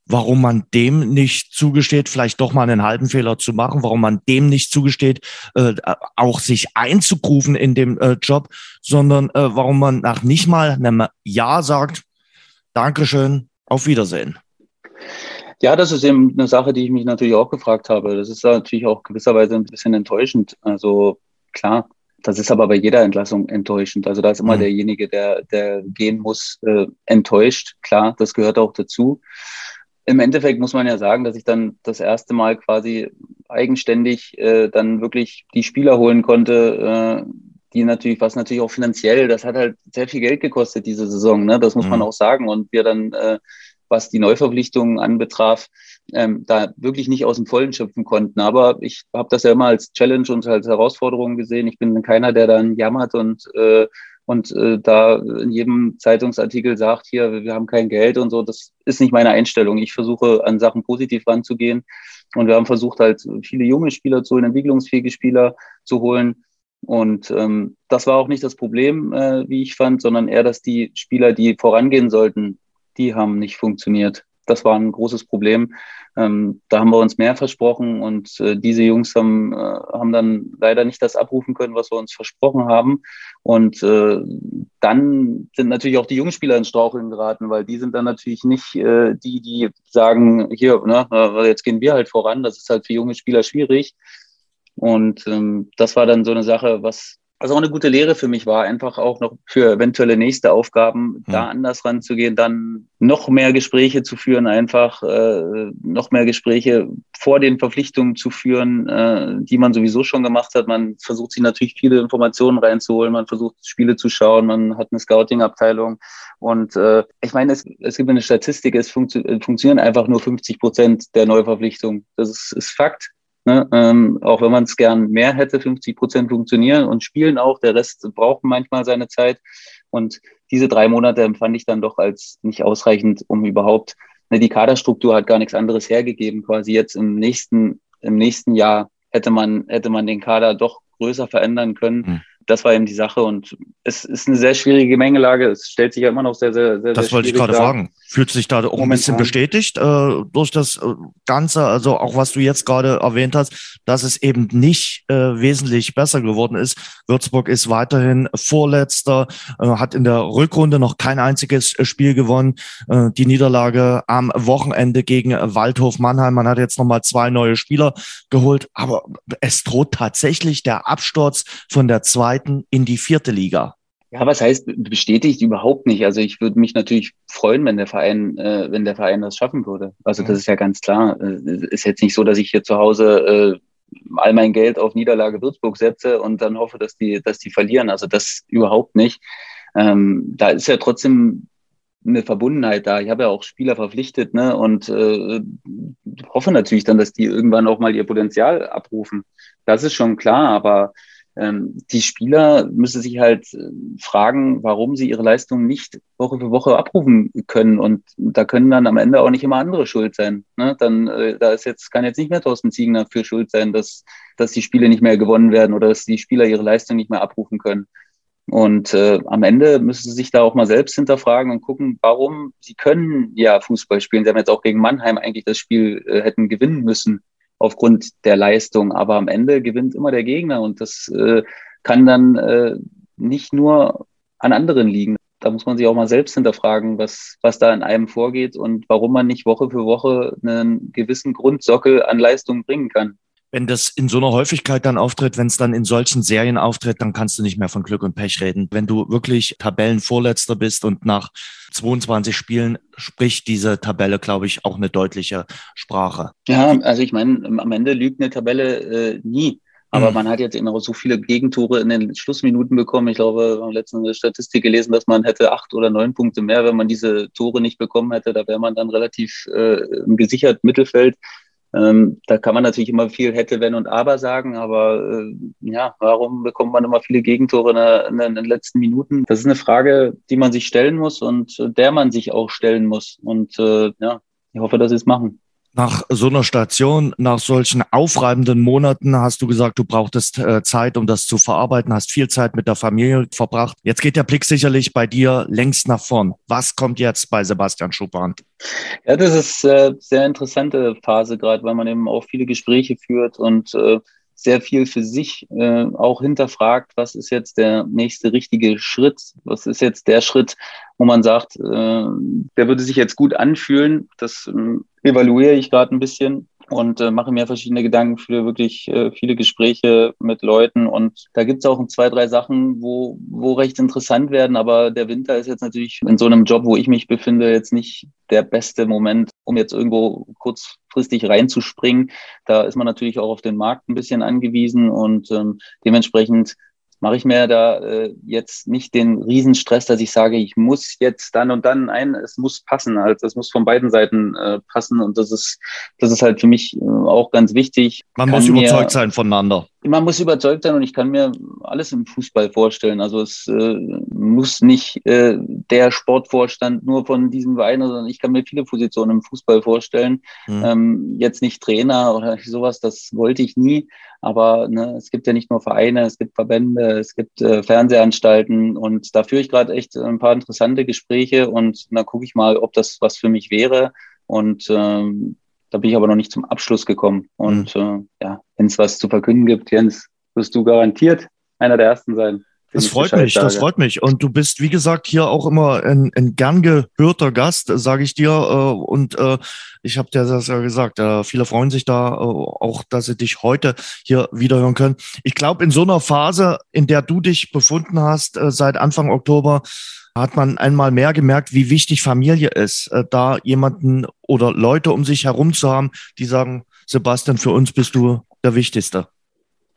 warum man dem nicht zugesteht, vielleicht doch mal einen halben Fehler zu machen, warum man dem nicht zugesteht, äh, auch sich einzugrufen in dem äh, Job, sondern äh, warum man nach nicht mal einem Ja sagt, Dankeschön, auf Wiedersehen. Ja, das ist eben eine Sache, die ich mich natürlich auch gefragt habe. Das ist natürlich auch gewisserweise ein bisschen enttäuschend. Also klar, das ist aber bei jeder Entlassung enttäuschend. Also da ist immer mhm. derjenige, der, der gehen muss, äh, enttäuscht. Klar, das gehört auch dazu im Endeffekt muss man ja sagen, dass ich dann das erste Mal quasi eigenständig äh, dann wirklich die Spieler holen konnte, äh, die natürlich, was natürlich auch finanziell, das hat halt sehr viel Geld gekostet diese Saison, ne? Das muss mhm. man auch sagen. Und wir dann, äh, was die Neuverpflichtungen anbetraf, ähm, da wirklich nicht aus dem Vollen schöpfen konnten. Aber ich habe das ja immer als Challenge und als Herausforderung gesehen. Ich bin keiner, der dann jammert und äh, und äh, da in jedem Zeitungsartikel sagt, hier, wir haben kein Geld und so, das ist nicht meine Einstellung. Ich versuche an Sachen positiv ranzugehen und wir haben versucht halt viele junge Spieler zu holen, entwicklungsfähige Spieler zu holen. Und ähm, das war auch nicht das Problem, äh, wie ich fand, sondern eher, dass die Spieler, die vorangehen sollten, die haben nicht funktioniert das war ein großes Problem. Ähm, da haben wir uns mehr versprochen und äh, diese Jungs haben, äh, haben dann leider nicht das abrufen können, was wir uns versprochen haben. Und äh, dann sind natürlich auch die jungen Spieler ins Straucheln geraten, weil die sind dann natürlich nicht äh, die, die sagen, hier, ne, äh, jetzt gehen wir halt voran. Das ist halt für junge Spieler schwierig. Und ähm, das war dann so eine Sache, was was auch eine gute Lehre für mich war, einfach auch noch für eventuelle nächste Aufgaben hm. da anders ranzugehen, dann noch mehr Gespräche zu führen, einfach äh, noch mehr Gespräche vor den Verpflichtungen zu führen, äh, die man sowieso schon gemacht hat. Man versucht sich natürlich viele Informationen reinzuholen, man versucht Spiele zu schauen, man hat eine Scouting-Abteilung und äh, ich meine, es, es gibt eine Statistik, es funktio funktionieren einfach nur 50 Prozent der Neuverpflichtungen. Das ist, ist Fakt. Ne? Ähm, auch wenn man es gern mehr hätte, 50 Prozent funktionieren und spielen auch. Der Rest braucht manchmal seine Zeit. Und diese drei Monate empfand ich dann doch als nicht ausreichend, um überhaupt, ne, die Kaderstruktur hat gar nichts anderes hergegeben. Quasi jetzt im nächsten, im nächsten Jahr hätte man, hätte man den Kader doch größer verändern können. Mhm das war eben die Sache und es ist eine sehr schwierige Gemengelage. Es stellt sich ja immer noch sehr, sehr, sehr. Das sehr wollte ich gerade fragen. Fühlt sich da auch Momentan. ein bisschen bestätigt äh, durch das äh, Ganze, also auch was du jetzt gerade erwähnt hast, dass es eben nicht äh, wesentlich besser geworden ist. Würzburg ist weiterhin Vorletzter, äh, hat in der Rückrunde noch kein einziges Spiel gewonnen. Äh, die Niederlage am Wochenende gegen Waldhof Mannheim. Man hat jetzt nochmal zwei neue Spieler geholt, aber es droht tatsächlich der Absturz von der zweiten in die vierte Liga. Ja, was heißt bestätigt überhaupt nicht? Also ich würde mich natürlich freuen, wenn der Verein, äh, wenn der Verein das schaffen würde. Also das ist ja ganz klar. Es ist jetzt nicht so, dass ich hier zu Hause äh, all mein Geld auf Niederlage Würzburg setze und dann hoffe, dass die, dass die verlieren. Also das überhaupt nicht. Ähm, da ist ja trotzdem eine Verbundenheit da. Ich habe ja auch Spieler verpflichtet, ne? Und äh, hoffe natürlich dann, dass die irgendwann auch mal ihr Potenzial abrufen. Das ist schon klar, aber die Spieler müssen sich halt äh, fragen, warum sie ihre Leistung nicht Woche für Woche abrufen können. Und da können dann am Ende auch nicht immer andere schuld sein. Ne? Dann äh, da ist jetzt, kann jetzt nicht mehr Thorsten Ziegner für schuld sein, dass, dass die Spiele nicht mehr gewonnen werden oder dass die Spieler ihre Leistung nicht mehr abrufen können. Und äh, am Ende müssen sie sich da auch mal selbst hinterfragen und gucken, warum sie können ja Fußball spielen. Sie haben jetzt auch gegen Mannheim eigentlich das Spiel äh, hätten gewinnen müssen aufgrund der Leistung. Aber am Ende gewinnt immer der Gegner und das äh, kann dann äh, nicht nur an anderen liegen. Da muss man sich auch mal selbst hinterfragen, was, was da in einem vorgeht und warum man nicht Woche für Woche einen gewissen Grundsockel an Leistung bringen kann wenn das in so einer Häufigkeit dann auftritt, wenn es dann in solchen Serien auftritt, dann kannst du nicht mehr von Glück und Pech reden. Wenn du wirklich Tabellenvorletzter bist und nach 22 Spielen spricht diese Tabelle, glaube ich, auch eine deutliche Sprache. Ja, also ich meine, am Ende lügt eine Tabelle äh, nie. Aber mhm. man hat jetzt immer so viele Gegentore in den Schlussminuten bekommen. Ich glaube, wir haben letztens eine Statistik gelesen, dass man hätte acht oder neun Punkte mehr, wenn man diese Tore nicht bekommen hätte. Da wäre man dann relativ äh, im gesicherten Mittelfeld. Ähm, da kann man natürlich immer viel hätte, wenn und aber sagen, aber äh, ja, warum bekommt man immer viele Gegentore in, der, in, den letzten Minuten? Das ist eine Frage, die man sich stellen muss und äh, der man sich auch stellen muss. Und äh, ja, ich hoffe, dass sie es machen. Nach so einer Station, nach solchen aufreibenden Monaten hast du gesagt, du brauchtest äh, Zeit, um das zu verarbeiten, hast viel Zeit mit der Familie verbracht. Jetzt geht der Blick sicherlich bei dir längst nach vorn. Was kommt jetzt bei Sebastian Schuppan? Ja, das ist äh, sehr interessante Phase gerade, weil man eben auch viele Gespräche führt und äh, sehr viel für sich äh, auch hinterfragt, was ist jetzt der nächste richtige Schritt, was ist jetzt der Schritt, wo man sagt, äh, der würde sich jetzt gut anfühlen. Das äh, evaluiere ich gerade ein bisschen und äh, mache mir verschiedene Gedanken für wirklich äh, viele Gespräche mit Leuten. Und da gibt es auch zwei, drei Sachen, wo, wo recht interessant werden. Aber der Winter ist jetzt natürlich in so einem Job, wo ich mich befinde, jetzt nicht der beste Moment, um jetzt irgendwo kurzfristig reinzuspringen. Da ist man natürlich auch auf den Markt ein bisschen angewiesen und ähm, dementsprechend mache ich mir da äh, jetzt nicht den Riesenstress, dass ich sage, ich muss jetzt dann und dann ein, es muss passen, also es muss von beiden Seiten äh, passen und das ist, das ist halt für mich äh, auch ganz wichtig. Man muss überzeugt sein voneinander man muss überzeugt sein und ich kann mir alles im Fußball vorstellen. Also es äh, muss nicht äh, der Sportvorstand nur von diesem Verein, sondern ich kann mir viele Positionen im Fußball vorstellen. Mhm. Ähm, jetzt nicht Trainer oder sowas, das wollte ich nie. Aber ne, es gibt ja nicht nur Vereine, es gibt Verbände, es gibt äh, Fernsehanstalten und da führe ich gerade echt ein paar interessante Gespräche und da gucke ich mal, ob das was für mich wäre. Und ähm, da bin ich aber noch nicht zum Abschluss gekommen. Und mhm. äh, ja, wenn es was zu verkünden gibt, Jens, wirst du garantiert einer der Ersten sein. Das freut mich, das freut mich. Und du bist, wie gesagt, hier auch immer ein, ein gern gehörter Gast, sage ich dir. Äh, und äh, ich habe dir das ja gesagt. Äh, viele freuen sich da auch, dass sie dich heute hier wiederhören können. Ich glaube, in so einer Phase, in der du dich befunden hast, seit Anfang Oktober, hat man einmal mehr gemerkt, wie wichtig Familie ist, da jemanden oder Leute um sich herum zu haben, die sagen, Sebastian, für uns bist du der Wichtigste.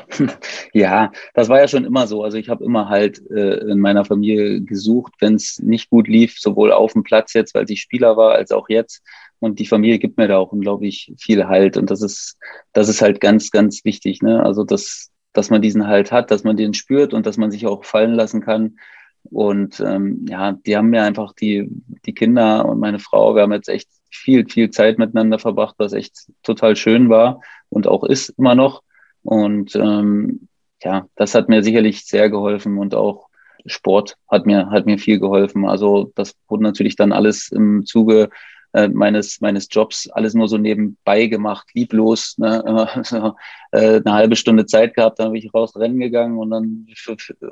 Ja, das war ja schon immer so. Also ich habe immer halt äh, in meiner Familie gesucht, wenn es nicht gut lief, sowohl auf dem Platz jetzt, weil ich Spieler war, als auch jetzt. Und die Familie gibt mir da auch unglaublich viel Halt. Und das ist, das ist halt ganz, ganz wichtig. Ne? Also dass, dass man diesen Halt hat, dass man den spürt und dass man sich auch fallen lassen kann und ähm, ja, die haben mir einfach die, die Kinder und meine Frau, wir haben jetzt echt viel, viel Zeit miteinander verbracht, was echt total schön war und auch ist immer noch. Und ähm, ja, das hat mir sicherlich sehr geholfen und auch Sport hat mir, hat mir viel geholfen. Also das wurde natürlich dann alles im Zuge äh, meines, meines Jobs alles nur so nebenbei gemacht, lieblos, ne? immer so, äh, eine halbe Stunde Zeit gehabt, dann bin ich raus rennen gegangen und dann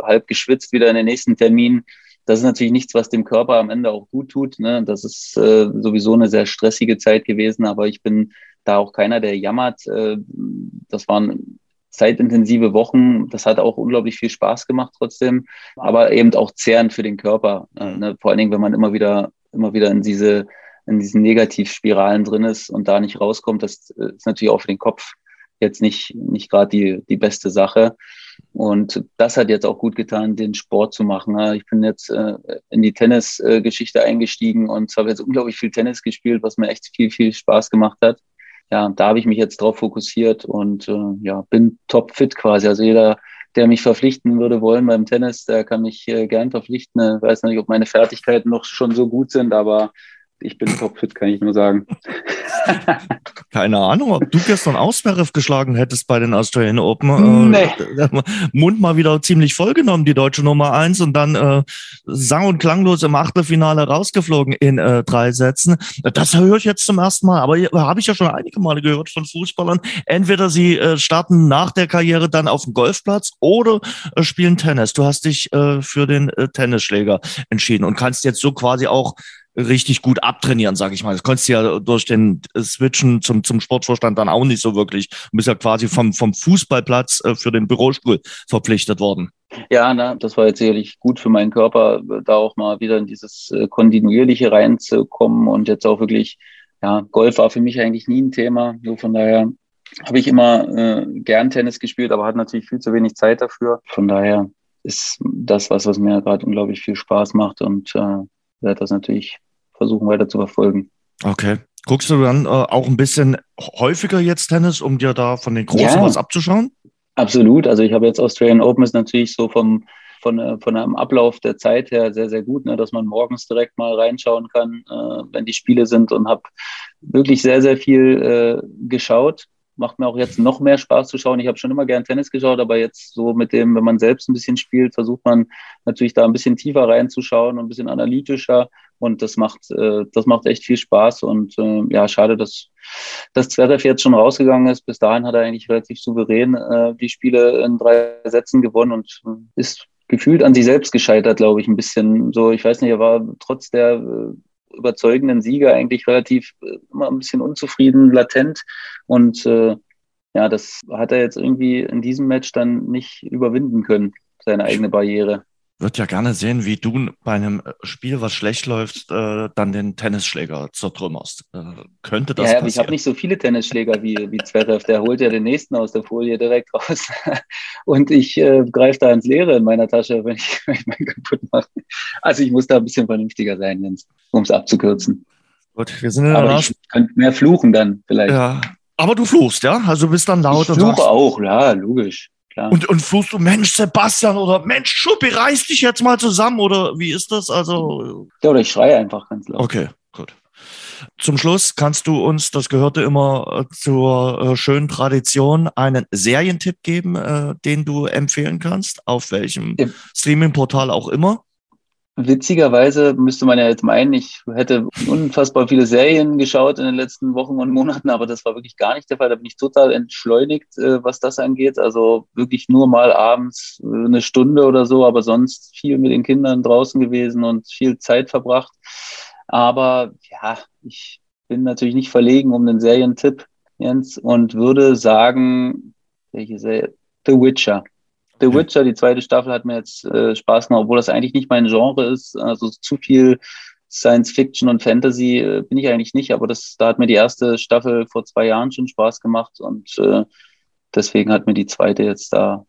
halb geschwitzt wieder in den nächsten Termin. Das ist natürlich nichts, was dem Körper am Ende auch gut tut. Ne? Das ist äh, sowieso eine sehr stressige Zeit gewesen, aber ich bin da auch keiner, der jammert. Äh, das waren zeitintensive Wochen. Das hat auch unglaublich viel Spaß gemacht trotzdem, aber eben auch zehrend für den Körper. Äh, ne? Vor allen Dingen, wenn man immer wieder, immer wieder in diese, in diesen Negativspiralen drin ist und da nicht rauskommt, das äh, ist natürlich auch für den Kopf jetzt nicht, nicht gerade die, die beste Sache. Und das hat jetzt auch gut getan, den Sport zu machen. Ich bin jetzt in die Tennisgeschichte eingestiegen und habe jetzt unglaublich viel Tennis gespielt, was mir echt viel, viel Spaß gemacht hat. Ja, da habe ich mich jetzt drauf fokussiert und äh, ja, bin topfit quasi. Also jeder, der mich verpflichten würde wollen beim Tennis, der kann mich äh, gern verpflichten. Ich weiß nicht, ob meine Fertigkeiten noch schon so gut sind, aber ich bin topfit, kann ich nur sagen. Keine Ahnung, ob du gestern Auswerf geschlagen hättest bei den Australian Open. Nee. Äh, Mund mal wieder ziemlich vollgenommen, die deutsche Nummer eins, und dann äh, sang- und klanglos im Achtelfinale rausgeflogen in äh, drei Sätzen. Das höre ich jetzt zum ersten Mal, aber habe ich ja schon einige Male gehört von Fußballern. Entweder sie äh, starten nach der Karriere dann auf dem Golfplatz oder äh, spielen Tennis. Du hast dich äh, für den äh, Tennisschläger entschieden und kannst jetzt so quasi auch richtig gut abtrainieren, sage ich mal. Das konntest du ja durch den Switchen zum, zum Sportvorstand dann auch nicht so wirklich. Du bist ja quasi vom, vom Fußballplatz äh, für den Bürostuhl verpflichtet worden. Ja, na, das war jetzt sicherlich gut für meinen Körper, da auch mal wieder in dieses äh, kontinuierliche reinzukommen und jetzt auch wirklich, ja, Golf war für mich eigentlich nie ein Thema. Nur von daher habe ich immer äh, gern Tennis gespielt, aber hatte natürlich viel zu wenig Zeit dafür. Von daher ist das was, was mir gerade unglaublich viel Spaß macht und äh, werde das natürlich versuchen weiter zu verfolgen. Okay. Guckst du dann äh, auch ein bisschen häufiger jetzt Tennis, um dir da von den Großen ja, was abzuschauen? Absolut. Also ich habe jetzt Australian Open ist natürlich so vom von, äh, von einem Ablauf der Zeit her sehr, sehr gut, ne, dass man morgens direkt mal reinschauen kann, äh, wenn die Spiele sind und habe wirklich sehr, sehr viel äh, geschaut macht mir auch jetzt noch mehr Spaß zu schauen. Ich habe schon immer gern Tennis geschaut, aber jetzt so mit dem, wenn man selbst ein bisschen spielt, versucht man natürlich da ein bisschen tiefer reinzuschauen und ein bisschen analytischer. Und das macht, äh, das macht echt viel Spaß. Und äh, ja, schade, dass, dass Zverev jetzt schon rausgegangen ist. Bis dahin hat er eigentlich relativ souverän äh, die Spiele in drei Sätzen gewonnen und äh, ist gefühlt an sich selbst gescheitert, glaube ich, ein bisschen. So, ich weiß nicht, er war trotz der äh, überzeugenden Sieger eigentlich relativ äh, immer ein bisschen unzufrieden, latent. Und äh, ja, das hat er jetzt irgendwie in diesem Match dann nicht überwinden können, seine eigene Barriere würde ja gerne sehen, wie du bei einem Spiel, was schlecht läuft, äh, dann den Tennisschläger zertrümmerst. Äh, könnte das ja, passieren? ich habe nicht so viele Tennisschläger wie, wie Zverev. Der holt ja den nächsten aus der Folie direkt raus. Und ich äh, greife da ins Leere in meiner Tasche, wenn ich, wenn ich meinen kaputt mache. Also ich muss da ein bisschen vernünftiger sein, um es abzukürzen. Gut, wir sind in der Aber ich könnte mehr fluchen dann vielleicht. Ja, aber du fluchst, ja? Also bist dann laut ich und fluche sagst, auch, ja, logisch klar. Und, und fluchst du, Mensch, Sebastian oder Mensch, Schuppi, reiß dich jetzt mal zusammen oder wie ist das? Also. Ja, oder ich schreie einfach ganz laut. Okay, gut. Zum Schluss kannst du uns, das gehörte immer äh, zur äh, schönen Tradition, einen Serientipp geben, äh, den du empfehlen kannst, auf welchem ja. Streaming-Portal auch immer. Witzigerweise müsste man ja jetzt meinen, ich hätte unfassbar viele Serien geschaut in den letzten Wochen und Monaten, aber das war wirklich gar nicht der Fall. Da bin ich total entschleunigt, äh, was das angeht. Also wirklich nur mal abends äh, eine Stunde oder so, aber sonst viel mit den Kindern draußen gewesen und viel Zeit verbracht. Aber ja, ich bin natürlich nicht verlegen um den Serientipp, Jens, und würde sagen, welche Serie? The Witcher. The Witcher, die zweite Staffel hat mir jetzt äh, Spaß gemacht, obwohl das eigentlich nicht mein Genre ist. Also zu viel Science Fiction und Fantasy äh, bin ich eigentlich nicht, aber das, da hat mir die erste Staffel vor zwei Jahren schon Spaß gemacht und äh, deswegen hat mir die zweite jetzt da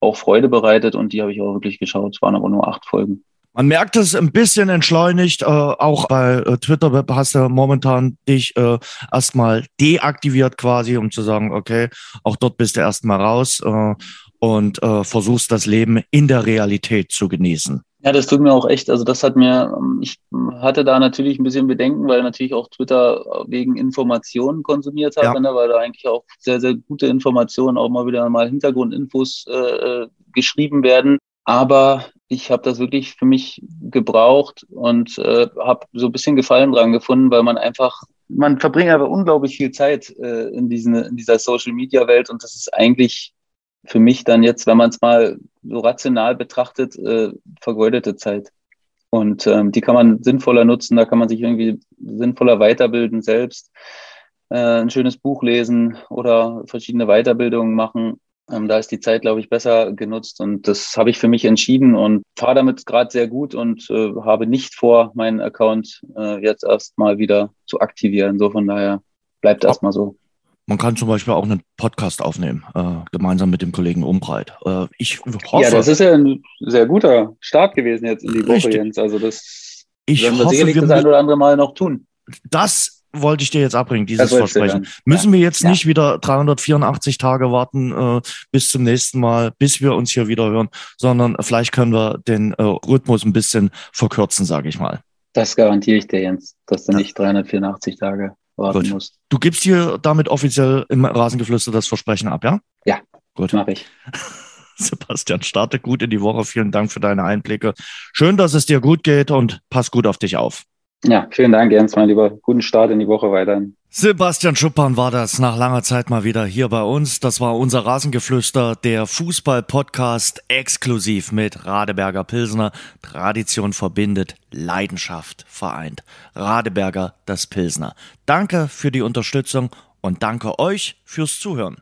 auch Freude bereitet und die habe ich auch wirklich geschaut. Es waren aber nur acht Folgen. Man merkt es ein bisschen entschleunigt. Äh, auch bei äh, Twitter hast du momentan dich äh, erstmal deaktiviert quasi, um zu sagen, okay, auch dort bist du erstmal raus. Äh, und äh, versuchst das Leben in der Realität zu genießen. Ja, das tut mir auch echt. Also das hat mir, ähm, ich hatte da natürlich ein bisschen Bedenken, weil natürlich auch Twitter wegen Informationen konsumiert hat, ja. ne, weil da eigentlich auch sehr, sehr gute Informationen, auch mal wieder mal Hintergrundinfos äh, äh geschrieben werden. Aber ich habe das wirklich für mich gebraucht und äh, habe so ein bisschen Gefallen dran gefunden, weil man einfach, man verbringt aber unglaublich viel Zeit äh, in, diesen, in dieser Social-Media-Welt und das ist eigentlich für mich dann jetzt, wenn man es mal so rational betrachtet, äh, vergeudete Zeit. Und ähm, die kann man sinnvoller nutzen, da kann man sich irgendwie sinnvoller weiterbilden selbst, äh, ein schönes Buch lesen oder verschiedene Weiterbildungen machen. Ähm, da ist die Zeit, glaube ich, besser genutzt und das habe ich für mich entschieden und fahre damit gerade sehr gut und äh, habe nicht vor, meinen Account äh, jetzt erstmal wieder zu aktivieren. So von daher bleibt erstmal so. Man kann zum Beispiel auch einen Podcast aufnehmen, äh, gemeinsam mit dem Kollegen Umbreit. Äh, ich hoffe. Ja, das ist ja ein sehr guter Start gewesen jetzt in die Woche, Jens. Also das ich werden wir hoffe, sicherlich wir das ein oder andere Mal noch tun. Das wollte ich dir jetzt abbringen, dieses Versprechen. Müssen wir jetzt ja. nicht wieder 384 Tage warten äh, bis zum nächsten Mal, bis wir uns hier wieder hören, sondern vielleicht können wir den äh, Rhythmus ein bisschen verkürzen, sage ich mal. Das garantiere ich dir, Jens, dass du nicht 384 Tage warten Gut. musst. Du gibst hier damit offiziell im Rasengeflüster das Versprechen ab, ja? Ja, gut. Mache ich. Sebastian, starte gut in die Woche. Vielen Dank für deine Einblicke. Schön, dass es dir gut geht und pass gut auf dich auf. Ja, vielen Dank, Jens, mein Lieber. Guten Start in die Woche weiterhin. Sebastian Schuppern war das nach langer Zeit mal wieder hier bei uns. Das war unser Rasengeflüster, der Fußball-Podcast exklusiv mit Radeberger Pilsner. Tradition verbindet, Leidenschaft vereint. Radeberger, das Pilsner. Danke für die Unterstützung und danke euch fürs Zuhören.